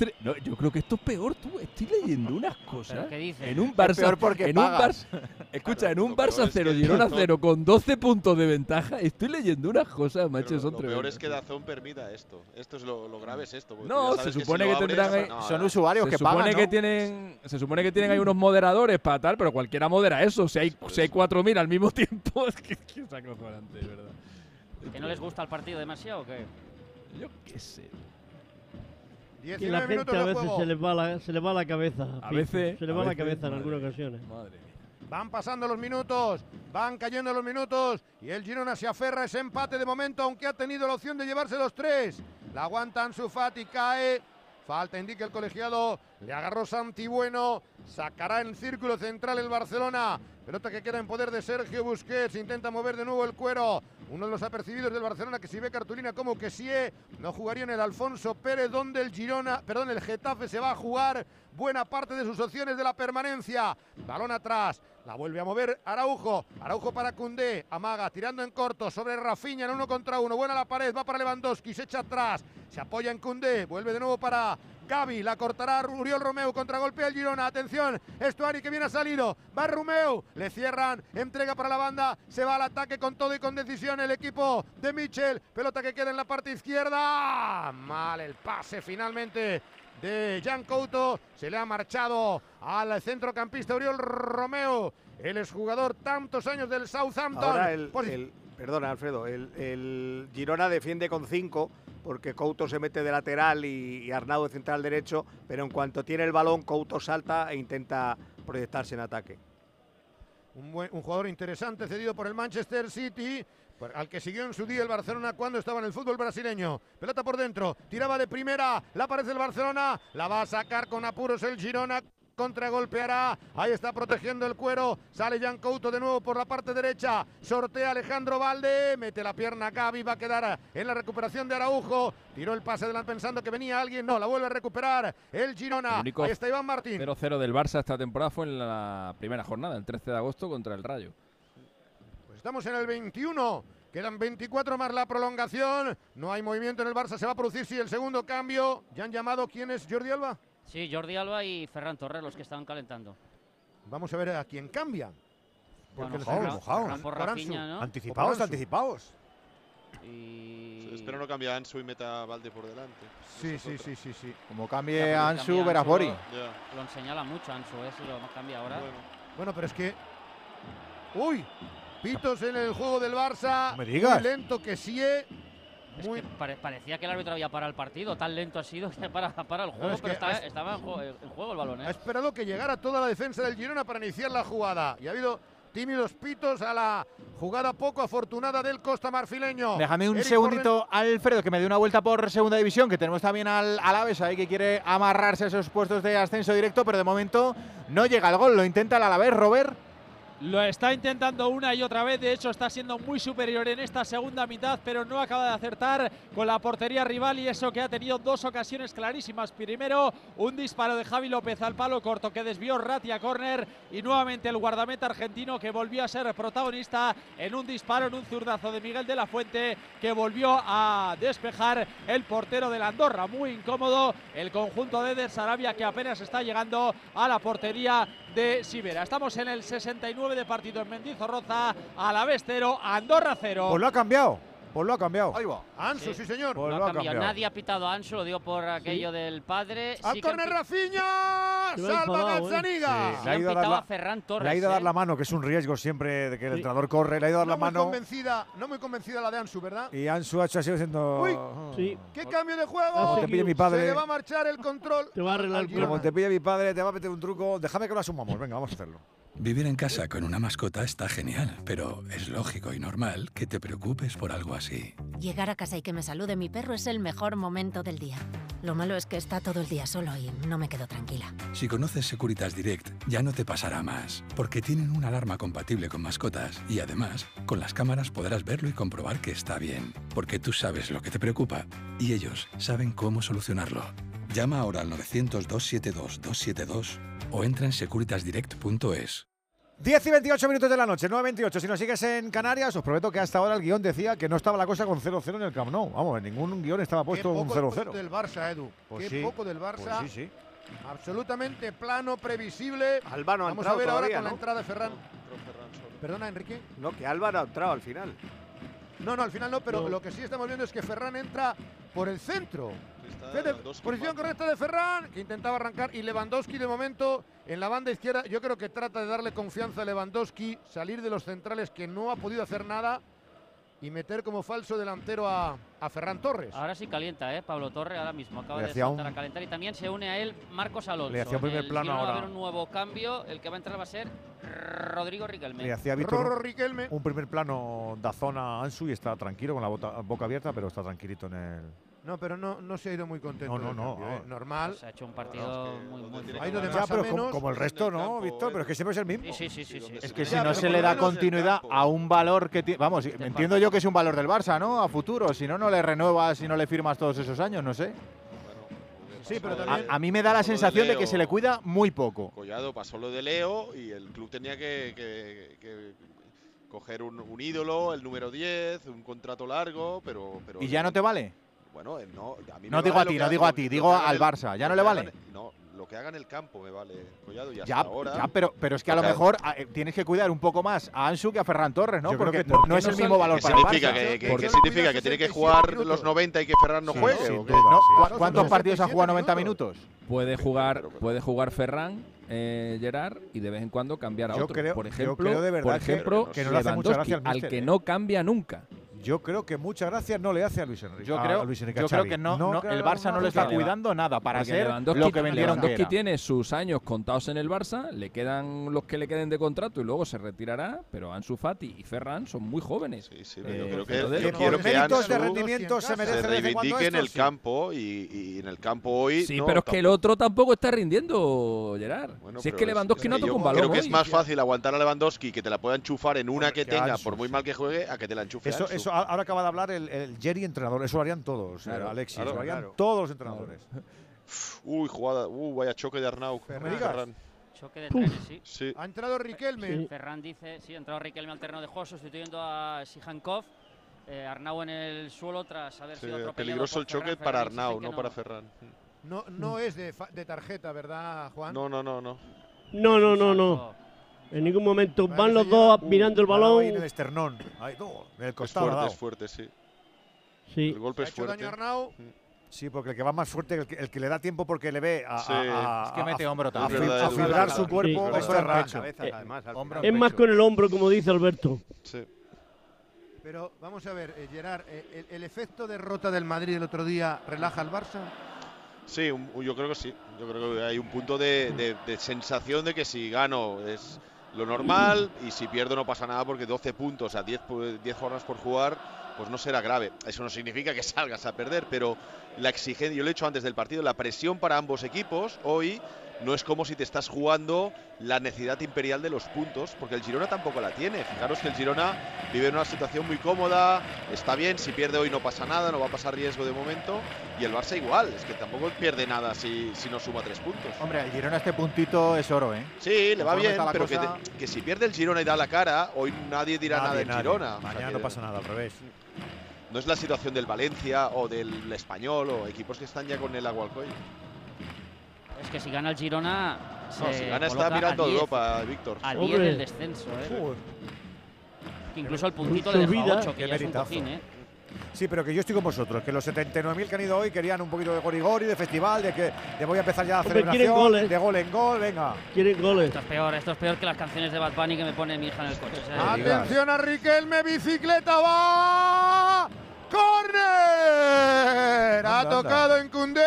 yo creo que esto es peor, tú. Estoy leyendo unas (laughs) cosas. qué dices? En un Es Barça. peor porque en un. Barça- escucha, en Claro, un lo peor Barça es 0, que Girona Dazón- 0 con 12 puntos de ventaja. Estoy leyendo unas cosas, macho, Pero son lo peor es que Dazón permita esto. Esto es lo, lo grave es esto. No, se sabes que si supone que abres- tendrán ahí- no, Son no. usuarios se que supone pagan, que ¿no? tienen se supone que tienen ahí unos moderadores para tal pero cualquiera modera eso si hay si hay 4000 al mismo (laughs) tiempo es que, que es acojonante verdad ¿Que no les gusta el partido demasiado o qué? yo qué sé Que la 19 gente a veces se les va la, se les va la cabeza. A veces- Se les a va la cabeza en algunas ocasiones. madre mía Van pasando los minutos, van cayendo los minutos y el Girona se aferra a ese empate de momento, aunque ha tenido la opción de llevarse los tres. La aguanta Ansu Fati, cae. Falta, indica el colegiado. Le agarró Santi Bueno. Sacará en círculo central el Barcelona. Pelota que queda en poder de Sergio Busquets. Intenta mover de nuevo el cuero. Uno de los apercibidos del Barcelona que si ve cartulina como que sí, no jugaría en el Alfonso Pérez, donde el Girona, perdón, el Getafe se va a jugar buena parte de sus opciones de la permanencia. Balón atrás. La vuelve a mover Araujo. Araujo para Cundé. Amaga tirando en corto sobre Rafinha en uno contra uno. Buena la pared. Va para Lewandowski. Se echa atrás. Se apoya en Cundé. Vuelve de nuevo para Gaby. La cortará Uriol Romeo. Contragolpea el Girona. Atención. Estuari que viene ha salido. Va Romeo. Le cierran. Entrega para la banda. Se va al ataque con todo y con decisión el equipo de Michel. Pelota que queda en la parte izquierda. Mal el pase finalmente de Jan Couto. Se le ha marchado al centrocampista Uriol Romeo. El exjugador tantos años del Southampton. Ahora el, el- perdona Alfredo, el, el Girona defiende con 5 porque Couto se mete de lateral y, y Arnau de central derecho, pero en cuanto tiene el balón Couto salta e intenta proyectarse en ataque. Un, un jugador interesante cedido por el Manchester City, al que siguió en su día el Barcelona cuando estaba en el fútbol brasileño. Pelota por dentro, tiraba de primera, la aparece el Barcelona, la va a sacar con apuros el Girona. Contragolpeará, ahí está protegiendo el cuero. Sale Jan Couto de nuevo por la parte derecha. Sortea Alejandro Valde, mete la pierna a Gaby, va a quedar en la recuperación de Araujo. Tiró el pase delante pensando que venía alguien, no, la vuelve a recuperar el Girona. El Ahí está Iván Martín. 0-0 del Barça esta temporada fue en la primera jornada el 13 de agosto contra el Rayo Pues estamos en el 21. Quedan 24 más la prolongación. No hay movimiento en el Barça. Se va a producir sí el segundo cambio. ¿Ya han llamado quién es Jordi Alba? Sí, Jordi Alba y Ferran Torres los que estaban calentando. Vamos a ver a quién cambia. Bueno, les mojaos, han- mojaos. Por Por Ansu. Rafinha, ¿no? Anticipados, anticipados. Y... Espero no cambie a Ansu y meta a Valde por delante. Sí, sí, sí, sí, sí. Como cambie porque a Ansu, cambia verás Ansu, Bori. Lo enseñala mucho Ansu, ¿eh? Si lo cambia ahora. Bueno, Bueno, pero es que. ¡Uy! Pitos en el juego del Barça. No me digas. Muy lento que sí. Es que pare- parecía que el árbitro había parado el partido, tan lento ha sido que para, para el juego, es pero estaba, en, juego, en juego el balón, Ha ¿eh? esperado que llegara toda la defensa del Girona para iniciar la jugada. Y ha habido tímidos pitos a la jugada poco afortunada del Costa Marfileño. Déjame un Eric segundito, Alfredo, que me dé una vuelta por segunda división, que tenemos también al Alavés ahí que quiere amarrarse a esos puestos de ascenso directo, pero de momento no llega el gol. Lo intenta el Alavés, Robert. Lo está intentando una y otra vez, de hecho está siendo muy superior en esta segunda mitad, pero no acaba de acertar con la portería rival y eso que ha tenido dos ocasiones clarísimas. Primero, un disparo de Javi López al palo corto que desvió Ratti a córner y nuevamente el guardameta argentino que volvió a ser protagonista en un disparo, en un zurdazo de Miguel de la Fuente que volvió a despejar el portero de la Andorra. Muy incómodo el conjunto de Sarabia que apenas está llegando a la portería de Sibera. Estamos en el 69 de partido en Mendizorroza, Alavés 0, Andorra 0. Pues lo ha cambiado. Pues lo ha cambiado. Ahí va. Ansu, sí, señor. Pues Lo lo ha cambiado. cambiado. Nadie ha pitado a Ansu, lo digo por aquello del padre. ¡Al Sí córner Rafinha! Se va ¡Salva ¿eh? Gazzaniga! sí Le ha ido a dar la- a Ferran Torres. Le ha ido a dar la mano, que es un riesgo siempre de que el Sí. entrenador corre. Le ha ido a dar No la muy mano. convencida, no muy convencida la de Ansu, ¿verdad? Y Ansu ha hecho así diciendo. Uy, Sí. ¡Qué cambio de juego! Como te pide mi Se padre. le va a marchar el control. Te va a arreglar el. Como te pide mi padre, te va a meter un truco. Déjame que lo asumamos. Venga, vamos a hacerlo. Vivir en casa con una mascota está genial, pero es lógico y normal que te preocupes por algo así. Llegar a casa y que me salude mi perro es el mejor momento del día. Lo malo es que está todo el día solo y no me quedo tranquila. Si conoces Securitas Direct, ya no te pasará más, porque tienen una alarma compatible con mascotas y además, con las cámaras podrás verlo y comprobar que está bien, porque tú sabes lo que te preocupa y ellos saben cómo solucionarlo. Llama ahora al 900-272-272 o entra en securitasdirect.es. 10 y 28 minutos de la noche, 9.28. Si nos sigues en Canarias, os prometo que hasta ahora el guion decía que no estaba la cosa con 0-0 en el Camp Nou. Vamos, en ningún guion estaba puesto un poco el puesto 0-0. del Barça, Edu. Pues Qué sí, poco del Barça. Pues sí, sí. Absolutamente plano, previsible. Alba no ha Vamos a entrado ver ahora con la entrada de Ferran. Perdona, Enrique. No, que Alba no ha entrado al final. No, no, al final no, pero No. lo que sí estamos viendo es que Ferran entra por el centro. Fede- posición correcta de Ferran, que intentaba arrancar, y Lewandowski de momento en la banda izquierda. Yo creo que trata de darle confianza a Lewandowski, salir de los centrales que no ha podido hacer nada y meter como falso delantero a, a Ferran Torres. Ahora sí calienta, ¿eh? Pablo Torre ahora mismo acaba Le de saltar un- a calentar y también se une a él Marcos Alonso. Le hacía un primer el plano Girona va a ahora. haber un nuevo cambio, el que va a entrar va a ser Rodrigo Riquelme. Le hacía Rorro un- Riquelme. un primer plano da zona a Ansu y está tranquilo con la bota- boca abierta, pero está tranquilito en el. No, pero no, no se ha ido muy contento. No, no, no, cambio, ¿eh? ah. Normal. Se ha hecho un partido muy, muy Ha ido de Ya, más a pero como, menos. como el resto, ¿no, Víctor? Pero es que siempre es el mismo. Sí, sí, sí, sí. sí. Es que si Ya, no se le da continuidad a un valor que tiene. Vamos, entiendo yo que es un valor del Barça, ¿no? A futuro. Si no, no le renuevas y no le firmas todos esos años, no sé. Sí, pero A, también. a mí me da la de sensación de que se le cuida muy poco. Collado pasó lo de Leo y el club tenía que, que- que coger un, un ídolo, el número 10, un contrato largo, pero. pero ¿Y ya no te vale? Bueno, eh, no, a mí me No digo vale a ti, no digo a ti, digo al el- Barça. ¿Ya no le vale? no, lo que haga en el campo me vale, Collado, y hasta Ya, ahora. ya, pero, pero es que a lo mejor a- eh, tienes que cuidar un poco más a Ansu que a Ferran Torres, ¿no? Yo Porque que- no, ¿por no qué es el mismo valor ¿Qué para el significa? Barça. ¿Que, que- Porque qué significa? ¿Que tiene que 67 jugar los 90 y que Ferran no Sí, juegue? ¿Cuántos partidos ha 67 jugado 90 minutos. Puede jugar, puede jugar Ferran, eh, Gerard, y de vez en cuando cambiar a Yo otro. creo- por yo ejemplo, creo de verdad por ejemplo, que no le hace mucha gracia al que ¿eh? no cambia nunca. Yo creo que muchas gracias no le hace a Luis Enrique. Yo a creo, Luis Enrique, yo creo que no, no, creo el Barça no le está cuidando nada para ser Lewandowski- lo que vendieron Lewandowski tiene sus años contados en el Barça, le quedan los que le queden de contrato y luego se retirará, pero Ansu Fati y Ferran son muy jóvenes. Sí, sí, pero yo Eh, creo que, entonces, yo quiero por que méritos de rendimiento se merece se reivindique en el sí. campo y, y en el campo hoy. Sí, no, pero es que el otro tampoco está rindiendo, Gerard. Bueno, si es que Lewandowski no toca yo un balón Creo que es más fácil aguantar a Lewandowski que te la pueda enchufar en una que tenga, por muy mal que juegue, a que te la enchufe Eso. Eso, ahora acaba de hablar el, el Jerry entrenador. Eso lo harían todos, eh, Claro, Alexis. claro, lo harían claro. todos los entrenadores. Uy, jugada, uh, vaya choque de Arnau. No me digas. Ferran. Choque de trenes, sí. Sí. Ha entrado Riquelme. Sí. Ferran dice, sí, ha entrado Riquelme al terreno de juego sustituyendo a Sijankov. Eh, Arnau en el suelo tras haber Sí, sido atropellado peligroso por el choque Ferran. para Ferran Arnau, que no para Ferran. No, no es de, fa- de tarjeta, ¿verdad, Juan? No, no, no, no. No, no, no, no. En ningún momento Vale, van los dos Uh, mirando el dado ahí en el balón. esternón. Ahí, no, en el Es costado. ha fuerte, es fuerte, sí. Sí. El golpe es daño fuerte. a Arnau. Sí, porque el que va más fuerte, el que, el que le da tiempo porque le ve a, Sí. a- a- Es que mete a- hombro también. Es a fibrar es su cuerpo Sí. es Eh, además, al hombro final. Es más con el hombro, como dice Alberto. Sí. Pero vamos a ver, eh, Gerard, eh, el, el efecto derrota del Madrid el otro día relaja al Barça. Sí, un- yo creo que sí. Yo creo que hay un punto de, de- de sensación de que si gano es lo normal y si pierdo no pasa nada porque 12 puntos a 10, pu- 10 jornadas por jugar, pues no será grave. Eso no significa que (laughs) salgas a perder, pero la exigencia, yo lo he dicho antes del partido, la presión para ambos equipos hoy no es como si te estás jugando la necesidad imperial de los puntos, porque el Girona tampoco la tiene. Fijaros que el Girona vive en una situación muy cómoda, está bien, si pierde hoy no pasa nada, no va a pasar riesgo de momento, y el Barça igual, es que tampoco pierde nada si, si no suma tres puntos. Hombre, el Girona este puntito es oro, ¿eh? Sí, le va bien, pero que, te- que si pierde el Girona y da la cara, hoy nadie dirá nada del nadie. Girona. O sea Mañana no pasa nada, al revés. No es la situación del Valencia o del Español o equipos que están ya con el agua al cuello. Es que si gana el Girona. No, se si gana está mirando a 10, Europa, Víctor. A 10 Hombre. del descenso, ¿eh? Joder. Que incluso el puntito le deja olvida. 8, que ya es un cojín, ¿eh? Sí, pero que yo estoy con vosotros, que los 79.000 que han ido hoy querían un poquito de gorigori, de festival, de que de voy a empezar ya la Hombre, quieren celebración, goles. de gol en gol, venga. Quieren goles. Esto es peor, esto es peor que las canciones de Bad Bunny que me pone mi hija en el coche. ¿sabes? Atención a Riquelme, bicicleta va. ¡Corner! Ha tocado en Cundé.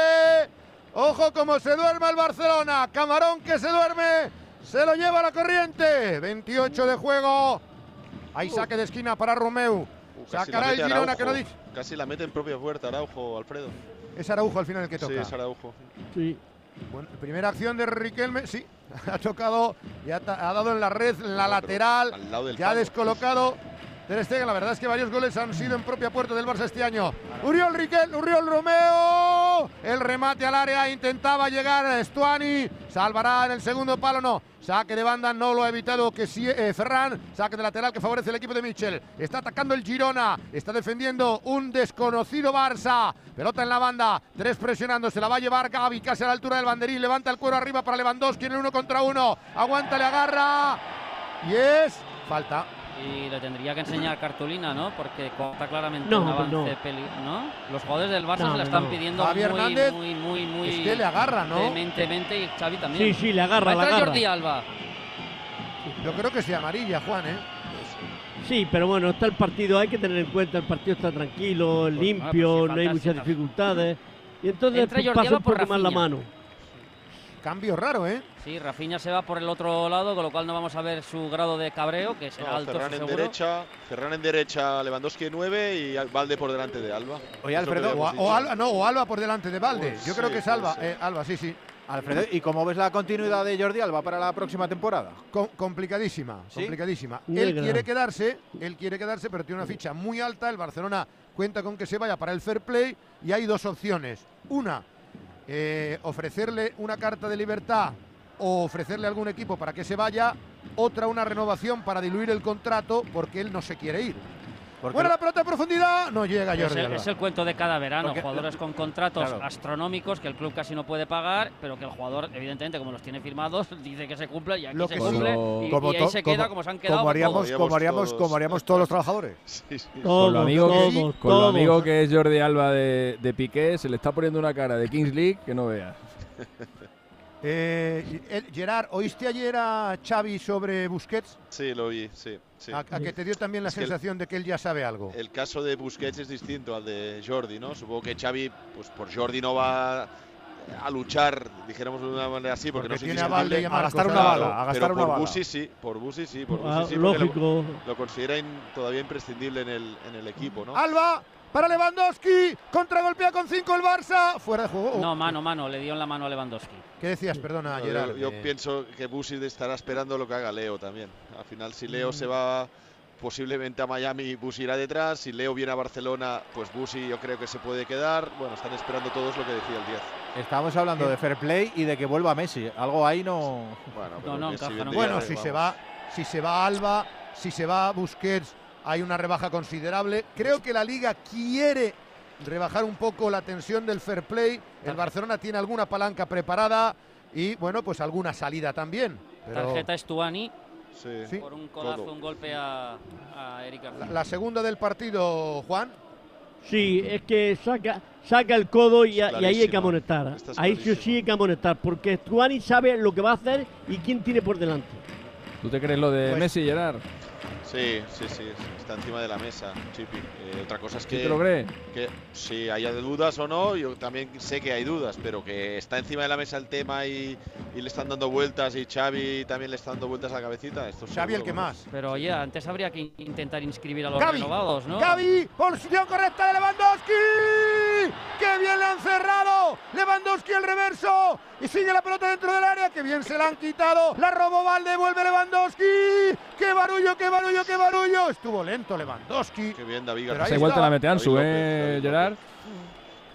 Ojo como se duerme el Barcelona. Camarón que se duerme. Se lo lleva la corriente. 28 de juego. Hay saque de esquina para Romeu. Sacará el Girona Araujo. que no dice. Casi la mete en propia puerta, Araujo, Alfredo. Es Araujo al final el que toca. Sí, es Araujo. Sí. Bueno, primera acción de Riquelme, sí, (laughs) ha tocado y ha, dado en la red, en la lateral, al lado del ya ha descolocado La verdad es que varios goles han sido en propia puerta del Barça este año. Uriol Riquel, Uriol Romeo, el remate al área, intentaba llegar Stuani, salvará en el segundo palo, no. Saque de banda, no lo ha evitado que sí, eh, Ferran. Saque de lateral que favorece el equipo de Michel. Está atacando el Girona. Está defendiendo un desconocido Barça. Pelota en la banda. Tres presionando. Se la va a llevar Gaby casi a la altura del banderín. Levanta el cuero arriba para Lewandowski en el uno contra uno. Aguanta, le agarra. Y es falta. Y le tendría que enseñar cartulina, ¿no? Porque corta claramente No, un avance no. peli, ¿no? Los jugadores del Barça No, se la están no. pidiendo Javi muy, Hernández, muy, muy, muy. es que le agarra, ¿no? Vehementemente y Xavi también. Sí, sí, le agarra, le agarra. Jordi Alba. Yo creo que sea amarilla, Juan, ¿eh? Sí, pero bueno, está el partido, hay que tener en cuenta, el partido está tranquilo, Pues, limpio, pues, si no hay muchas dificultades. Y entonces pues, pasa un por poco más la mano. Cambio raro, ¿eh? Sí, Rafinha se va por el otro lado, con lo cual no vamos a ver su grado de cabreo, que será No, alto Ferran en seguro. derecha, Ferran en derecha, Lewandowski en 9 y Valde por delante de Alba. Oye, Alfredo, O, Alba, no, o Alba por delante de Valde. Pues Yo creo que es Alba. eh, Alba, sí, sí. Alfredo, ¿y cómo ves la continuidad de Jordi Alba para la próxima temporada? Com- complicadísima, ¿Sí? complicadísima. Negra. Él quiere quedarse, él quiere quedarse, pero tiene una ficha muy alta. El Barcelona cuenta con que se vaya para el fair play y hay dos opciones. Una, eh, ofrecerle una carta de libertad o ofrecerle a algún equipo para que se vaya. Otra, una renovación para diluir el contrato porque él no se quiere ir. Porque Bueno, la pelota de profundidad, no llega Es Jordi el, Alba. es el cuento de cada verano, Porque- jugadores con contratos Claro. astronómicos que el club casi no puede pagar, pero que el jugador, evidentemente, como los tiene firmados, (laughs) dice que se cumple y aquí Lo se que cumple y, Como y ahí se queda como- como se han quedado como haríamos, todos. como haríamos, todos. como haríamos todos los trabajadores. (laughs) Sí, sí. Todos, Con lo amigo, que, todos, con lo amigo que es Jordi Alba de, de Piqué, se le está poniendo una cara de Kings League que no veas. (laughs) Eh, el- Gerard, ¿oíste ayer a Xavi sobre Busquets? Sí, lo vi, sí. sí. A, a que te dio también la Es que el- sensación de que él ya sabe algo. El caso de Busquets es distinto al de Jordi, ¿no? Supongo que Xavi, pues por Jordi no va a luchar, dijéramos de una manera así, porque, Porque no es tiene a Valde y a gastar una bala, a gastar pero una por bala. Busi sí, por Busi sí, por Ah, Busi sí, porque lo- lógico. Lo, considera in- todavía imprescindible en el, en el equipo, ¿no? Alba para Lewandowski, contragolpea con 5 el Barça, fuera de juego. No, mano, mano, le dio en la mano a Lewandowski. ¿Qué decías? Perdona, No, Gerard. yo, yo eh, pienso que Busi estará esperando lo que haga Leo también. Al final, si Leo se va posiblemente a Miami, Busi irá detrás. Si Leo viene a Barcelona, pues Busi yo creo que se puede quedar. Bueno, están esperando todos lo que decía el 10. Estábamos hablando de fair play y de que vuelva Messi. Algo ahí no. Bueno, No, no, Messi encaja, no vendría Bueno, de- si se va, si se va Alba, si se va Busquets, hay una rebaja considerable. Creo que la liga quiere rebajar un poco la tensión del fair play. El Barcelona tiene alguna palanca preparada y bueno, pues alguna salida también. Pero Tarjeta Estuani Sí. Por un codazo, Codo. un golpe a, a Eric García. la, la segunda del partido, Juan. Sí, es que saca, saca el codo y, a- y ahí hay que amonestar. Esta es Ahí sí o sí hay que amonestar, porque Stuani sabe lo que va a hacer y quién tiene por delante. ¿Tú te crees lo de Pues- Messi, Gerard? Sí, sí, sí, está encima de la mesa, Chipi. Eh, otra cosa es ¿Sí que, te lo crees? que si haya dudas o no, yo también sé que hay dudas, pero que está encima de la mesa el tema y, y le están dando vueltas y Xavi también le está dando vueltas a la cabecita. Esto Xavi el que más. Pero oye, antes habría que in- intentar inscribir a los Gavi, renovados, ¿no? Gavi, posición correcta de Lewandowski. ¡Qué bien le han cerrado! Lewandowski el reverso. Y sigue la pelota dentro del área. ¡Qué bien se la han quitado! La robó Valde, vuelve Lewandowski. ¡Qué barullo, qué barullo, qué barullo! Estuvo lento Lewandowski. Qué bien, David Esa igual te la mete Ansu, David López, ¿eh, López. Gerard?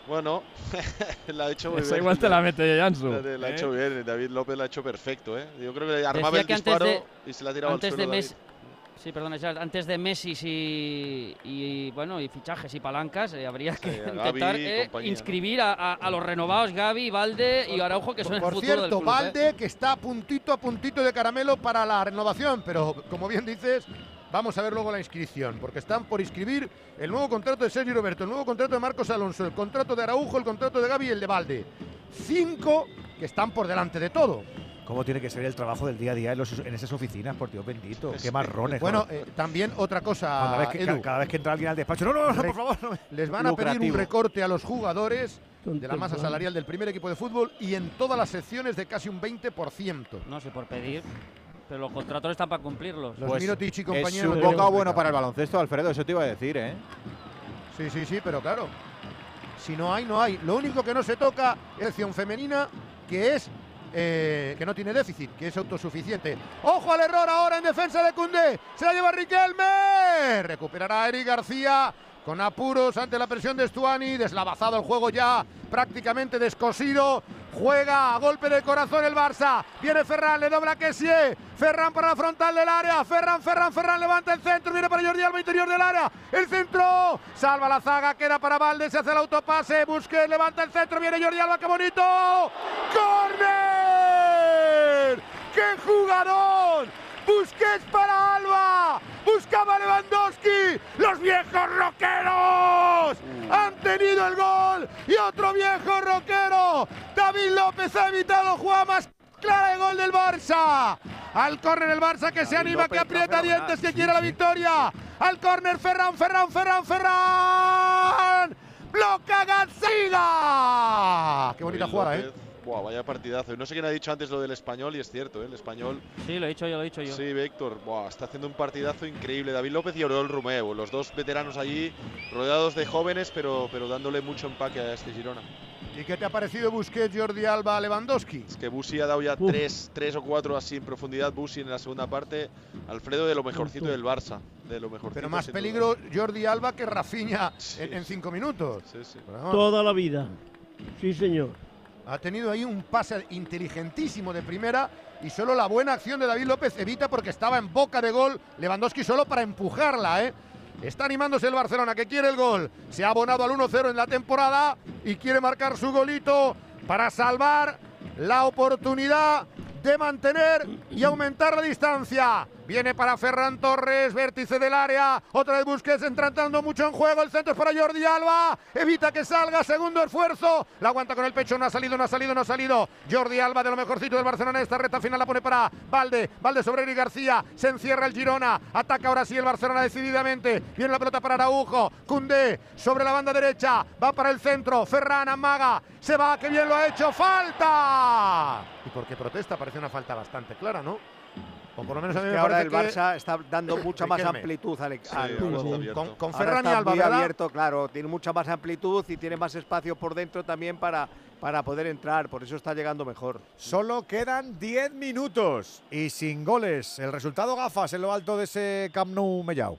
Bueno, (laughs) la ha hecho muy Esa bien. igual te la mete Ansu. La, la ha ¿eh? hecho bien, David López la ha hecho perfecto, ¿eh? Yo creo que armaba Decía el que disparo de- y se la ha tirado antes al de suelo Messi, David. sí, perdona, Gerard, antes de Messi y, y, bueno y fichajes y palancas eh, habría que Sí, (laughs) intentar eh, inscribir a, a- a los renovados Gavi, Valde y Araujo que son el Por futuro del cierto, club. ¿eh? Valde que está a puntito a puntito de caramelo para la renovación, pero como bien dices, Vamos a ver luego la inscripción, porque están por inscribir el nuevo contrato de Sergio Roberto, el nuevo contrato de Marcos Alonso, el contrato de Araujo, el contrato de Gaby y el de Valde. Cinco que están por delante de todo. ¿Cómo tiene que ser el trabajo del día a día en, los- en esas oficinas? Por Dios bendito. Qué marrones. Bueno, eh, también otra cosa, cada, vez que, Edu. cada vez que entra alguien al despacho. No, no, no, por favor. no me- Les van a pedir un recorte a los jugadores de la masa salarial del primer equipo de fútbol y en todas las secciones de casi un 20%. No sé por pedir, pero los contratos están para cumplirlos. Los Mirotic y Es un bocado bueno para el baloncesto, Alfredo, eso te iba a decir, ¿eh? Sí, sí, sí, pero claro. Si no hay, no hay. Lo único que no se toca es la sección femenina, que es eh, que no tiene déficit, que es autosuficiente. ¡Ojo al error ahora en defensa de Cundé! ¡Se la lleva Riquelme! Recuperará Eric García con apuros ante la presión de Stuani. Deslavazado el juego ya, prácticamente descosido. Juega a golpe de corazón el Barça. Viene Ferran, le dobla Kessie. Ferran para la frontal del área. Ferran, Ferran, Ferran levanta el centro. Viene para Jordi Alba, interior del área. El centro. Salva la zaga, queda para Valde. Se hace el autopase. Busque, levanta el centro. Viene Jordi Alba, qué bonito. ¡Corner! ¡Qué jugador! Busquets para Alba. Buscaba Lewandowski. Los viejos roqueros han tenido el gol. Y otro viejo roquero. David López ha evitado jugada más clara de gol del Barça. Al córner el Barça que se anima, López que aprieta dientes, que Sí, quiere la victoria. Al córner Ferran, Ferran, Ferran, Ferran. Bloca Gazzida. Qué bonita David jugada, ¿eh? Buah, vaya partidazo. No sé quién ha dicho antes lo del español, y es cierto, ¿eh? el español. Sí, lo he dicho yo, lo he dicho yo. Sí, Víctor, buah, está haciendo un partidazo increíble. David López y Oriol Romeo, los dos veteranos allí, rodeados de jóvenes, pero, pero dándole mucho empaque a este Girona. ¿Y qué te ha parecido Busquets, Jordi Alba, Lewandowski? Es que Busi ha dado ya Uf. tres, tres o cuatro así en profundidad. Busi en la segunda parte. Alfredo de lo mejorcito del Barça. De lo mejorcito. Pero más duda. peligro Jordi Alba que Rafinha en, en cinco minutos. Sí, sí. Toda la vida. Sí, señor. Ha tenido ahí un pase inteligentísimo de primera y solo la buena acción de David López evita porque estaba en boca de gol Lewandowski solo para empujarla, ¿eh? Está animándose el Barcelona que quiere el gol. Se ha abonado al 1-0 en la temporada y quiere marcar su golito para salvar la oportunidad de mantener y aumentar la distancia. Viene para Ferran Torres, vértice del área. Otra vez Busquets entrando mucho en juego. El centro es para Jordi Alba. Evita que salga. Segundo esfuerzo. La aguanta con el pecho. No ha salido, no ha salido, no ha salido. Jordi Alba de lo mejorcito del Barcelona. Esta recta final la pone para Valde. Valde sobre Eric García. Se encierra el Girona. Ataca ahora sí el Barcelona decididamente. Viene la pelota para Araujo. Cundé sobre la banda derecha. Va para el centro. Ferran amaga. Se va. Que bien lo ha hecho. ¡Falta! ¿Y por qué protesta? Parece una falta bastante clara, ¿no? O por lo menos a mí Es me que ahora el Barça está dando mucha más amplitud al, Sí, al- abierto. Con- con Ferran y Alba, abierto, claro, tiene mucha más amplitud y tiene más espacio por dentro también para, para poder entrar, por eso está llegando mejor. Solo quedan 10 minutos y sin goles. El resultado gafas en lo alto de ese Camp Nou Mellau.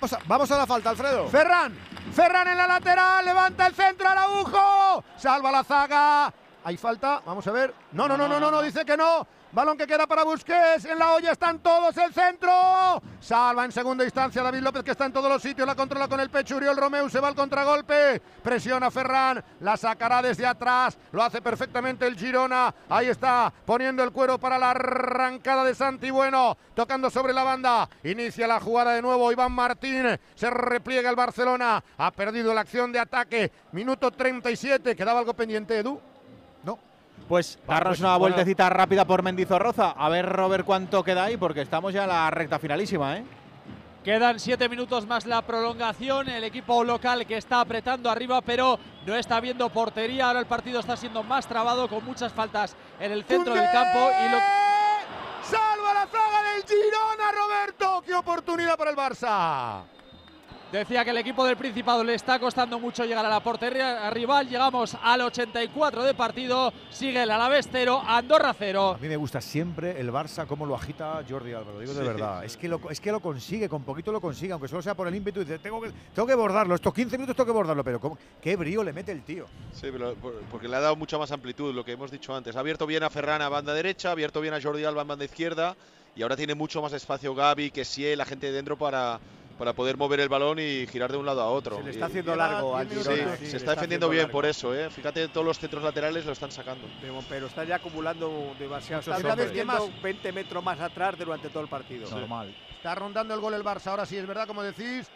Vamos a, vamos a la falta, Alfredo. Ferran, Ferran en la lateral, levanta el centro, Araujo, salva la zaga. Hay falta, vamos a ver. No, no, no, no, no, no, dice que no. Balón que queda para Busquets, en la olla están todos, el centro. Salva en segunda instancia David López que está en todos los sitios, la controla con el pecho, Uriol Romeu se va al contragolpe. Presiona Ferran, la sacará desde atrás, lo hace perfectamente el Girona. Ahí está, poniendo el cuero para la arrancada de Santi Bueno, tocando sobre la banda. Inicia la jugada de nuevo Iván Martín, se repliega el Barcelona, ha perdido la acción de ataque. Minuto 37, quedaba algo pendiente, Edu. Pues darnos pues, una bueno. vueltecita rápida por Mendizorroza. A ver, Robert, cuánto queda ahí, porque estamos ya en la recta finalísima, ¿eh? Quedan siete minutos más la prolongación. El equipo local que está apretando arriba, pero no está viendo portería. Ahora el partido está siendo más trabado con muchas faltas en el centro del campo. Y lo, ¡Salva la zaga del Girona, Roberto! ¡Qué oportunidad para el Barça! Decía que el equipo del Principado le está costando mucho llegar a la portería rival. Llegamos al 84 de partido. Sigue el Alavés 0, Andorra 0. A mí me gusta siempre el Barça, cómo lo agita Jordi Alba, lo digo de Sí. verdad. Es que, lo, es que lo consigue, con poquito lo consigue, aunque solo sea por el ímpetu. Dice, tengo que, tengo que bordarlo, estos 15 minutos tengo que bordarlo, pero ¿cómo- qué brío le mete el tío. Sí, pero por- porque le ha dado mucha más amplitud, lo que hemos dicho antes. Ha abierto bien a Ferran a banda derecha, ha abierto bien a Jordi Alba en banda izquierda y ahora tiene mucho más espacio Gaby, que sí, la gente de dentro para, para poder mover el balón y girar de un lado a otro. Se le está haciendo largo al 10 Girona, sí, se está está defendiendo bien largo. por eso, ¿eh? Fíjate, todos los centros laterales lo están sacando. Pero, pero está ya acumulando demasiado. Está defendiendo 20 metros más atrás durante todo el partido. Normal. Está rondando el gol el Barça. Ahora sí es verdad, como decís.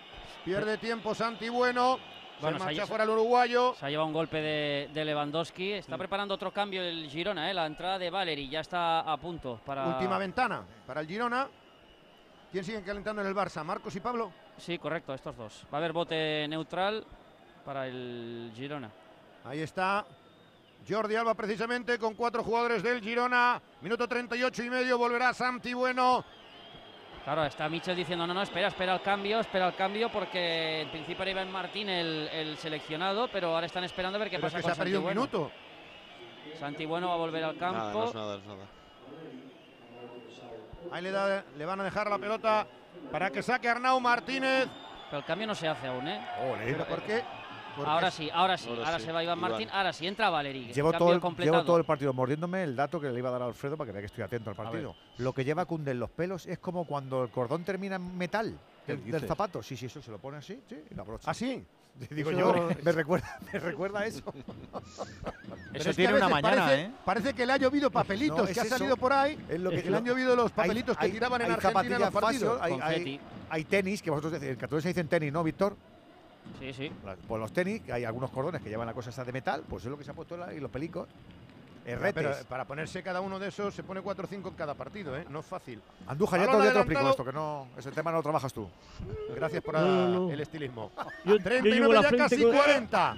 Pierde tiempo Santi Bueno. Bueno, se se ha- marcha fuera el uruguayo. Se ha llevado un golpe de, de Lewandowski. Está preparando otro cambio el Girona, ¿eh? la entrada de Valeri. Ya está a punto para. Última ventana para el Girona. ¿Quién sigue calentando en el Barça? ¿Marcos y Pablo? Sí, correcto, estos dos. Va a haber bote neutral para el Girona. Ahí está Jordi Alba precisamente con cuatro jugadores del Girona. Minuto 38 y medio volverá Santi Bueno. Claro, está Michel diciendo, no, no, espera, espera el cambio, espera el cambio, porque en principio era Iván Martín el, el seleccionado, pero ahora están esperando a ver qué Pero es pasa que con se ha perdido un Santi Bueno. minuto. Santi Bueno va a volver al campo. Nada, no es nada, no es nada. Ahí le, da- le van a dejar la pelota para que saque Arnau Martínez. Pero el cambio no se hace aún, ¿eh? ¿Pero por qué? Porque Ahora sí, ahora sí, Ahora ahora, sí, se va Iván Iván. Martín, ahora sí, entra Valeri. Llevo todo, el, completado. llevo todo el partido mordiéndome el dato que le iba a dar a Alfredo para que vea que estoy atento al partido. Lo que lleva Kunde en los pelos es como cuando el cordón termina en metal ¿Qué del, zapato. Sí, sí, eso se lo pone así, sí, y la brocha. ¿Ah, sí? (laughs) Digo Eso- yo, me recuerda, (laughs) me recuerda a eso. Pero es que a veces parece, Parece que le ha llovido papelitos, No, que es ha eso. salido por ahí. Es lo que, que- le han llovido los Hay- papelitos que hay- tiraban en hay Argentina en los zapatillas partidos. fashion, hay, hay, hay tenis, que vosotros decís, en Cataluña se dicen tenis, ¿no, Víctor? Sí, sí. Pues los tenis, que hay algunos cordones que llevan la cosa esa de metal, pues es lo que se ha puesto la- y los pelicos. Herretes. Pero para ponerse cada uno de esos se pone 4 o 5 en cada partido, ¿eh? No es fácil. Andújar, ya Balón te, ya te lo explico esto, que no, ese tema no lo trabajas tú. Gracias por No, no. el estilismo. Yo- yo 39 llevo la ya casi con- 40.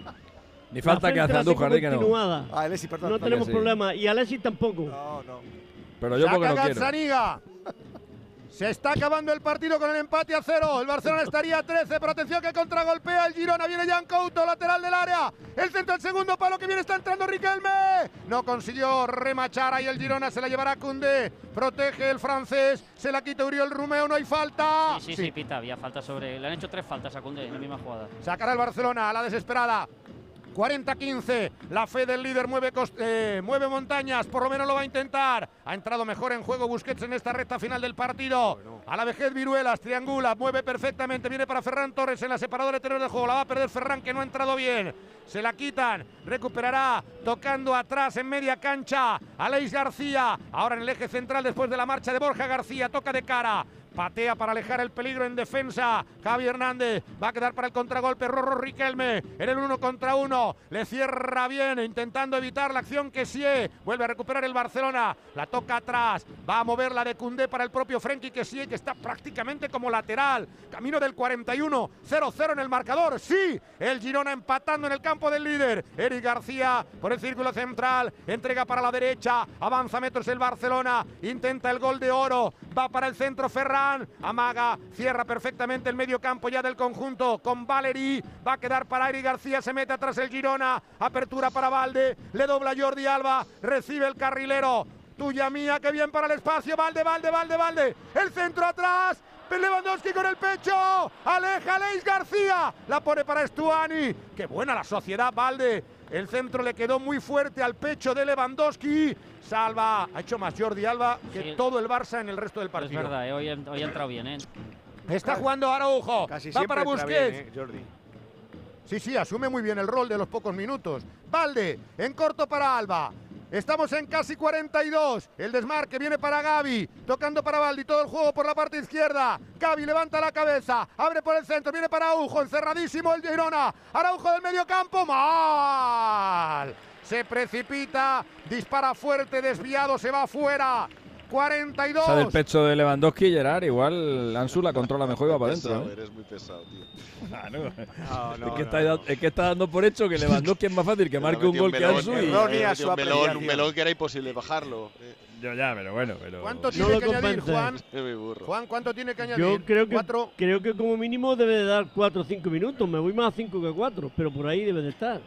Ni falta que hace Andújar, di que no. continuada. Ah, Alessi, perdón. No tenemos sí. problema. Y Alexis tampoco. No, no. Pero yo porque Saca no quiero. Gazzaniga. Se está acabando el partido con el empate a cero. El Barcelona estaría a 13, pero atención que contragolpea el Girona. Viene Jan Couto, lateral del área. El centro, el segundo palo que viene, está entrando Riquelme. No consiguió remachar ahí el Girona, se la llevará Cundé. Protege el francés, se la quita Uriel Rumeo, no hay falta. Sí, sí, sí, pita, había falta sobre. Le han hecho tres faltas a Koundé en la misma jugada. Sacará el Barcelona a la desesperada. 40-15. La fe del líder mueve, eh, mueve montañas. Por lo menos lo va a intentar. Ha entrado mejor en juego Busquets en esta recta final del partido. A la vejez Viruelas. Triangula. Mueve perfectamente. Viene para Ferran Torres en la separadora exterior del juego. La va a perder Ferran que no ha entrado bien. Se la quitan. Recuperará. Tocando atrás en media cancha. Aleix García. Ahora en el eje central después de la marcha de Borja García. Toca de cara. Patea para alejar el peligro en defensa. Javi Hernández va a quedar para el contragolpe. Rorro Riquelme en el uno contra uno. Le cierra bien, intentando evitar la acción que sí. Vuelve a recuperar el Barcelona. La toca atrás. Va a mover la de Cundé para el propio Frenkie que sí, que está prácticamente como lateral. Camino del 41. 0-0 en el marcador. Sí, el Girona empatando en el campo del líder. Eric García por el círculo central. Entrega para la derecha. Avanza metros el Barcelona. Intenta el gol de oro. Va para el centro Amaga. Cierra perfectamente el medio campo ya del conjunto con Valeri. Va a quedar para Eric García. Se mete atrás el Girona. Apertura para Valde. Le dobla Jordi Alba. Recibe el carrilero. Tuya mía, que bien para el espacio. Valde, Valde, Valde, Valde. El centro atrás. Lewandowski con el pecho. Aleja Leis García. La pone para Stuani. Qué buena la sociedad, Valde. El centro le quedó muy fuerte al pecho de Lewandowski. Salva. Ha hecho más Jordi Alba que Sí. todo el Barça en el resto del Es partido. verdad, eh, hoy, ha- hoy ha entrado bien, ¿eh? Está jugando Araujo. Casi Va para Busquets. bien, ¿eh, Jordi. Sí, sí, asume muy bien el rol de los pocos minutos. Valde, en corto para Alba. Estamos en casi 42. El desmarque viene para Gaby. Tocando para Valdi. Todo el juego por la parte izquierda. Gaby levanta la cabeza. Abre por el centro. Viene para Araujo. Encerradísimo el Girona. Araujo del medio campo. Mal. Se precipita. Dispara fuerte. Desviado. Se va afuera. 42. Esa del pecho de Lewandowski y Gerard, igual Ansu la controla mejor y va para adentro. ¿eh? Eres muy pesado, tío. Ah, no. No, no, es, que no, está, no. es que está dando por hecho que Lewandowski es más fácil que marque un gol que melón, Ansu y... eh, metido un melón, un apreciación. melón que era imposible bajarlo. Eh, Yo ya, pero bueno, pero... ¿Cuánto tiene que añadir, convence. Juan? (laughs) Juan, ¿cuánto tiene que añadir? Yo creo que, Cuatro. creo que como mínimo debe de dar 4 o 5 minutos. Me voy más a 5 que 4, pero por ahí debe de estar.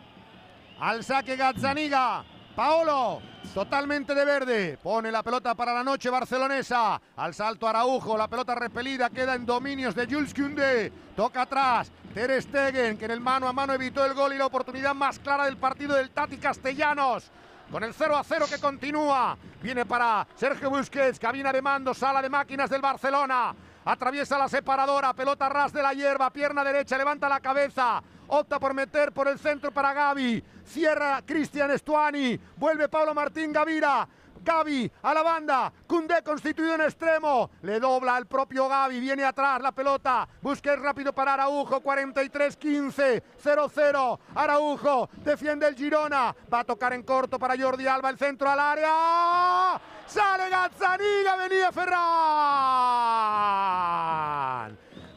Al saque Gazzaniga. Paolo, totalmente de verde. Pone la pelota para la noche barcelonesa. Al salto Araujo, la pelota repelida queda en dominios de Jules Koundé. Toca atrás. Ter Stegen, que en el mano a mano evitó el gol y la oportunidad más clara del partido del Tati Castellanos. Con el 0 a 0 que continúa. Viene para Sergio Busquets, cabina de mando, sala de máquinas del Barcelona. Atraviesa la separadora, pelota ras de la hierba, pierna derecha, levanta la cabeza. Opta por meter por el centro para Gaby. Cierra Cristian Estuani. Vuelve Pablo Martín Gavira. Gaby a la banda. Cundé constituido en extremo. Le dobla el propio Gaby. Viene atrás la pelota. Busquets rápido para Araujo. 43-15. 0-0. Araujo defiende el Girona. Va a tocar en corto para Jordi Alba. El centro al área. Sale Gazzaniga. Venía Ferran.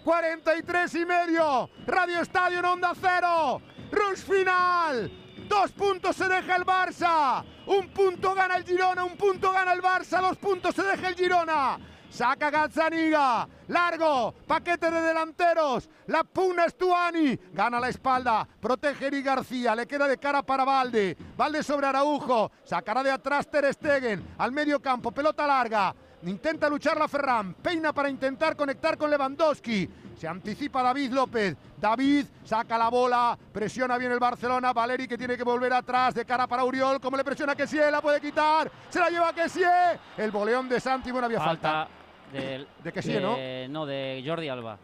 43 y medio. Radio Estadio en Onda Cero. Rush final. Dos puntos se deja el Barça. Un punto gana el Girona. Un punto gana el Barça. Dos puntos se deja el Girona. Saca Gazzaniga. Largo. Paquete de delanteros. La pugna Stuani. Gana la espalda. Protege Eri García. Le queda de cara para Valde. Valde sobre Araujo. Sacará de atrás Ter Stegen. Al medio campo. Pelota larga. Intenta luchar la Ferran. Peina para intentar conectar con Lewandowski. Se anticipa David López. David saca la bola. Presiona bien el Barcelona. Valeri que tiene que volver atrás de cara para Uriol. Como le presiona que la puede quitar. Se la lleva que El boleón de Santi. Bueno, había falta. De Kessie, ¿no? No, de Jordi Alba.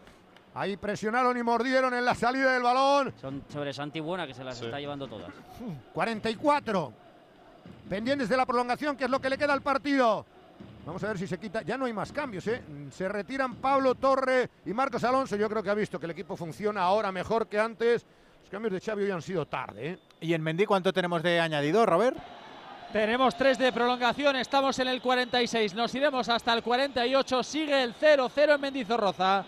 Ahí presionaron y mordieron en la salida del balón. Son sobre Santi Buena que se las está llevando todas. 44. Pendientes de la prolongación, que es lo que le queda al partido. Vamos a ver si se quita. Ya no hay más cambios, ¿eh? Se retiran Pablo Torre y Marcos Alonso. Yo creo que ha visto que el equipo funciona ahora mejor que antes. Los cambios de Xavi hoy han sido tarde, ¿eh? ¿Y en Mendy cuánto tenemos de añadido, Robert? Tenemos tres de prolongación, estamos en el 46, nos iremos hasta el 48, sigue el 0-0 en Mendizorroza.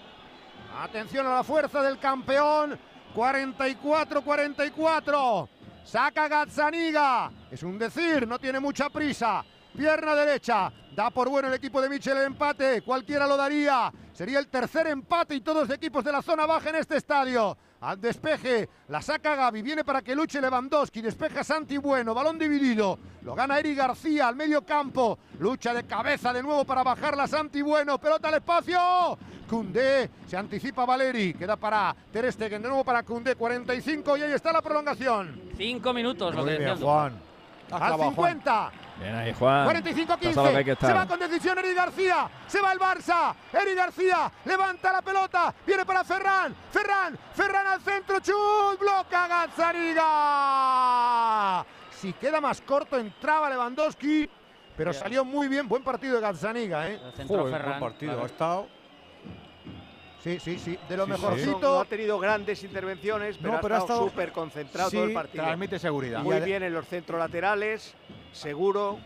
Atención a la fuerza del campeón. 44-44. Saca Gazzaniga. Es un decir, no tiene mucha prisa. Pierna derecha. Da por bueno el equipo de Michel el empate. Cualquiera lo daría. Sería el tercer empate y todos de equipos de la zona baja en este estadio. Al despeje, la saca Gaby, viene para que luche Lewandowski, despeja Santi Bueno, balón dividido, lo gana Eri García al medio campo, lucha de cabeza de nuevo para bajarla Santi Bueno, pelota al espacio, Cundé, se anticipa Valeri, queda para Ter Stegen, de nuevo para Cundé, 45 y ahí está la prolongación. Cinco minutos, lo que Juan. Al clavado, Juan. 50. Bien ahí, Juan. 45-15. Está lo que hay que Se va con decisión Eri García. Se va el Barça. Eri García levanta la pelota. Viene para Ferran. Ferran. Ferran al centro. Chut. Bloca Gazzaniga. Si queda más corto, entraba Lewandowski. Pero salió muy bien. Buen partido de Gazzaniga, ¿eh? Joder, buen partido, ha estado. Sí, sí, sí. De lo Sí, sí. mejorcito. No ha tenido grandes intervenciones, pero, No, ha pero ha estado súper concentrado Sí, todo el partido. transmite seguridad. Muy bien en los centros laterales, seguro.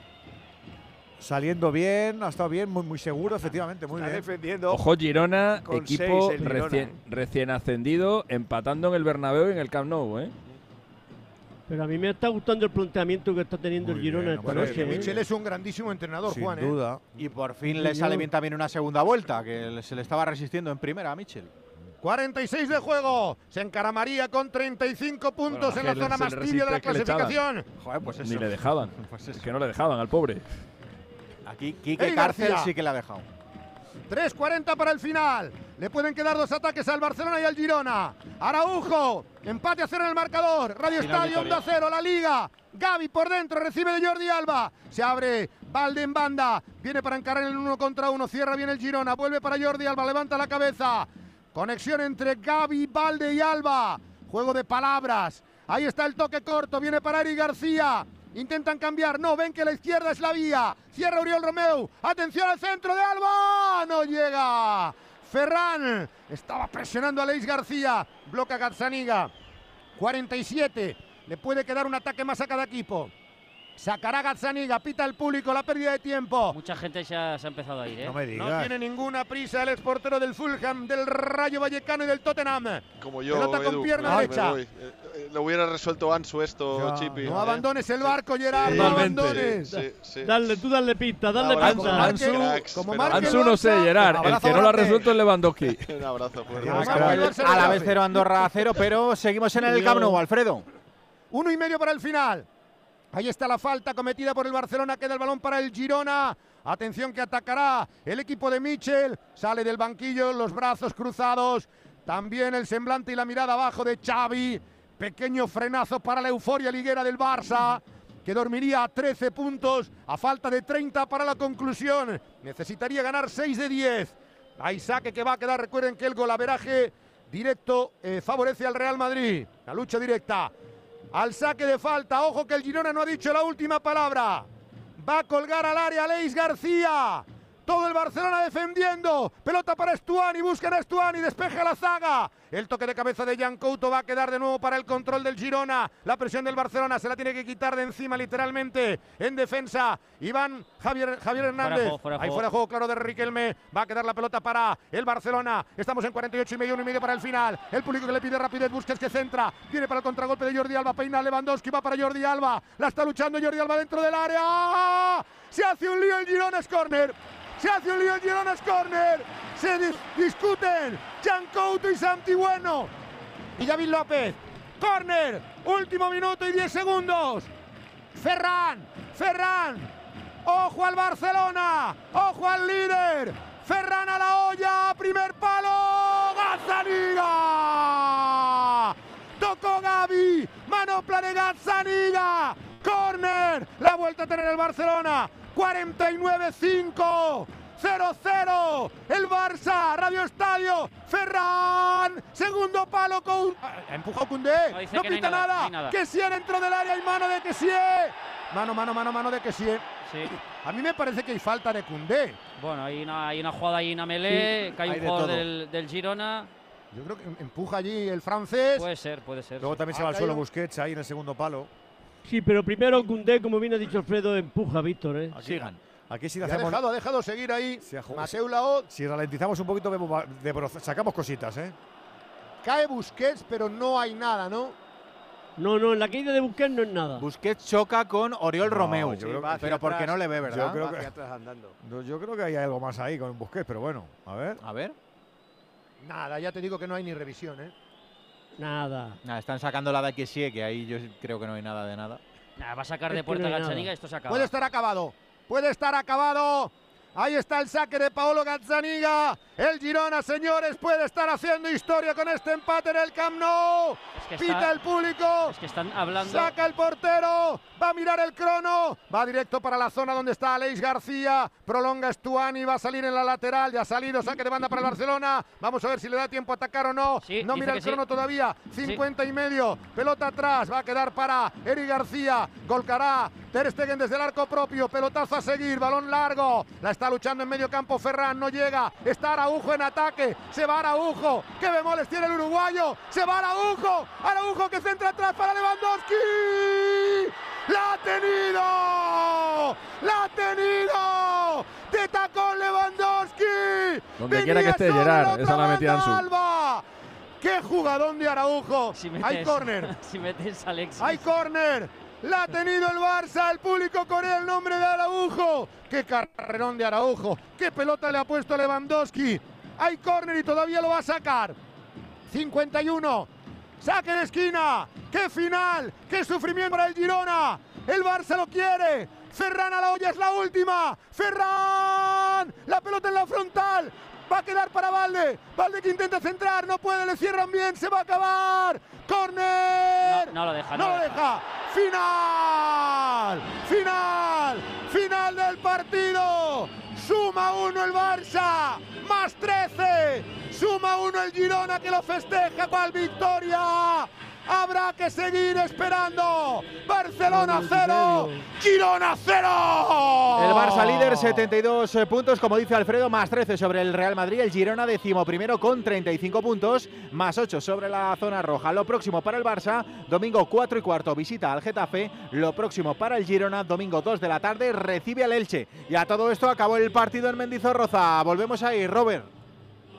Saliendo bien, ha estado bien, muy, muy seguro, efectivamente, muy Está bien. defendiendo. Ojo Girona, Con equipo seis el Girona, recién, recién ascendido, empatando en el Bernabéu y en el Camp Nou, ¿eh? Pero a mí me está gustando el planteamiento que está teniendo el Girona esta Bueno, es noche. que ¿eh? Michel es un grandísimo entrenador, Juan. ¿eh? Y por fin Sí, le sale bien también una segunda vuelta, que se le estaba resistiendo en primera a Michel. 46 de juego. Se encaramaría con 35 puntos Bueno, en la zona más tibia de la clasificación. Joder, pues Ni eso. le dejaban. (laughs) es que no le dejaban al pobre. Aquí Quique Cárcel García. sí que le ha dejado. 3.40 para el final. Le pueden quedar dos ataques al Barcelona y al Girona. Araujo, empate a cero en el marcador. Radio Final Estadio, Vitoria. Onda Cero, la Liga. Gaby por dentro, recibe de Jordi Alba. Se abre Valde en banda. Viene para encarar el uno contra uno. Cierra bien el Girona. Vuelve para Jordi Alba. Levanta la cabeza. Conexión entre Gaby, Valde y Alba. Juego de palabras. Ahí está el toque corto. Viene para Eri García. Intentan cambiar. No, ven que la izquierda es la vía. Cierra Uriol Romeu. Atención al centro de Alba. No llega. Ferran estaba presionando a Leis García. Bloca Gazzaniga. 47. Le puede quedar un ataque más a cada equipo. Sacará Gazzaniga, pita el público, la pérdida de tiempo. Mucha gente ha, se ha empezado a ir, ¿eh? No me No digas. tiene ninguna prisa el exportero del Fulham, del Rayo Vallecano y del Tottenham. Como yo, Pelota con Edu, pierna me- me derecha. Eh, eh, lo hubiera resuelto Ansu esto, Ya, Chipi. No ¿eh? abandones el barco, Gerard, Sí, no abandones. Sí, sí. Dale, tú dale pista, dale pista. Ansu- cracks, como Ansu no sé, Gerard. El que no lo ha resuelto es Lewandowski. (laughs) Un abrazo fuerte. A la vez 0 Andorra a 0, pero seguimos en el Camp Nou, Alfredo. Uno y medio para el final. Ahí está la falta cometida por el Barcelona. Queda el balón para el Girona. Atención que atacará el equipo de Michel. Sale del banquillo, los brazos cruzados. También el semblante y la mirada abajo de Xavi. Pequeño frenazo para la euforia liguera del Barça. Que dormiría a 13 puntos a falta de 30 para la conclusión. Necesitaría ganar 6 de 10. Hay saque que va a quedar. Recuerden que el golaveraje directo eh, favorece al Real Madrid. La lucha directa al saque de falta. Ojo que el Girona no ha dicho la última palabra. Va a colgar al área Leis García. Todo el Barcelona defendiendo. Pelota para Estuani. Buscan a Estuani. Despeja la zaga. El toque de cabeza de Jan Couto va a quedar de nuevo para el control del Girona. La presión del Barcelona se la tiene que quitar de encima literalmente. En defensa. Iván Javier, Javier Hernández. juego, fuera de Ahí fuera juego claro de Riquelme. Va a quedar la pelota para el Barcelona. Estamos en 48 y medio, uno y medio para el final. El público que le pide rapidez. Busquets que centra. Viene para el contragolpe de Jordi Alba. Peina Lewandowski. Va para Jordi Alba. La está luchando Jordi Alba dentro del área. Se hace un lío el Girona. Es córner. Se hace un lío el Girona. Es córner. Se dis- discuten. Jan Couto y Santi Bueno. Y David López. Córner. Último minuto y 10 segundos. Ferran. Ferran. Ojo al Barcelona. Ojo al líder. Ferran a la olla. Primer palo. Gazzaniga. Tocó Gaby. Manopla de Gazzaniga. Corner. La vuelta a tener el Barcelona. 49-5. 0-0. El Barça. Radio Estadio. Ferran. Segundo palo con. Ha empujado Koundé. No, No que nada, nada. nada. Kessie dentro del área y mano de Kessie. Mano, mano, mano, mano de Kessie. Sí. A mí me parece que hay falta de Koundé. Bueno, hay una, hay una jugada ahí, una melee, Sí, que hay, hay un de jugador del, del Girona. Yo creo que empuja allí el francés. Puede ser, puede ser. Luego sí. también se va al suelo. Busquets ahí en el segundo palo. Sí, pero primero Cundé, como bien ha dicho Alfredo, empuja a Víctor, ¿eh? Aquí, Aquí si Y ha hacemos. dejado, ha dejado seguir ahí. si Mateu Laoz. Si ralentizamos un poquito, vemos sacamos cositas, ¿eh? Cae Busquets, pero no hay nada, ¿no? No, no, en la caída de Busquets no es nada. Busquets choca con Oriol No, Romeu. yo creo que- va hacia pero porque atrás. no le ve, ¿verdad? Yo creo Va que- hacia atrás andando. No, yo creo que hay algo más ahí con Busquets, pero bueno, a ver. A ver. Nada, ya te digo que no hay ni revisión, ¿eh? Nada. Nah, están sacando la de Kessie, que ahí yo creo que no hay nada de nada. Nah, va a sacar Es de que puerta no Gazzaniga nada. y esto se acaba. Puede estar acabado. Puede estar acabado. Ahí está el saque de Paolo Gazzaniga. El Girona, señores, puede estar haciendo historia con este empate en el Camp Nou. Es que Pita está- el público. Es que están hablando. Saca el portero. Va a mirar el crono. Va directo para la zona donde está Aleix García. Prolonga Stuani. Va a salir en la lateral. Ya ha salido. Saque de banda para el Barcelona. Vamos a ver si le da tiempo a atacar o no. Sí, no mira el sí. crono todavía. 50 y medio. Pelota atrás. Va a quedar para Eri García. Golcará. Ter Stegen desde el arco propio. Pelotazo a seguir. Balón largo. La está luchando en medio campo Ferran. No llega. Está Araujo en ataque. Se va Araujo. ¿Qué bemoles tiene el uruguayo? Se va Araujo. Araujo que centra atrás para Lewandowski. ¡La ha tenido! ¡La ha tenido! ¡De tacón Lewandowski! Donde quiera que esté Gerard, esa la metía Ansu. Alba. ¡Qué jugadón de Araujo! Si metes, Hay córner. (laughs) si metes a Alexis. Hay córner. La ha tenido el Barça. El público corea el nombre de Araujo. Qué carrerón de Araujo. Qué pelota le ha puesto Lewandowski. Hay córner y todavía lo va a sacar. 51. Saque de esquina. ¡Qué final! ¡Qué sufrimiento para el Girona! El Barça lo quiere. Ferran a la olla es la última. Ferran. La pelota en la frontal. Va a quedar para Valde. Valde que intenta centrar. No puede. Le cierran bien. Se va a acabar. ¡Corner! No, no lo deja, No no lo lo deja. Final. Final. Final del partido. Suma uno el Barça. Más 13. Suma uno el Girona que lo festeja. ¿Cuál victoria? Habrá que seguir esperando. Barcelona 0, Girona 0. El Barça líder, 72 puntos, como dice Alfredo, más 13 sobre el Real Madrid. El Girona décimo primero con 35 puntos, más 8 sobre la zona roja. Lo próximo para el Barça, domingo 4 y cuarto, visita al Getafe. Lo próximo para el Girona, domingo 2 de la tarde, recibe al Elche. Y a todo esto acabó el partido en Mendizorroza. Volvemos ahí, Robert.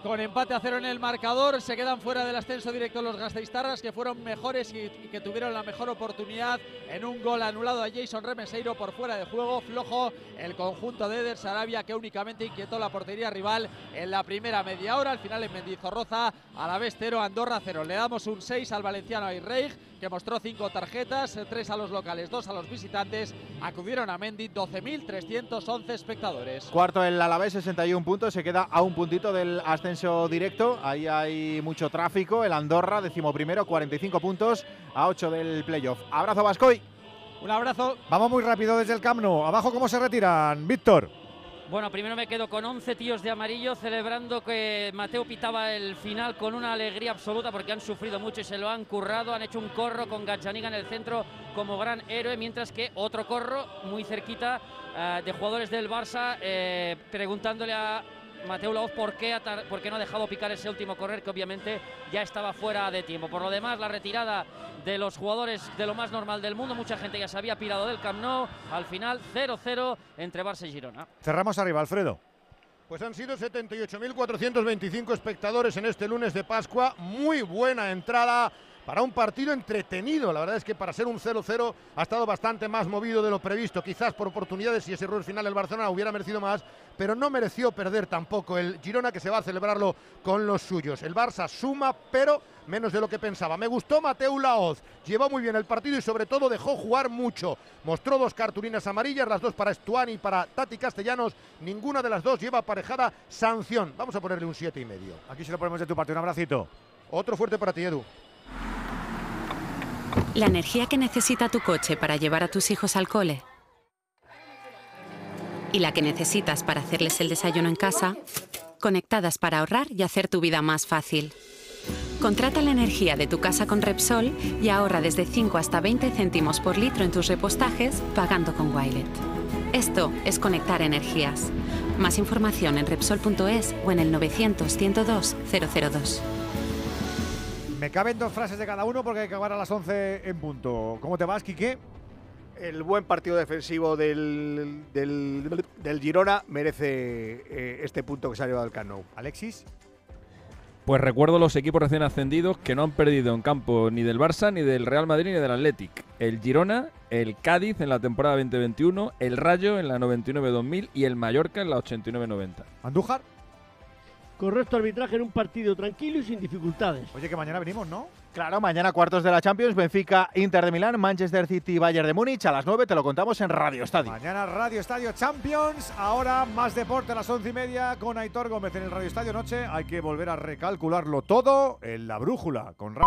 Con empate a cero en el marcador, se quedan fuera del ascenso directo los Gasteiztarras, que fueron mejores y, que tuvieron la mejor oportunidad en un gol anulado a Jason Remeseiro por fuera de juego. Flojo el conjunto de Eder Sarabia, que únicamente inquietó la portería rival en la primera media hora. Al final en Mendizorroza, a la vez cero, Andorra cero. Le damos un 6 al valenciano Airreig, que mostró cinco tarjetas, tres a los locales, dos a los visitantes. Acudieron a Mendy 12.311 espectadores. Cuarto el Alavés, 61 puntos, se queda a un puntito del ascenso directo. Ahí hay mucho tráfico. El Andorra, decimoprimero, 45 puntos, a 8 del playoff. Abrazo, Vascoy. Un abrazo. Vamos muy rápido desde el Camp Nou. Abajo, ¿cómo se retiran? Víctor. Bueno, primero me quedo con 11 tíos de amarillo celebrando que Mateo pitaba el final con una alegría absoluta porque han sufrido mucho y se lo han currado. Han hecho un corro con Gachaniga en el centro como gran héroe, mientras que otro corro muy cerquita eh, de jugadores del Barça eh, preguntándole a Mateo Laoz por qué, por qué no ha dejado picar ese último correr que obviamente ya estaba fuera de tiempo. Por lo demás, la retirada de los jugadores de lo más normal del mundo, mucha gente ya se había pirado del Camp Nou, al final 0-0 entre Barça y Girona. Cerramos arriba, Alfredo. Pues han sido 78.425 espectadores en este lunes de Pascua, muy buena entrada para un partido entretenido. La verdad es que para ser un 0-0 ha estado bastante más movido de lo previsto. Quizás por oportunidades y ese error final el Barcelona hubiera merecido más, pero no mereció perder tampoco el Girona que se va a celebrarlo con los suyos. El Barça suma, pero menos de lo que pensaba. Me gustó Mateu Laoz, llevó muy bien el partido y sobre todo dejó jugar mucho. Mostró dos cartulinas amarillas, las dos para Estuani y para Tati Castellanos. Ninguna de las dos lleva aparejada sanción. Vamos a ponerle un siete y medio. Aquí se lo ponemos de tu parte, un abracito. Otro fuerte para ti, Edu. La energía que necesita tu coche para llevar a tus hijos al cole y la que necesitas para hacerles el desayuno en casa, conectadas para ahorrar y hacer tu vida más fácil. Contrata la energía de tu casa con Repsol y ahorra desde 5 hasta 20 céntimos por litro en tus repostajes pagando con Wilet. Esto es conectar energías. Más información en Repsol.es o en el 900 102 002. Me caben dos frases de cada uno porque hay que acabar a las 11 en punto. ¿Cómo te vas, Quique? El buen partido defensivo del, del, del Girona merece eh, este punto que se ha llevado el Cano. Alexis. Pues recuerdo los equipos recién ascendidos que no han perdido en campo ni del Barça, ni del Real Madrid, ni del Athletic. El Girona, el Cádiz en la temporada 2021, el Rayo en la 99-2000 y el Mallorca en la 89-90. ¿Andújar? Correcto arbitraje en un partido tranquilo y sin dificultades. Oye, que mañana venimos, ¿no? Claro, mañana cuartos de la Champions, Benfica, Inter de Milán, Manchester City, Bayern de Múnich. A las 9 te lo contamos en Radio Estadio. Mañana Radio Estadio Champions. Ahora más deporte a las once y media con Aitor Gómez en el Radio Estadio Noche. Hay que volver a recalcularlo todo en la brújula con Rafa.